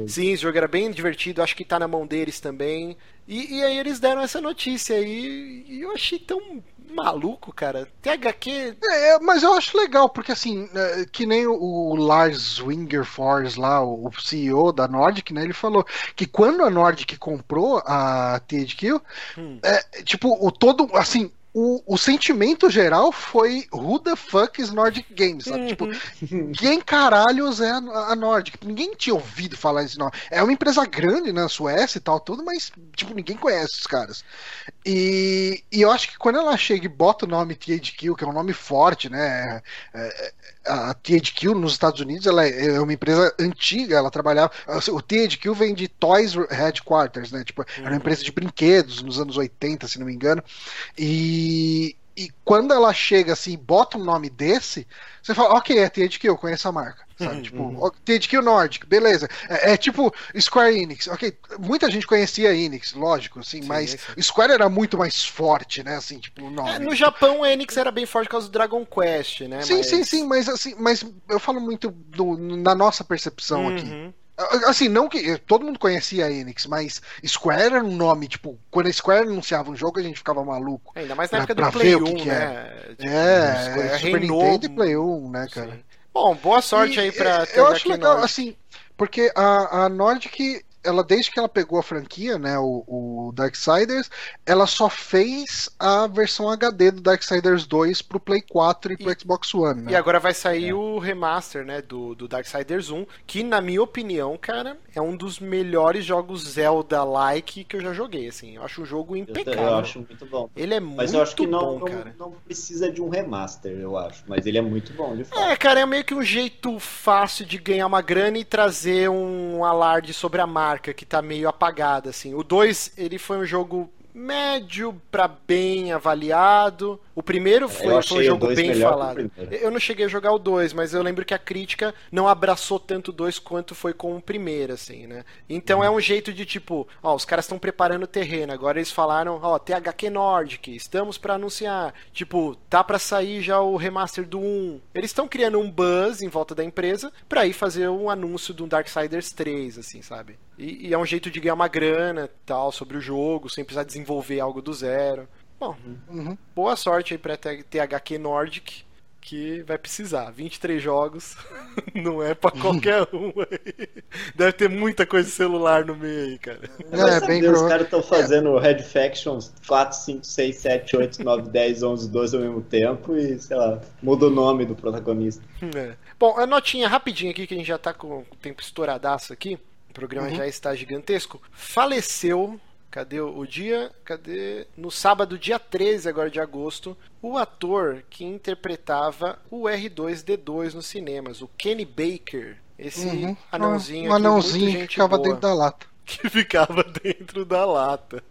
Sim, esse jogo era bem divertido, acho que tá na mão deles também. E, e aí eles deram essa notícia aí e eu achei tão maluco, cara. THQ. É, é, mas eu acho legal, porque assim, é, que nem o Lars Wingerfors lá, o CEO da Nordic, né? Ele falou que quando a Nordic comprou a THQ, hum. é, tipo, o todo, assim, o, o sentimento geral foi who the fuck is Nordic Games, sabe? Uhum. Tipo, quem caralhos é a, a Nordic? Ninguém tinha ouvido falar isso, não. É uma empresa grande na Suécia e tal, tudo, mas, tipo, ninguém conhece os caras. E, e eu acho que quando ela chega e bota o nome THQ, que é um nome forte, né? É, a THQ nos Estados Unidos ela é uma empresa antiga, ela trabalhava. O THQ vem de Toys Headquarters, né? Tipo, era uma empresa de brinquedos nos anos 80, se não me engano. E, e quando ela chega assim e bota um nome desse, você fala, ok, é THQ, eu conheço a marca. Sabe? tipo, Uhum. THQ Nordic, beleza. É, é tipo Square Enix, ok. Muita gente conhecia Enix, lógico, assim, Sim, mas sim. Square era muito mais forte, né? Assim, tipo, o nome. É, no Japão, a Enix era bem forte por causa do Dragon Quest, né? Sim, mas... sim, sim, mas assim, mas eu falo muito do- na nossa percepção aqui. Assim, não que todo mundo conhecia a Enix, mas Square era um nome, tipo, quando a Square anunciava um jogo, a gente ficava maluco. Ainda mais na Pra- época do Play ver o 1, que que né? Tipo, É, Square Super reinou- Nintendo e Play 1, né, cara? Sim. Bom, boa sorte E, aí pra é, Eu acho legal, Nordic. assim, porque a, a Nordic, ela desde que ela pegou a franquia, né, o, o Darksiders, ela só fez a versão HD do Darksiders 2 pro Play 4 e pro E- Xbox One, né? E agora vai sair o remaster, né, do, do Darksiders 1, que na minha opinião, cara, é um dos melhores jogos Zelda-like que eu já joguei, assim. Eu acho um jogo impecável. eu acho muito bom. Ele é Mas muito eu acho que não, bom, não, cara. não precisa de um remaster, eu acho. Mas ele é muito bom, de fato. É, cara, é meio que um jeito fácil de ganhar uma grana e trazer um alarde sobre a marca que tá meio apagada, assim. O 2, ele foi um jogo médio pra bem avaliado. O primeiro foi, foi um jogo bem falado. Eu não cheguei a jogar o 2, mas eu lembro que a crítica não abraçou tanto o 2 quanto foi com o primeiro, assim, né? Então é um jeito de tipo, ó, os caras estão preparando o terreno, agora eles falaram, ó, THQ Nordic, estamos pra anunciar. Tipo, tá pra sair já o remaster do 1. Eles estão criando um buzz em volta da empresa pra ir fazer um anúncio do Darksiders 3, assim, sabe? E, e é um jeito de ganhar uma grana, tal, sobre o jogo, sem precisar desenvolver algo do zero. Bom, Uhum. boa sorte aí pra THQ Nordic, que vai precisar. 23 jogos, não é pra qualquer um aí. Deve ter muita coisa de celular no meio aí, cara. É, Vai bem saber, os caras estão fazendo Red Factions 4, 5, 6, 7, 8, 9, 10, 11, 12 ao mesmo tempo e, sei lá, muda o nome do protagonista. É. Bom, a notinha rapidinho aqui, que a gente já tá com o tempo estouradaço aqui. O programa Uhum. já está gigantesco. Faleceu. Cadê o dia? Cadê? No sábado, dia 13 agora de agosto, o ator que interpretava o R2D2 nos cinemas, o Kenny Baker. Esse Uhum. anãozinho um anãozinho que ficava boa. dentro da lata. Que ficava dentro da lata.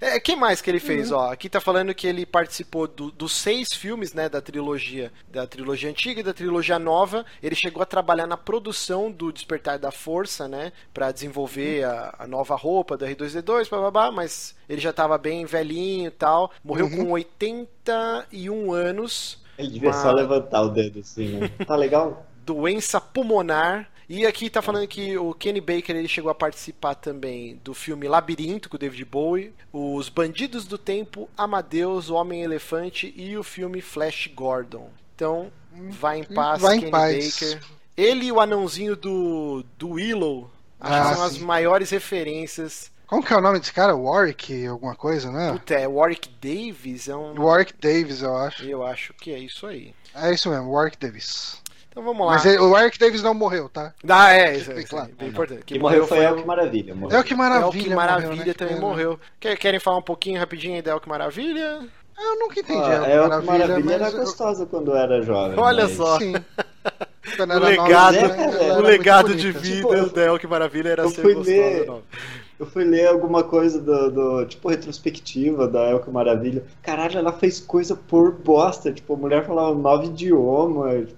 É, que mais que ele fez? Ó, aqui tá falando que ele participou do- dos seis filmes, né, da trilogia, da trilogia antiga e da trilogia nova. Ele chegou a trabalhar na produção do Despertar da Força, né, para desenvolver a, a nova roupa do R2D2, babá, mas ele já tava bem velhinho e tal. Morreu Uhum. com 81 anos. Ele devia Uma- só levantar o dedo assim, né? Tá legal? doença pulmonar. E aqui tá falando que o Kenny Baker ele chegou a participar também do filme Labirinto com o David Bowie, Os Bandidos do Tempo, Amadeus, o Homem Elefante e o filme Flash Gordon. Então, vai em paz, Vai em Kenny paz. Baker. Ele e o anãozinho do, do Willow, acho Ah, que são as sim. maiores referências. Como que é o nome desse cara? Warwick, alguma coisa, né? Puta, é Warwick Davis, é um... Warwick Davis, eu acho. Eu acho que é isso aí. É isso mesmo, Warwick Davis. Então vamos lá. Mas ele- o Warwick Davis não morreu, tá? Ah, é, isso, é, isso claro. bem importante. Quem morreu foi o- El que Maravilha. Morreu. É que maravilha. É que Maravilha morreu, né? também É. morreu. Quer- Querem falar um pouquinho rapidinho aí da El que Maravilha? Eu nunca entendi. Ah, é El o que que maravilha, Maravilha era mas gostosa quando era jovem. Olha mas- só. Sim. Quando O legado, nova, é, era o legado de vida Tipo, da El que Maravilha era ser gostosa. ler-. Eu fui ler alguma coisa do, do, tipo, retrospectiva da El que Maravilha. Caralho, ela fez coisa por bosta. Tipo, a mulher falava nove idiomas,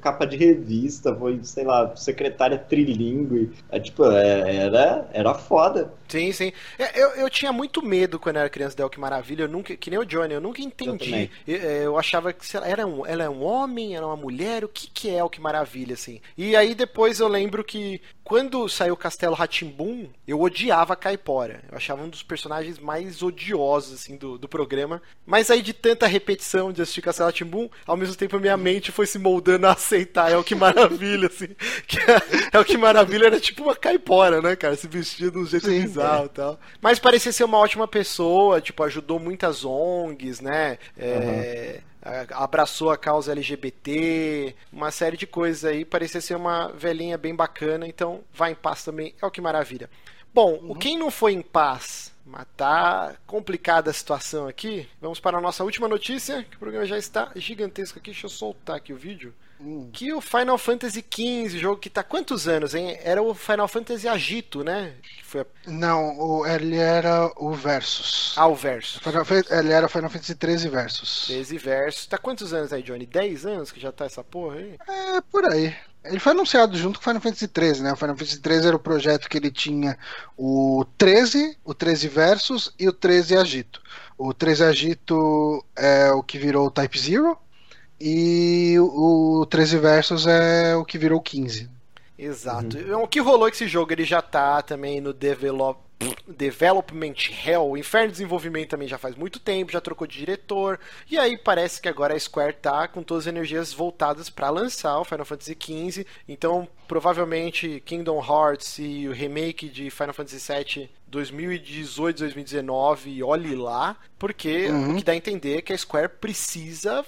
capa de revista, foi, sei lá, secretária trilingue. É, tipo, é, era, era foda. Sim, sim. É, Eu, eu tinha muito medo quando era criança da El que Maravilha. Eu nunca, que nem o Johnny, eu nunca entendi. Eu, é, eu achava que lá, era um, ela é um homem, era uma mulher. O que, que é El que Maravilha, assim? E aí depois eu lembro que quando saiu o Castelo Ratimbum, eu odiava a Caipora. Eu achava um dos personagens mais odiosos, assim, do, do programa. Mas aí, de tanta repetição de assistir Castelo Timbum, ao mesmo tempo a minha mente foi se moldando a aceitar. É o que maravilha, assim. Que é, é, o que maravilha, era tipo uma Caipora, né, cara? Se vestia de um jeito Sim, e é. tal. Mas parecia ser uma ótima pessoa, tipo, ajudou muitas ONGs, né? É. Uhum abraçou a causa LGBT, uma série de coisas aí, parecia ser uma velhinha bem bacana, então vai em paz também, é o que maravilha. Bom, uhum. quem não foi em paz, mas tá complicada a situação aqui, vamos para a nossa última notícia, que o programa já está gigantesco aqui, deixa eu soltar aqui o vídeo. Hum. Que o Final Fantasy XV, jogo que tá quantos anos, hein? Era o Final Fantasy Agito, né? A... Não, o, ele era o Versus. Ah, o Versus. ele era Final Fantasy 13 Versus. 13 Versus. Tá quantos anos aí, Johnny? 10 anos que já tá essa porra aí? É, por aí. Ele foi anunciado junto com o Final Fantasy 13, né? O Final Fantasy 13 era o projeto que ele tinha o 13, o 13 Versus e o 13 Agito. O 13 Agito é o que virou o Type Zero, e o 13 Versus é o que virou 15. Exato. Uhum. O que rolou esse jogo? Ele já tá também no develop... Development Hell, o Inferno de Desenvolvimento também já faz muito tempo, já trocou de diretor, e aí parece que agora a Square tá com todas as energias voltadas para lançar o Final Fantasy XV, então provavelmente Kingdom Hearts e o remake de Final Fantasy VII 2018, 2019, olhe lá, porque uhum. o que dá a entender é que a Square precisa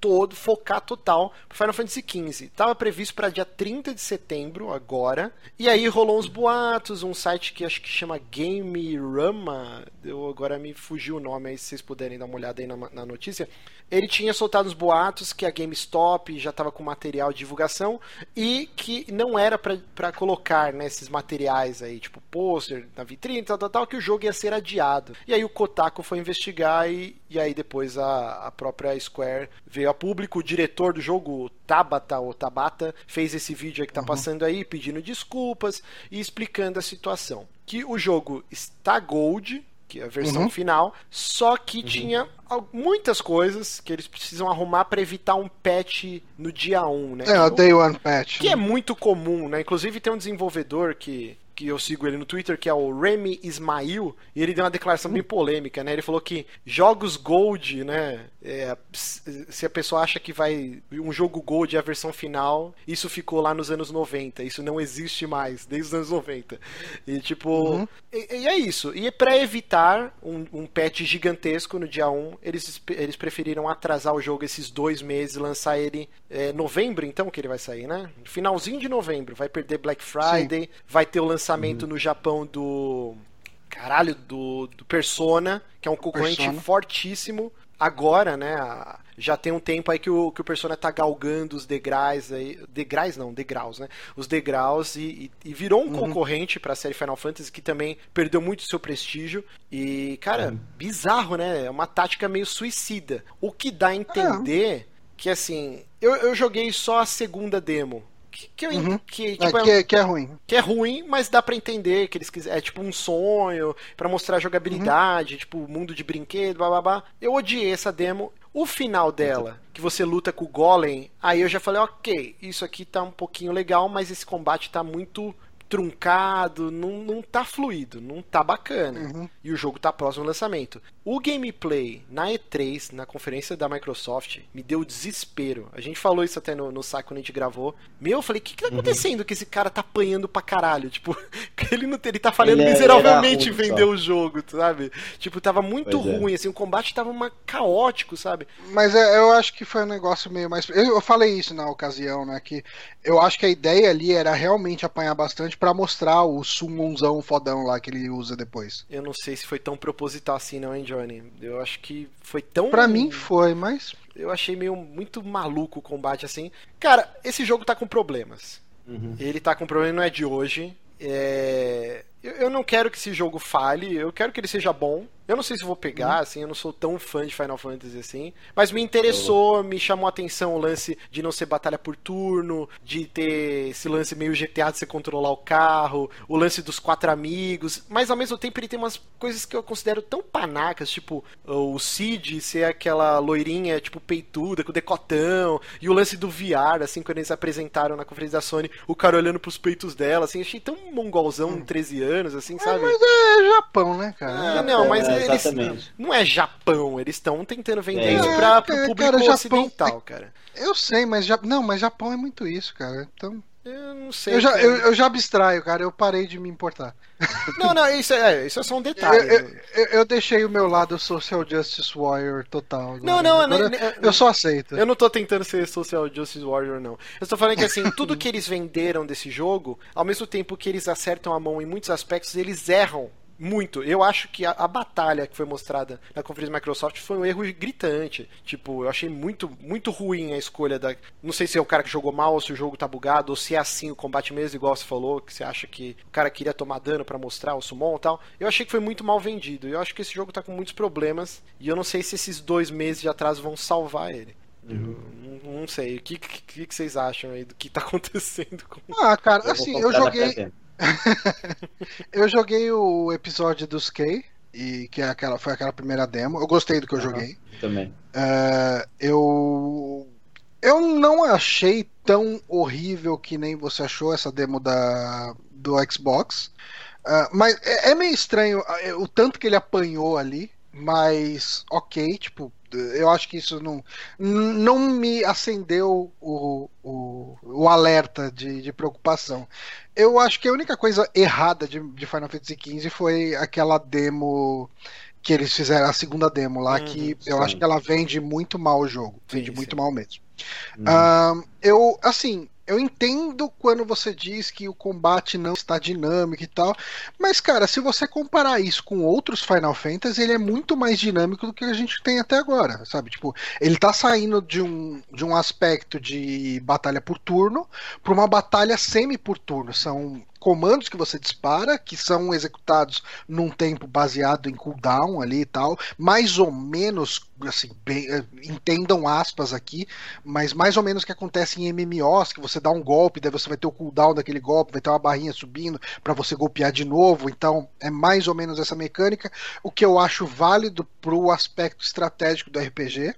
todo, focar total pro Final Fantasy XV. Tava previsto para dia 30 de setembro, agora. E aí rolou uns boatos, um site que acho que chama Game Rama. Eu agora me fugiu o nome aí, se vocês puderem dar uma olhada aí na, na notícia. Ele tinha soltado uns boatos que a GameStop já estava com material de divulgação e que não era para colocar nesses né, materiais aí, tipo pôster na vitrine, tal, tal, tal, que o jogo ia ser adiado. E aí o Kotaku foi investigar e, e aí depois a, a própria Square veio a público. O diretor do jogo, Tabata ou Tabata, fez esse vídeo aí que tá uhum. passando aí, pedindo desculpas e explicando a situação. Que o jogo está gold, que é a versão uhum. final, só que uhum. tinha muitas coisas que eles precisam arrumar para evitar um patch no dia 1, né? É, o Day One Patch. Que né? é muito comum, né? Inclusive tem um desenvolvedor que que eu sigo ele no Twitter, que é o Remy Ismail, e ele deu uma declaração bem polêmica, né? Ele falou que jogos Gold, né? É, se a pessoa acha que vai. Um jogo Gold é a versão final, isso ficou lá nos anos 90. Isso não existe mais, desde os anos 90. E tipo. Uhum. E, e, é isso. E para evitar um, um patch gigantesco no dia 1, eles, eles preferiram atrasar o jogo esses dois meses, lançar ele é, novembro, então, que ele vai sair, né? Finalzinho de novembro. Vai perder Black Friday, Sim. vai ter o lançamento lançamento uhum. no Japão do. Caralho, do, do Persona, que é um concorrente Persona. fortíssimo. Agora, né? Já tem um tempo aí que o, que o Persona tá galgando os degraus aí. Degraus não, degraus, né? Os degraus e, e, e virou um uhum. concorrente pra série Final Fantasy que também perdeu muito seu prestígio. E, cara, uhum. bizarro, né? É uma tática meio suicida. O que dá a entender é. que, assim, eu, eu joguei só a segunda demo que, que, eu, uhum. que, tipo, é, que, é, que, é, ruim. Que é ruim, mas dá para entender que eles quiserem. É tipo um sonho para mostrar jogabilidade, uhum. tipo mundo de brinquedo, blá blá blá. Eu odiei essa demo. O final dela, que você luta com o Golem, aí eu já falei, ok, isso aqui tá um pouquinho legal, mas esse combate tá muito truncado, não, não tá fluido, não tá bacana. Uhum. E o jogo tá próximo ao lançamento. O gameplay na E3, na conferência da Microsoft, me deu desespero. A gente falou isso até no, no saco quando a gente gravou. Meu, eu falei, o que, que tá uhum. acontecendo uhum. que esse cara tá apanhando pra caralho? Tipo, ele, não, ele tá falhando ele é- miseravelmente em vender só. o jogo, sabe? Tipo, tava muito pois é. ruim, é. assim, o combate tava uma, caótico, sabe? Mas é, eu acho que foi um negócio meio mais. Eu, eu falei isso na ocasião, né? Que eu acho que a ideia ali era realmente apanhar bastante para mostrar o summonzão fodão lá que ele usa depois. Eu não sei se foi tão proposital assim, não, hein, Johnny? Eu acho que foi tão. Pra mim foi, mas. Eu achei meio muito maluco o combate assim. Cara, esse jogo tá com problemas. Uhum. Ele tá com problema, não é de hoje. É... Eu não quero que esse jogo fale, eu quero que ele seja bom. Eu não sei se vou pegar, uhum. assim, eu não sou tão fã de Final Fantasy assim. Mas me interessou, me chamou a atenção o lance de não ser batalha por turno, de ter esse lance meio GTA de você controlar o carro, o lance dos quatro amigos. Mas ao mesmo tempo ele tem umas coisas que eu considero tão panacas, tipo o Cid ser aquela loirinha, tipo, peituda, com decotão, e o lance do VR, assim, quando eles apresentaram na conferência da Sony, o cara olhando pros peitos dela, assim, achei tão mongolzão, hum. 13 anos, assim, é, sabe? Mas é Japão, né, cara? É, não, mas é, eles. Não é Japão, eles estão tentando vender é, isso pra, pro público cara, ocidental, Japão, cara. Eu sei, mas já, não, mas Japão é muito isso, cara. Então. Eu não sei. Eu já, eu, eu, já abstraio, cara. Eu parei de me importar. Não, não, isso é, isso é só um detalhe. Eu, eu, eu deixei o meu lado social justice warrior total. Agora. Não, não, não, eu só aceito. Eu não tô tentando ser social justice warrior, não. Eu tô falando que assim, tudo que eles venderam desse jogo, ao mesmo tempo que eles acertam a mão em muitos aspectos, eles erram muito. Eu acho que a, a, batalha que foi mostrada na conferência da Microsoft foi um erro gritante. Tipo, eu achei muito, muito ruim a escolha da. Não sei se é o cara que jogou mal, ou se o jogo tá bugado, ou se é assim o combate mesmo, igual você falou, que você acha que o cara queria tomar dano para mostrar o summon e tal. Eu achei que foi muito mal vendido. Eu acho que esse jogo tá com muitos problemas. E eu não sei se esses dois meses de atraso vão salvar ele. Uhum. Não, não, sei. O que, que, que, vocês acham aí do que tá acontecendo com. Ah, cara, assim, eu joguei. eu joguei o episódio dos K, e que é aquela, foi aquela primeira demo. Eu gostei do que eu joguei. Também. Uh, eu. Eu não achei tão horrível que nem você achou essa demo da, do Xbox. Uh, mas é, é, meio estranho uh, o tanto que ele apanhou ali. Mas ok, tipo, eu acho que isso não, não me acendeu o, o, o alerta de, de preocupação. Eu acho que a única coisa errada de, de Final Fantasy XV foi aquela demo que eles fizeram, a segunda demo lá, uhum, que sim. eu acho que ela vende muito mal o jogo. Vende sim, muito sim. mal mesmo. Uhum. Uh, eu, assim, eu entendo quando você diz que o combate não está dinâmico e tal, mas cara, se você comparar isso com outros Final Fantasy, ele é muito mais dinâmico do que a gente tem até agora, sabe? Tipo, ele tá saindo de um, de um aspecto de batalha por turno para uma batalha semi por turno. São comandos que você dispara, que são executados num tempo baseado em cooldown ali e tal, mais ou menos, assim, bem, eh, entendam aspas aqui, mas mais ou menos que acontece em MMOs, que você dá um golpe, daí você vai ter o cooldown daquele golpe, vai ter uma barrinha subindo para você golpear de novo, então é mais ou menos essa mecânica, o que eu acho válido pro aspecto estratégico do RPG.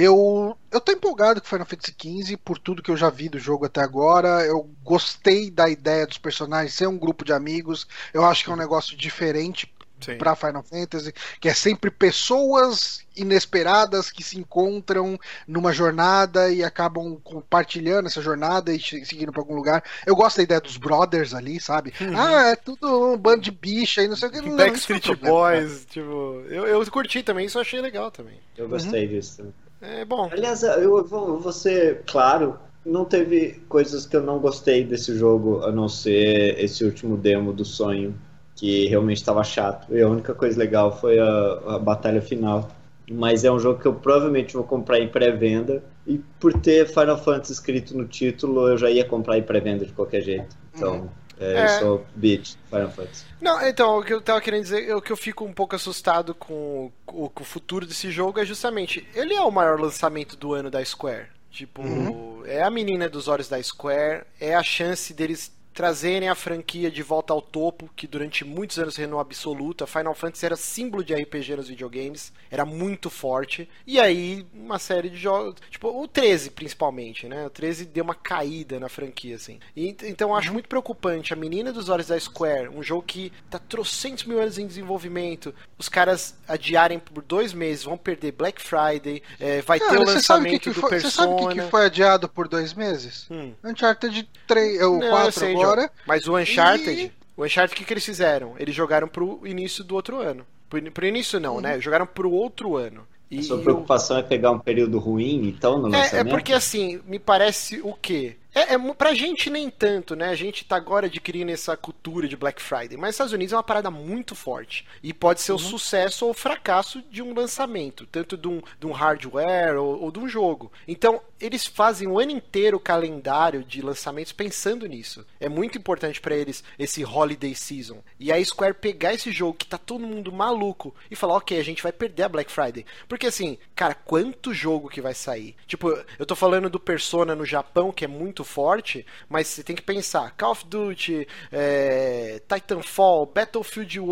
Eu, eu tô empolgado com Final Fantasy XV por tudo que eu já vi do jogo até agora. Eu gostei da ideia dos personagens ser um grupo de amigos. Eu acho que é um negócio diferente para Final Fantasy, que é sempre pessoas inesperadas que se encontram numa jornada e acabam compartilhando essa jornada e seguindo para algum lugar. Eu gosto da ideia dos brothers ali, sabe? Uhum. Ah, é tudo um bando de bicha e não sei o que. Backstreet Boys, tipo, eu, eu curti também, isso eu achei legal também. Eu gostei uhum. disso. É bom. Aliás, eu vou, ser claro, não teve coisas que eu não gostei desse jogo, a não ser esse último demo do sonho, que realmente estava chato. E a única coisa legal foi a, a batalha final. Mas é um jogo que eu provavelmente vou comprar em pré-venda. E por ter Final Fantasy escrito no título, eu já ia comprar em pré-venda de qualquer jeito. Então. Uhum. É, é. eu sou beat Final Fantasy. Não, então, o que eu tava querendo dizer, o que eu fico um pouco assustado com, com, com o futuro desse jogo é justamente, ele é o maior lançamento do ano da Square. Tipo, uhum. é a menina dos olhos da Square, é a chance deles trazerem a franquia de volta ao topo, que durante muitos anos reinou absoluta. Final Fantasy era símbolo de RPG nos videogames, era muito forte. E aí, uma série de jogos, tipo, o 13 principalmente, né? O 13 deu uma caída na franquia, assim. E, então eu acho muito preocupante. A Menina dos Olhos da Square, um jogo que tá trocentos mil anos em desenvolvimento, os caras adiarem por dois meses, vão perder Black Friday, é, vai Cara, ter o lançamento que que do foi, Persona. Você sabe o que, que, foi adiado por dois meses? Hum. Uncharted 3, o 4 agora. Mas o Uncharted, e... o Uncharted, o que, que eles fizeram? Eles jogaram pro início do outro ano. Pro, pro início não, uhum. né? Jogaram pro outro ano. E, a sua preocupação é pegar um período ruim, então, no lançamento? É, é porque assim, me parece o quê? É, é, pra gente nem tanto, né? A gente tá agora adquirindo essa cultura de Black Friday, mas Estados Unidos é uma parada muito forte. E pode ser uhum. o sucesso ou o fracasso de um lançamento, tanto de um, de um hardware ou, ou de um jogo. Então, eles fazem o ano inteiro o calendário de lançamentos pensando nisso. É muito importante para eles esse holiday season. E a Square pegar esse jogo que tá todo mundo maluco e falar, ok, a gente vai perder a Black Friday. Porque assim, cara, quanto jogo que vai sair? Tipo, eu tô falando do Persona no Japão, que é muito forte, mas você tem que pensar, Call of Duty, é, Titanfall, Battlefield 1,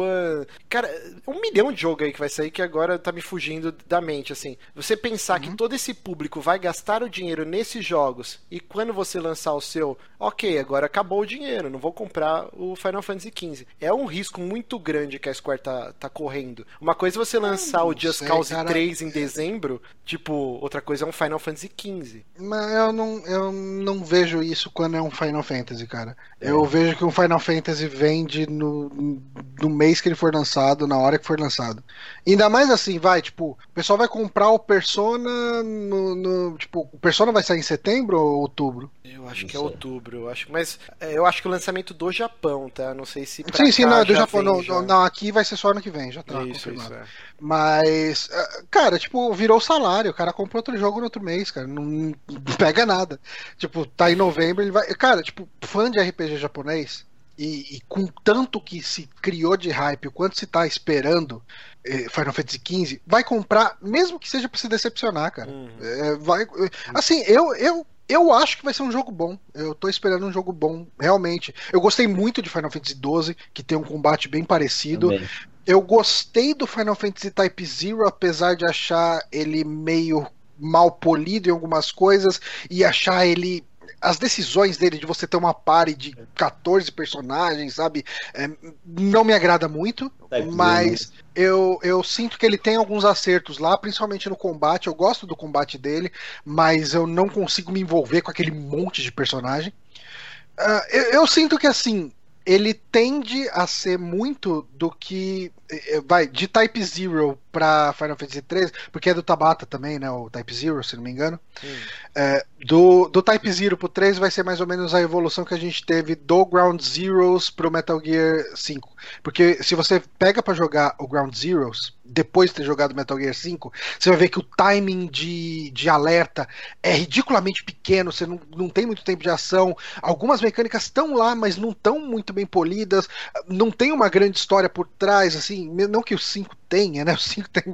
cara, um milhão de jogo aí que vai sair que agora tá me fugindo da mente, assim. Você pensar uhum. que todo esse público vai gastar o dinheiro nesses jogos e quando você lançar o seu, ok, agora acabou o dinheiro, não vou comprar o Final Fantasy XV. É um risco muito grande que a Square tá, tá correndo. Uma coisa é você lançar o Just sei, Cause cara. 3 em dezembro, tipo, outra coisa é um Final Fantasy XV. Mas eu não, eu não vejo isso quando é um Final Fantasy, cara. Eu é. vejo que um Final Fantasy vende no, no mês que ele for lançado, na hora que for lançado. Ainda mais assim, vai, tipo, o pessoal vai comprar o Persona no, no tipo, o Persona vai sair em setembro ou outubro? Eu acho não que é sei. é outubro, eu acho. Mas é, eu acho que o lançamento do Japão, tá? Não sei se. Sim, sim, não, do Japão. Não, já... não, aqui vai ser só ano que vem, já tá isso, confirmado. Isso, é. Mas, é, cara, tipo, virou salário. O cara comprou outro jogo no outro mês, cara. Não, não pega nada. Tipo, tá em novembro, ele vai. Cara, tipo, fã de RPG japonês. E, e, com tanto que se criou de hype, o quanto se tá esperando eh, Final Fantasy XV, vai comprar, mesmo que seja para se decepcionar, cara. Uhum. É, vai, assim, eu, eu eu acho que vai ser um jogo bom. Eu tô esperando um jogo bom, realmente. Eu gostei muito de Final Fantasy XII, que tem um combate bem parecido. Também. Eu gostei do Final Fantasy Type Zero, apesar de achar ele meio mal polido em algumas coisas e achar ele as decisões dele de você ter uma party de 14 personagens, sabe? É, não me agrada muito, mas eu, eu sinto que ele tem alguns acertos lá, principalmente no combate. Eu gosto do combate dele, mas eu não consigo me envolver com aquele monte de personagem. Uh, eu, eu sinto que assim, ele tende a ser muito do que vai de Type Zero para Final Fantasy 13, porque é do Tabata também, né? O Type Zero, se não me engano. É, do, do Type Zero pro 3 vai ser mais ou menos a evolução que a gente teve do Ground Zeroes pro Metal Gear 5. Porque se você pega para jogar o Ground Zeroes, depois de ter jogado Metal Gear 5, você vai ver que o timing de, de alerta é ridiculamente pequeno, você não, não tem muito tempo de ação. Algumas mecânicas estão lá, mas não estão muito bem polidas, não tem uma grande história por trás, assim, não que o 5 tenha, né? O 5 tem,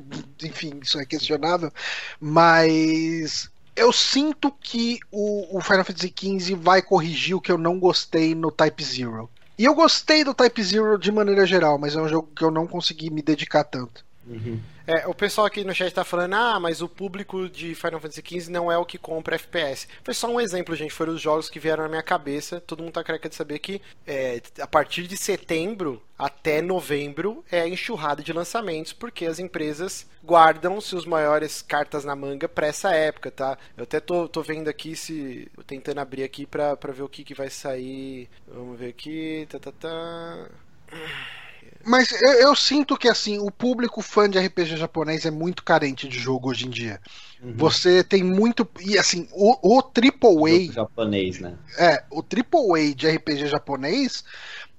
enfim, isso é questionável, mas eu sinto que o, o, Final Fantasy XV vai corrigir o que eu não gostei no Type Zero. E eu gostei do Type Zero de maneira geral, mas é um jogo que eu não consegui me dedicar tanto. Uhum. É, o pessoal aqui no chat tá falando, ah, mas o público de Final Fantasy XV não é o que compra FPS. Foi só um exemplo, gente. Foram os jogos que vieram na minha cabeça. Todo mundo tá careca de saber que é, a partir de setembro até novembro é enxurrada de lançamentos, porque as empresas guardam seus maiores cartas na manga para essa época, tá? Eu até tô, tô vendo aqui se. tentando abrir aqui pra ver o que, que vai sair. Vamos ver aqui. Tá, tá, tá. Mas eu, eu, sinto que assim, o público fã de RPG japonês é muito carente de jogo hoje em dia. Uhum. Você tem muito. E assim, o, o AAA. japonês, né? É, o AAA de RPG japonês.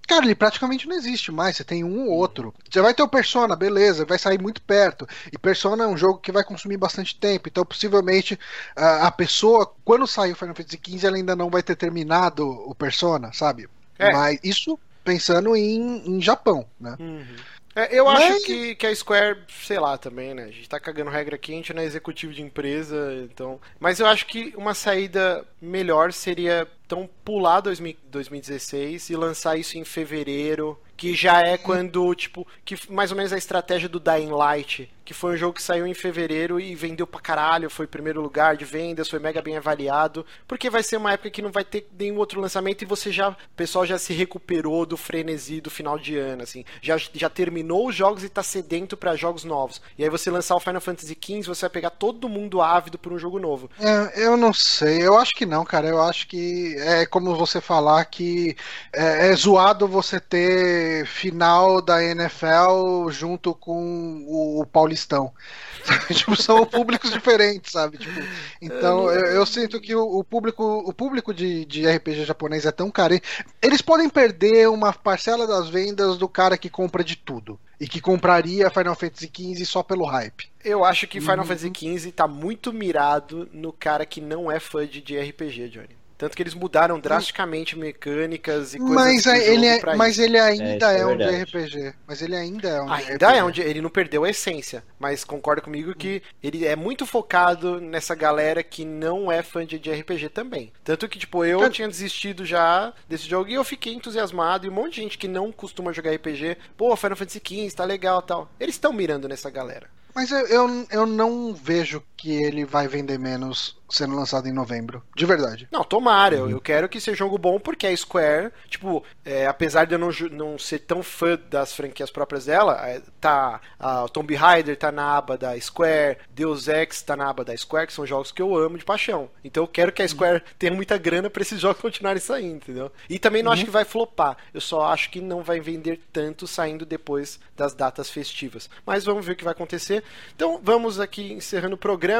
Cara, ele praticamente não existe mais. Você tem um ou outro. Você vai ter o Persona, beleza, vai sair muito perto. E Persona é um jogo que vai consumir bastante tempo. Então, possivelmente, a, a pessoa, quando sair o Final Fantasy XV, ela ainda não vai ter terminado o Persona, sabe? É. Mas isso pensando em, em Japão, né? Uhum. É, eu Mas... acho que, que a Square, sei lá, também, né? A gente tá cagando regra aqui, a gente não é executivo de empresa, então. Mas eu acho que uma saída melhor seria então pular 2016 e lançar isso em fevereiro, que já é quando, tipo, que mais ou menos a estratégia do Dying Light, que foi um jogo que saiu em fevereiro e vendeu pra caralho, foi primeiro lugar de vendas, foi mega bem avaliado, porque vai ser uma época que não vai ter nenhum outro lançamento e você já, o pessoal já se recuperou do frenesi do final de ano, assim, já, já terminou os jogos e tá sedento para jogos novos. E aí você lançar o Final Fantasy XV, você vai pegar todo mundo ávido por um jogo novo. É, eu não sei, eu acho que não, cara, eu acho que é como você falar que é, é zoado você ter final da NFL junto com o, o paulistão. tipo, são públicos diferentes, sabe? Tipo, então eu, eu, sinto que o, o, público, o público de, de RPG japonês é tão carente. Eles podem perder uma parcela das vendas do cara que compra de tudo. E que compraria Final Fantasy XV só pelo hype. Eu acho que Final uhum. Fantasy XV tá muito mirado no cara que não é fã de, de RPG, Johnny. Tanto que eles mudaram drasticamente mecânicas e coisas mas ele é, Mas ele ainda é, é um RPG. Mas ele ainda é um Ainda RPG. é onde ele não perdeu a essência. Mas concorda comigo que ele é muito focado nessa galera que não é fã de, de RPG também. Tanto que, tipo, eu tinha desistido já desse jogo e eu fiquei entusiasmado. E um monte de gente que não costuma jogar RPG, pô, Final Fantasy XV, tá legal tal. Eles estão mirando nessa galera. Mas eu, eu, eu não vejo que ele vai vender menos sendo lançado em novembro. De verdade. Não, tomara. Eu, eu quero que seja um jogo bom porque a Square, tipo, é, apesar de eu não, não ser tão fã das franquias próprias dela, é, tá. A Tomb Raider tá na aba da Square, Deus Ex tá na aba da Square, que são jogos que eu amo de paixão. Então eu quero que a Square uhum. tenha muita grana para esses jogos continuarem saindo, entendeu? E também não uhum. acho que vai flopar. Eu só acho que não vai vender tanto saindo depois das datas festivas. Mas vamos ver o que vai acontecer. Então vamos aqui encerrando o programa.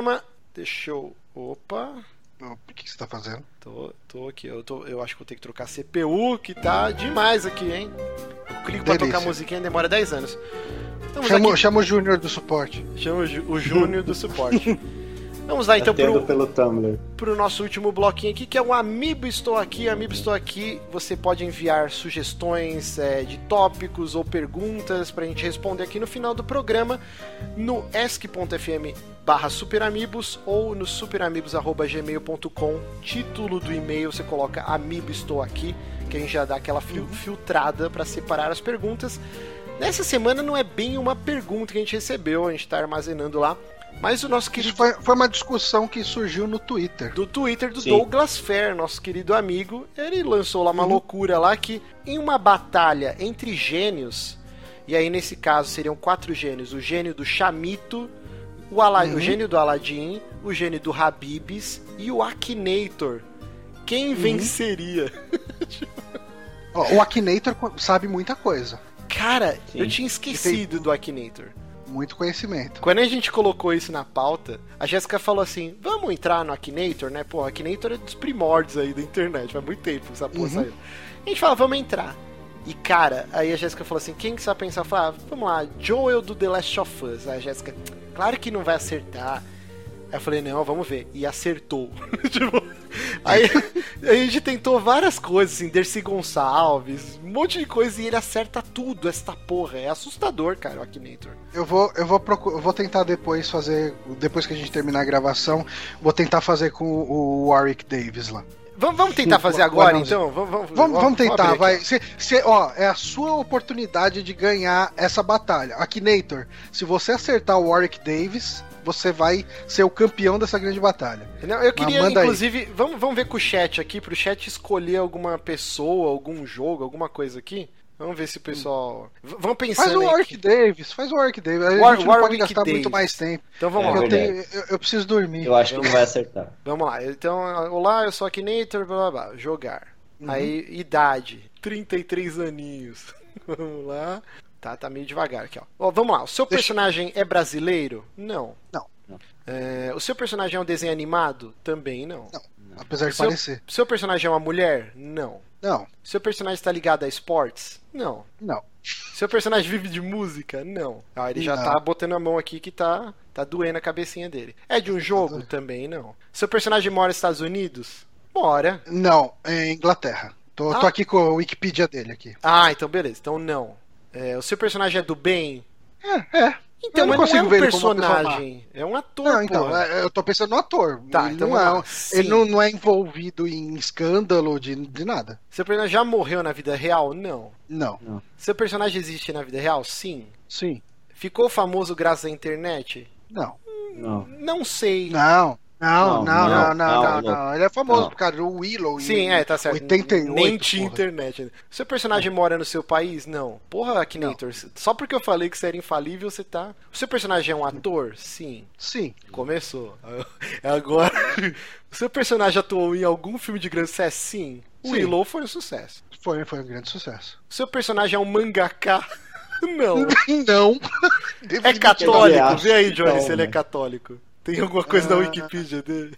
Deixa eu. Opa! O que, você tá fazendo? Tô, tô aqui, eu, tô, eu acho que vou ter que trocar CPU, que tá demais aqui, hein? Eu clico Delícia. pra tocar musiquinha e demora 10 anos. chama, chama o Júnior do suporte. Chama o Júnior do suporte. Vamos lá então pro, pelo Tumblr. pro nosso último bloquinho aqui, que é o Amiibo Estou Aqui. Amiibo Estou Aqui, você pode enviar sugestões é, de tópicos ou perguntas pra gente responder aqui no final do programa no esc.fm barra superamigos ou no superamigos.gmail.com título do e-mail você coloca Amiibo Estou Aqui, que a gente já dá aquela fil filtrada para separar as perguntas. Nessa semana não é bem uma pergunta que a gente recebeu, a gente está armazenando lá mas o nosso querido. Foi, foi, uma discussão que surgiu no Twitter. Do Twitter do Sim. Douglas Fair, nosso querido amigo. Ele lançou lá uma uhum. loucura lá que, em uma batalha entre gênios, e aí nesse caso seriam quatro gênios: o gênio do Chamito, o, Ala uhum. o gênio do Aladdin, o gênio do Habibs e o Akinator. Quem uhum. venceria? o Akinator sabe muita coisa. Cara, Sim. eu tinha esquecido tem... do Akinator muito conhecimento. Quando a gente colocou isso na pauta, a Jéssica falou assim: vamos entrar no Akinator, né? Pô, Akinator é dos primórdios aí da internet, faz muito tempo que essa porra uhum. saiu. A gente fala, vamos entrar. E cara, aí a Jéssica falou assim: quem que sabe pensar? Falar, ah, vamos lá, Joel do The Last of Us. Aí a Jéssica, claro que não vai acertar. Aí eu falei, não, vamos ver. E acertou. tipo, aí a gente tentou várias coisas, assim, Dercy Gonçalves, um monte de coisa e ele acerta tudo, esta porra. É assustador, cara, o Akinator. Eu vou, eu vou, eu vou tentar depois fazer, depois que a gente terminar a gravação, vou tentar fazer com o Warwick Davis lá. Vamos, vamos tentar fazer agora, então? Vamos, vamos, vamos, vamos tentar, vai. Cê, cê, ó, é a sua oportunidade de ganhar essa batalha. Akinator, se você acertar o Warwick Davis, você vai ser o campeão dessa grande batalha. Não, eu queria, inclusive, vamos, vamos ver com o chat aqui, pro chat escolher alguma pessoa, algum jogo, alguma coisa aqui. Vamos ver se o pessoal. Vamos pensar. Faz o Warwick Davis, faz o Warwick Davis. A War, gente não pode gastar Davis. muito mais tempo. Então vamos é, lá. Eu, tenho, eu, eu, preciso dormir. Eu acho que não vai acertar. Vamos lá. Então, olá, eu sou Akinator, blá blá blá. Jogar. Uhum. Aí, idade: 33 aninhos. vamos lá. Tá, tá meio devagar aqui, ó. ó vamos lá. O seu personagem Deixa... é brasileiro? Não. Não. É, o seu personagem é um desenho animado? Também não. Não. Apesar de seu, parecer. Seu personagem é uma mulher? Não. Não. Seu personagem está ligado a esportes? Não. Não. Seu personagem vive de música? Não. Ah, ele já não. tá botando a mão aqui que tá, tá doendo a cabecinha dele. É de um jogo? Tá Também não. Seu personagem mora nos Estados Unidos? Mora. Não, é Inglaterra. Tô, ah. tô aqui com a Wikipedia dele aqui. Ah, então beleza. Então não. É, o seu personagem é do bem? É, é. Então, mas não é um personagem, é um ator. Não, então, é, eu tô pensando no ator. Tá, ele, então não é, ele não, não, é envolvido em escândalo de, de nada. Seu personagem já morreu na vida real? Não. Não. não. Seu personagem existe na vida real? Sim. Sim. Ficou famoso graças à internet? Não. Não. Não sei. Não. Não, não, não, não, não, Ele é famoso por causa do Willow. Sim, é, tá certo. 88, Nem tinha internet. Seu personagem mora no seu país? Não. Porra, Akinator, só porque eu falei que você era infalível, você tá. O seu personagem é um ator? Sim. Sim. Começou. É agora. O seu personagem atuou em algum filme de grande sucesso? Sim. O Willow foi um sucesso. Foi, foi um grande sucesso. O seu personagem é um mangaká? Não. Não. É católico. Vê aí, Johnny, se ele é católico. Tem alguma coisa na Ah. Wikipedia dele?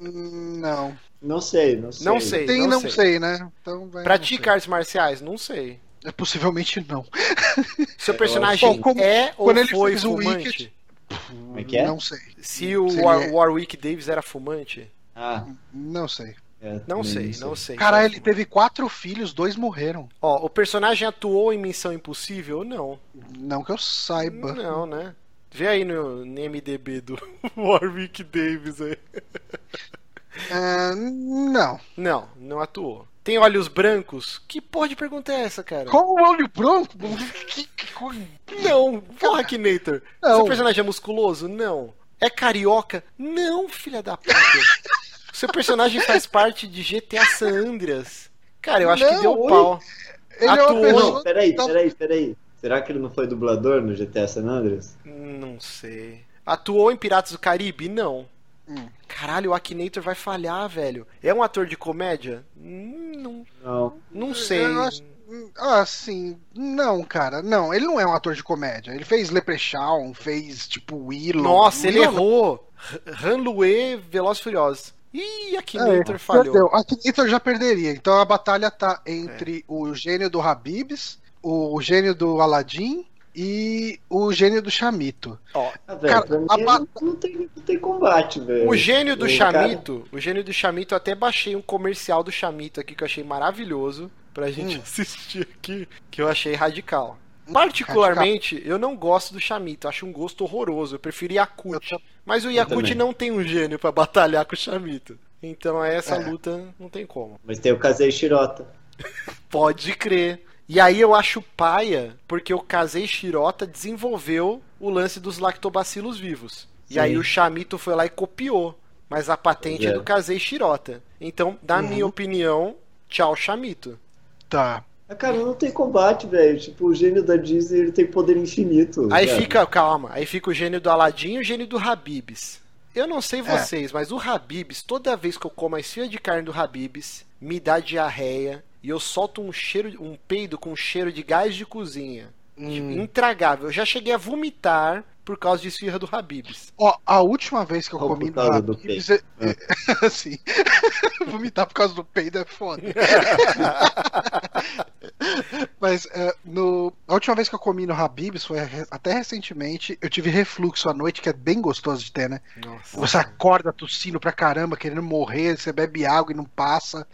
Não. Não sei, não sei. Não sei. Tem não não sei. sei, né? Então vai, Pratica artes marciais? Não sei. sei. É, Possivelmente não. Seu Eu personagem Bom, como- é ou quando ele foi fez o fumante? Wicked- Como é que é? Não sei. Se o Se War- ele é- Warwick Davis era fumante? Ah, Não sei. é, Não também sei, não sei. Caralho, ele teve quatro filhos, dois morreram. Ó, o personagem atuou em Missão Impossível? Não. Não que eu saiba. Não, né? Vê aí no, no MDB do Warwick Davis aí. Ah, não. Não, não atuou. Tem olhos brancos? Que porra de pergunta é essa, cara? Qual o olho branco? Que- que coisa- Não, porra, Akinator. Não. Seu personagem é musculoso? Não. É carioca? Não, filha da puta. Seu personagem faz parte de GTA San Andreas? Cara, eu acho que Não, deu oi. pau. Ele é Atuou. uma pessoa. Não, peraí, Tá- peraí, peraí. Será que ele não foi dublador no GTA San Andreas? Não sei. Atuou em Piratas do Caribe? Não. Hum. Caralho, o Akinator vai falhar, velho. É um ator de comédia? Não, Não. não sei. Eu acho- Ah, sim. Não, cara. Não, ele não é um ator de comédia. Ele fez Leprechaun, fez tipo Willow. Nossa, ele Willow- errou. Ranluê Veloz e Furiosos. Ih, Akinator É, falhou. Perdeu. Akinator já perderia. Então a batalha tá entre o gênio do Habibs, o gênio do Aladdin e o gênio do Chamito. Ó, Ah, Cara, a ba- não, tem, não tem combate, velho. O gênio do O cara- Chamito, o gênio do Chamito, eu até baixei um comercial do Chamito aqui que eu achei maravilhoso pra gente Hum. assistir aqui, que eu achei radical. Particularmente, eu não gosto do Chamito, acho um gosto horroroso. Eu prefiro Yakut. Eu Mas o Yakut não tem um gênio pra batalhar com o Chamito. Então essa É. luta não tem como. Mas tem o Kazei Shirota. Pode crer. E aí eu acho paia, porque o Kazei Shirota desenvolveu o lance dos lactobacilos vivos. E Sim. aí o Chamito foi lá e copiou. Mas a patente é é. do Kazei Shirota. Então, na Uhum. minha opinião, tchau Chamito. Tá. Ah, cara, não tem combate, velho. Tipo, o gênio da Disney ele tem poder infinito. Aí fica, calma, aí fica o gênio do Aladdin e o gênio do Habibs. Eu não sei vocês, mas o Habibs, toda vez que eu como a esfirra de carne do Habibs, me dá diarreia e eu solto um cheiro, um peido com cheiro de gás de cozinha. Tipo, Hum. intragável. Eu já cheguei a vomitar por causa de esfirra do Habibs. Ó, a última vez que eu comi do Habib's, é- é- assim, vomitar por causa do peido é foda. Mas é, no, a última vez que eu comi no Habib's foi até recentemente. Eu tive refluxo à noite, que é bem gostoso de ter, né? Nossa. Você acorda tossindo pra caramba, querendo morrer, você bebe água e não passa.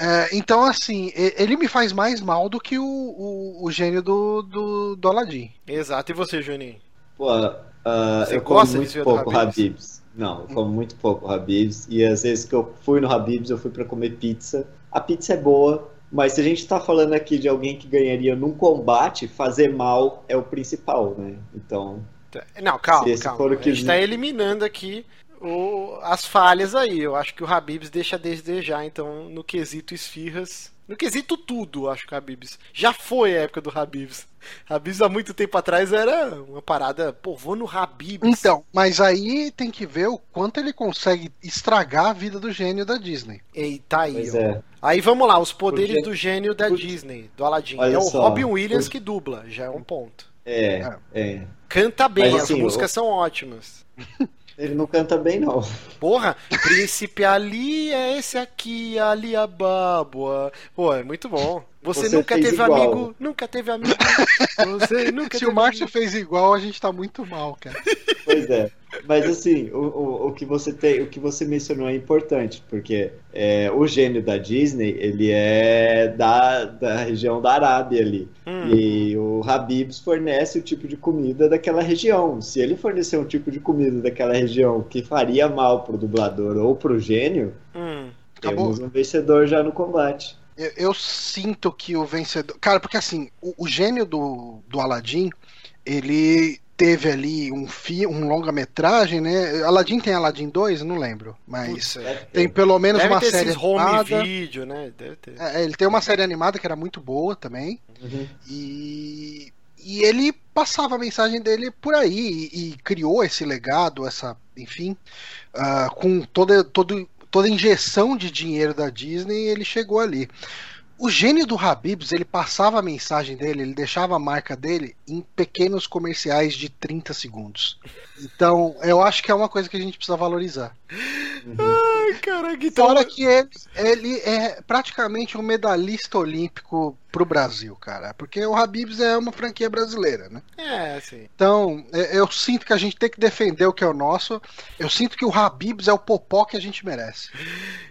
É, então, assim, ele me faz mais mal do que o, o, o gênio do, do, do Aladdin. Exato. E você, Juninho? Pô, Você eu como muito pouco Habib's? Habib's. Não, eu como muito pouco Habib's. E às vezes que eu fui no Habib's, eu fui pra comer pizza. A pizza é boa, mas se a gente tá falando aqui de alguém que ganharia num combate, fazer mal é o principal, né? Então, Não, calma, Se calma. for o A gente que- tá eliminando aqui o- as falhas aí. Eu acho que o Habibs deixa a desejar, então, no quesito esfirras. No quesito tudo, eu acho que o Habibs. Já foi a época do Habibs. Habibs há muito tempo atrás era uma parada, pô, vou no Habibs. Então, mas aí tem que ver o quanto ele consegue estragar a vida do gênio da Disney. E tá aí, pois ó. é. Aí vamos lá, os poderes Porque- do gênio da Disney, do Aladdin. Olha é o só, Robin Williams que dubla, já é um ponto. É, é. Canta bem, Mas, as assim, músicas o- são ótimas. Ele não canta bem, não. Porra, Príncipe Ali é esse aqui, Ali Abábua. Pô, é muito bom. Você, Você nunca teve igual. amigo, nunca teve amigo. Você nunca Se teve o Márcio amigo. fez igual, a gente tá muito mal, cara. Pois é. Mas assim, o, o, o que você tem, o que você mencionou é importante, porque é, o gênio da Disney, ele é da, da região da Arábia ali. Hum. E o Habib's fornece o tipo de comida daquela região. Se ele fornecer um tipo de comida daquela região que faria mal pro dublador ou pro gênio, Hum. Acabou. temos um vencedor já no combate. Eu, eu sinto que o vencedor. Cara, porque assim, o, o gênio do, do Aladdin, ele teve ali um, fi, um longa-metragem, né? Aladdin tem Aladdin 2? Não lembro. Mas Putz, é. Tem pelo menos Deve uma ter série esses home animada. video, né? Deve ter. É, ele tem uma série animada que era muito boa também. Uhum. E, e ele passava a mensagem dele por aí e, e criou esse legado, essa, enfim, ah, com toda, todo, toda injeção de dinheiro da Disney, ele chegou ali. o gênio do Habibs, ele passava a mensagem dele, ele deixava a marca dele em pequenos comerciais de 30 segundos. Então, eu acho que é uma coisa que a gente precisa valorizar. Ai, caraca, então... Fora que ele, ele é praticamente um medalhista olímpico pro Brasil, cara. Porque o Habibs é uma franquia brasileira, né? É, sim. Então, é, eu sinto que a gente tem que defender o que é o nosso. Eu sinto que o Habibs é o popó que a gente merece.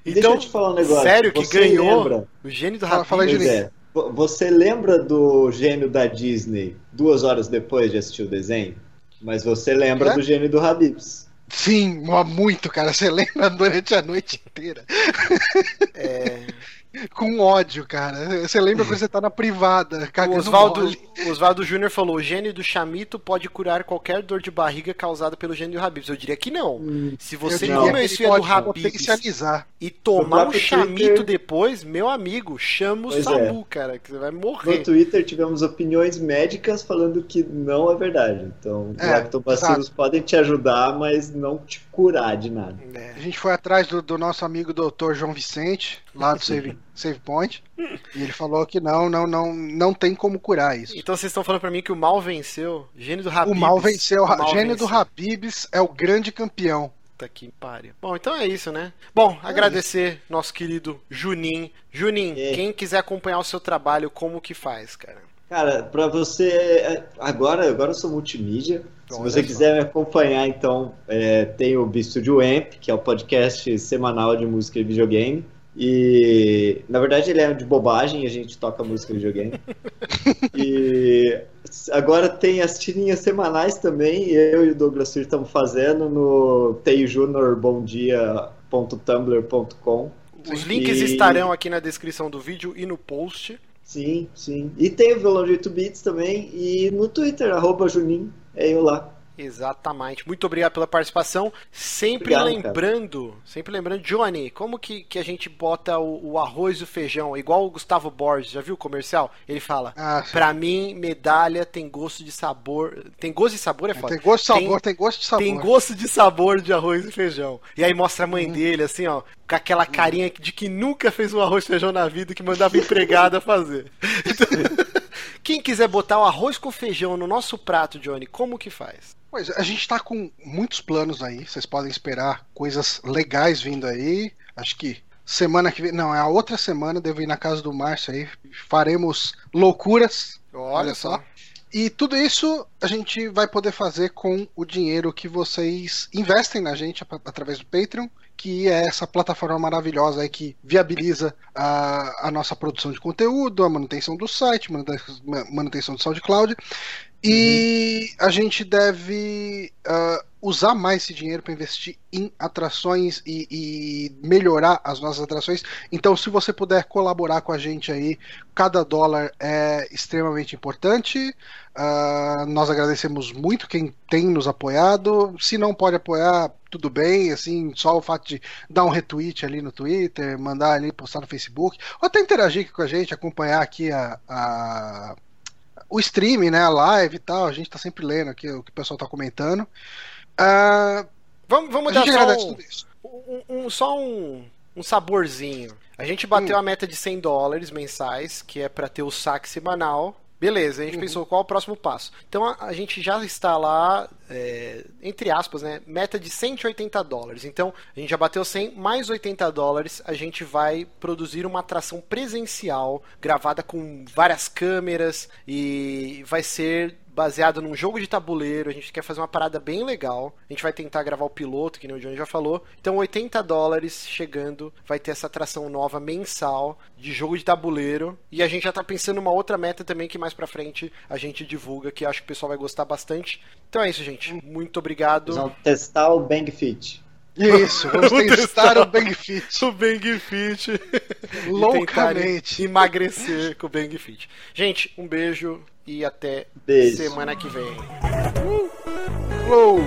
Deixa Então, eu te falar um negócio. sério que Você ganhou lembra- o gênio do Habibs? fala é. Vo- Você lembra do gênio da Disney duas horas depois de assistir o desenho? Mas você lembra É? do gênio do Habibs. Sim, muito, cara. Você lembra durante a noite inteira. É, Com ódio, cara. Você lembra quando você tá na privada, cagando Oswaldo, mole. o Oswaldo Júnior falou: o gênio do chamito pode curar qualquer dor de barriga causada pelo gênio do Habibs. Eu diria que não. Se Eu você comer isso ele do Habibs e tomar um chamito Twitter- depois, meu amigo, chama o Pois Samu, cara, que você vai No morrer. Twitter tivemos opiniões médicas falando que não é verdade. Então, É, lactobacilos podem te ajudar, mas não te curar de nada. É. A gente foi atrás do, do nosso amigo doutor João Vicente, lá do Save, Save Point, e ele falou que não, não, não, não tem como curar isso. Então vocês estão falando pra mim que o mal venceu? Gênio do Habibs. O mal venceu, O mal gênio do venceu. Habibs é o grande campeão. Puta que pariu. Bom, então é isso, né? Bom, agradecer nosso querido Junin. Junin, É. quem quiser acompanhar o seu trabalho, como que faz, cara? Cara, pra você. Agora, agora eu sou multimídia. Se você quiser me acompanhar, então, é, tem o Bistúdio Amp, que é o podcast semanal de música e videogame. E na verdade ele é de bobagem, a gente toca música e videogame. e agora tem as tirinhas semanais também, eu e o Douglas Sir estamos fazendo no teijunior.bomdia.tumblr.com. Os links E- estarão aqui na descrição do vídeo e no post. Sim, sim. E tem o violão de 8 bits também. E no Twitter, arroba Juninho, é eu lá. Exatamente. Muito obrigado pela participação. Sempre Obrigado, lembrando, sempre lembrando, Johnny, como que, que a gente bota o, o arroz e o feijão? Igual o Gustavo Borges, já viu o comercial? Ele fala: Ah, Pra mim, medalha tem gosto de sabor. Tem gosto de sabor, é foda. tem gosto de sabor, tem, gosto de sabor. Tem gosto de sabor de arroz e feijão. E aí mostra a mãe dele, assim, ó, com aquela carinha de que nunca fez um arroz e feijão na vida, que mandava empregada fazer. Quem quiser botar o arroz com feijão no nosso prato, Johnny, como que faz? Pois é, a gente tá com muitos planos aí. Vocês podem esperar coisas legais vindo aí. Acho que semana que vem. Não, é a outra semana. Devo ir na casa do Márcio aí. Faremos loucuras. Olha, só. E tudo isso a gente vai poder fazer com o dinheiro que vocês investem na gente através do Patreon, que é essa plataforma maravilhosa aí que viabiliza a, a nossa produção de conteúdo, a manutenção do site, manute- ma- manutenção do SoundCloud. E a gente deve ah, usar mais esse dinheiro para investir em atrações e, e melhorar as nossas atrações. Então, se você puder colaborar com a gente aí, cada dólar é extremamente importante. Ah, nós agradecemos muito quem tem nos apoiado. Se não pode apoiar, tudo bem. Assim, só o fato de dar um retweet ali no Twitter, mandar ali, postar no Facebook, ou até interagir aqui com a gente, acompanhar aqui a- a o stream, né, a live e tal, a gente tá sempre lendo aqui o que o pessoal tá comentando. Ah, Vamos, vamos dar só um, tudo isso. um- um- só um, um saborzinho. A gente bateu Hum. a meta de 100 dólares mensais, que é pra ter o saque semanal. Beleza, a gente Uhum. pensou qual é o próximo passo. Então a, a gente já está lá, é, entre aspas, né? Meta de 180 dólares. Então a gente já bateu 100, mais 80 dólares. A gente vai produzir uma atração presencial, gravada com várias câmeras e vai ser baseado num jogo de tabuleiro. A gente quer fazer uma parada bem legal. A gente vai tentar gravar o piloto, que nem o Johnny já falou. Então, 80 dólares chegando. Vai ter essa atração nova mensal de jogo de tabuleiro. E a gente já tá pensando numa outra meta também que mais pra frente a gente divulga, que acho que o pessoal vai gostar bastante. Então é isso, gente. Muito obrigado. Vão testar o Bang Fit. Isso, vamos Vamos testar testar. o Bang Fit O Bang Fit. Loucamente. emagrecer com o Bang Fit. Gente, um beijo e até Beijo. semana que vem. Flow.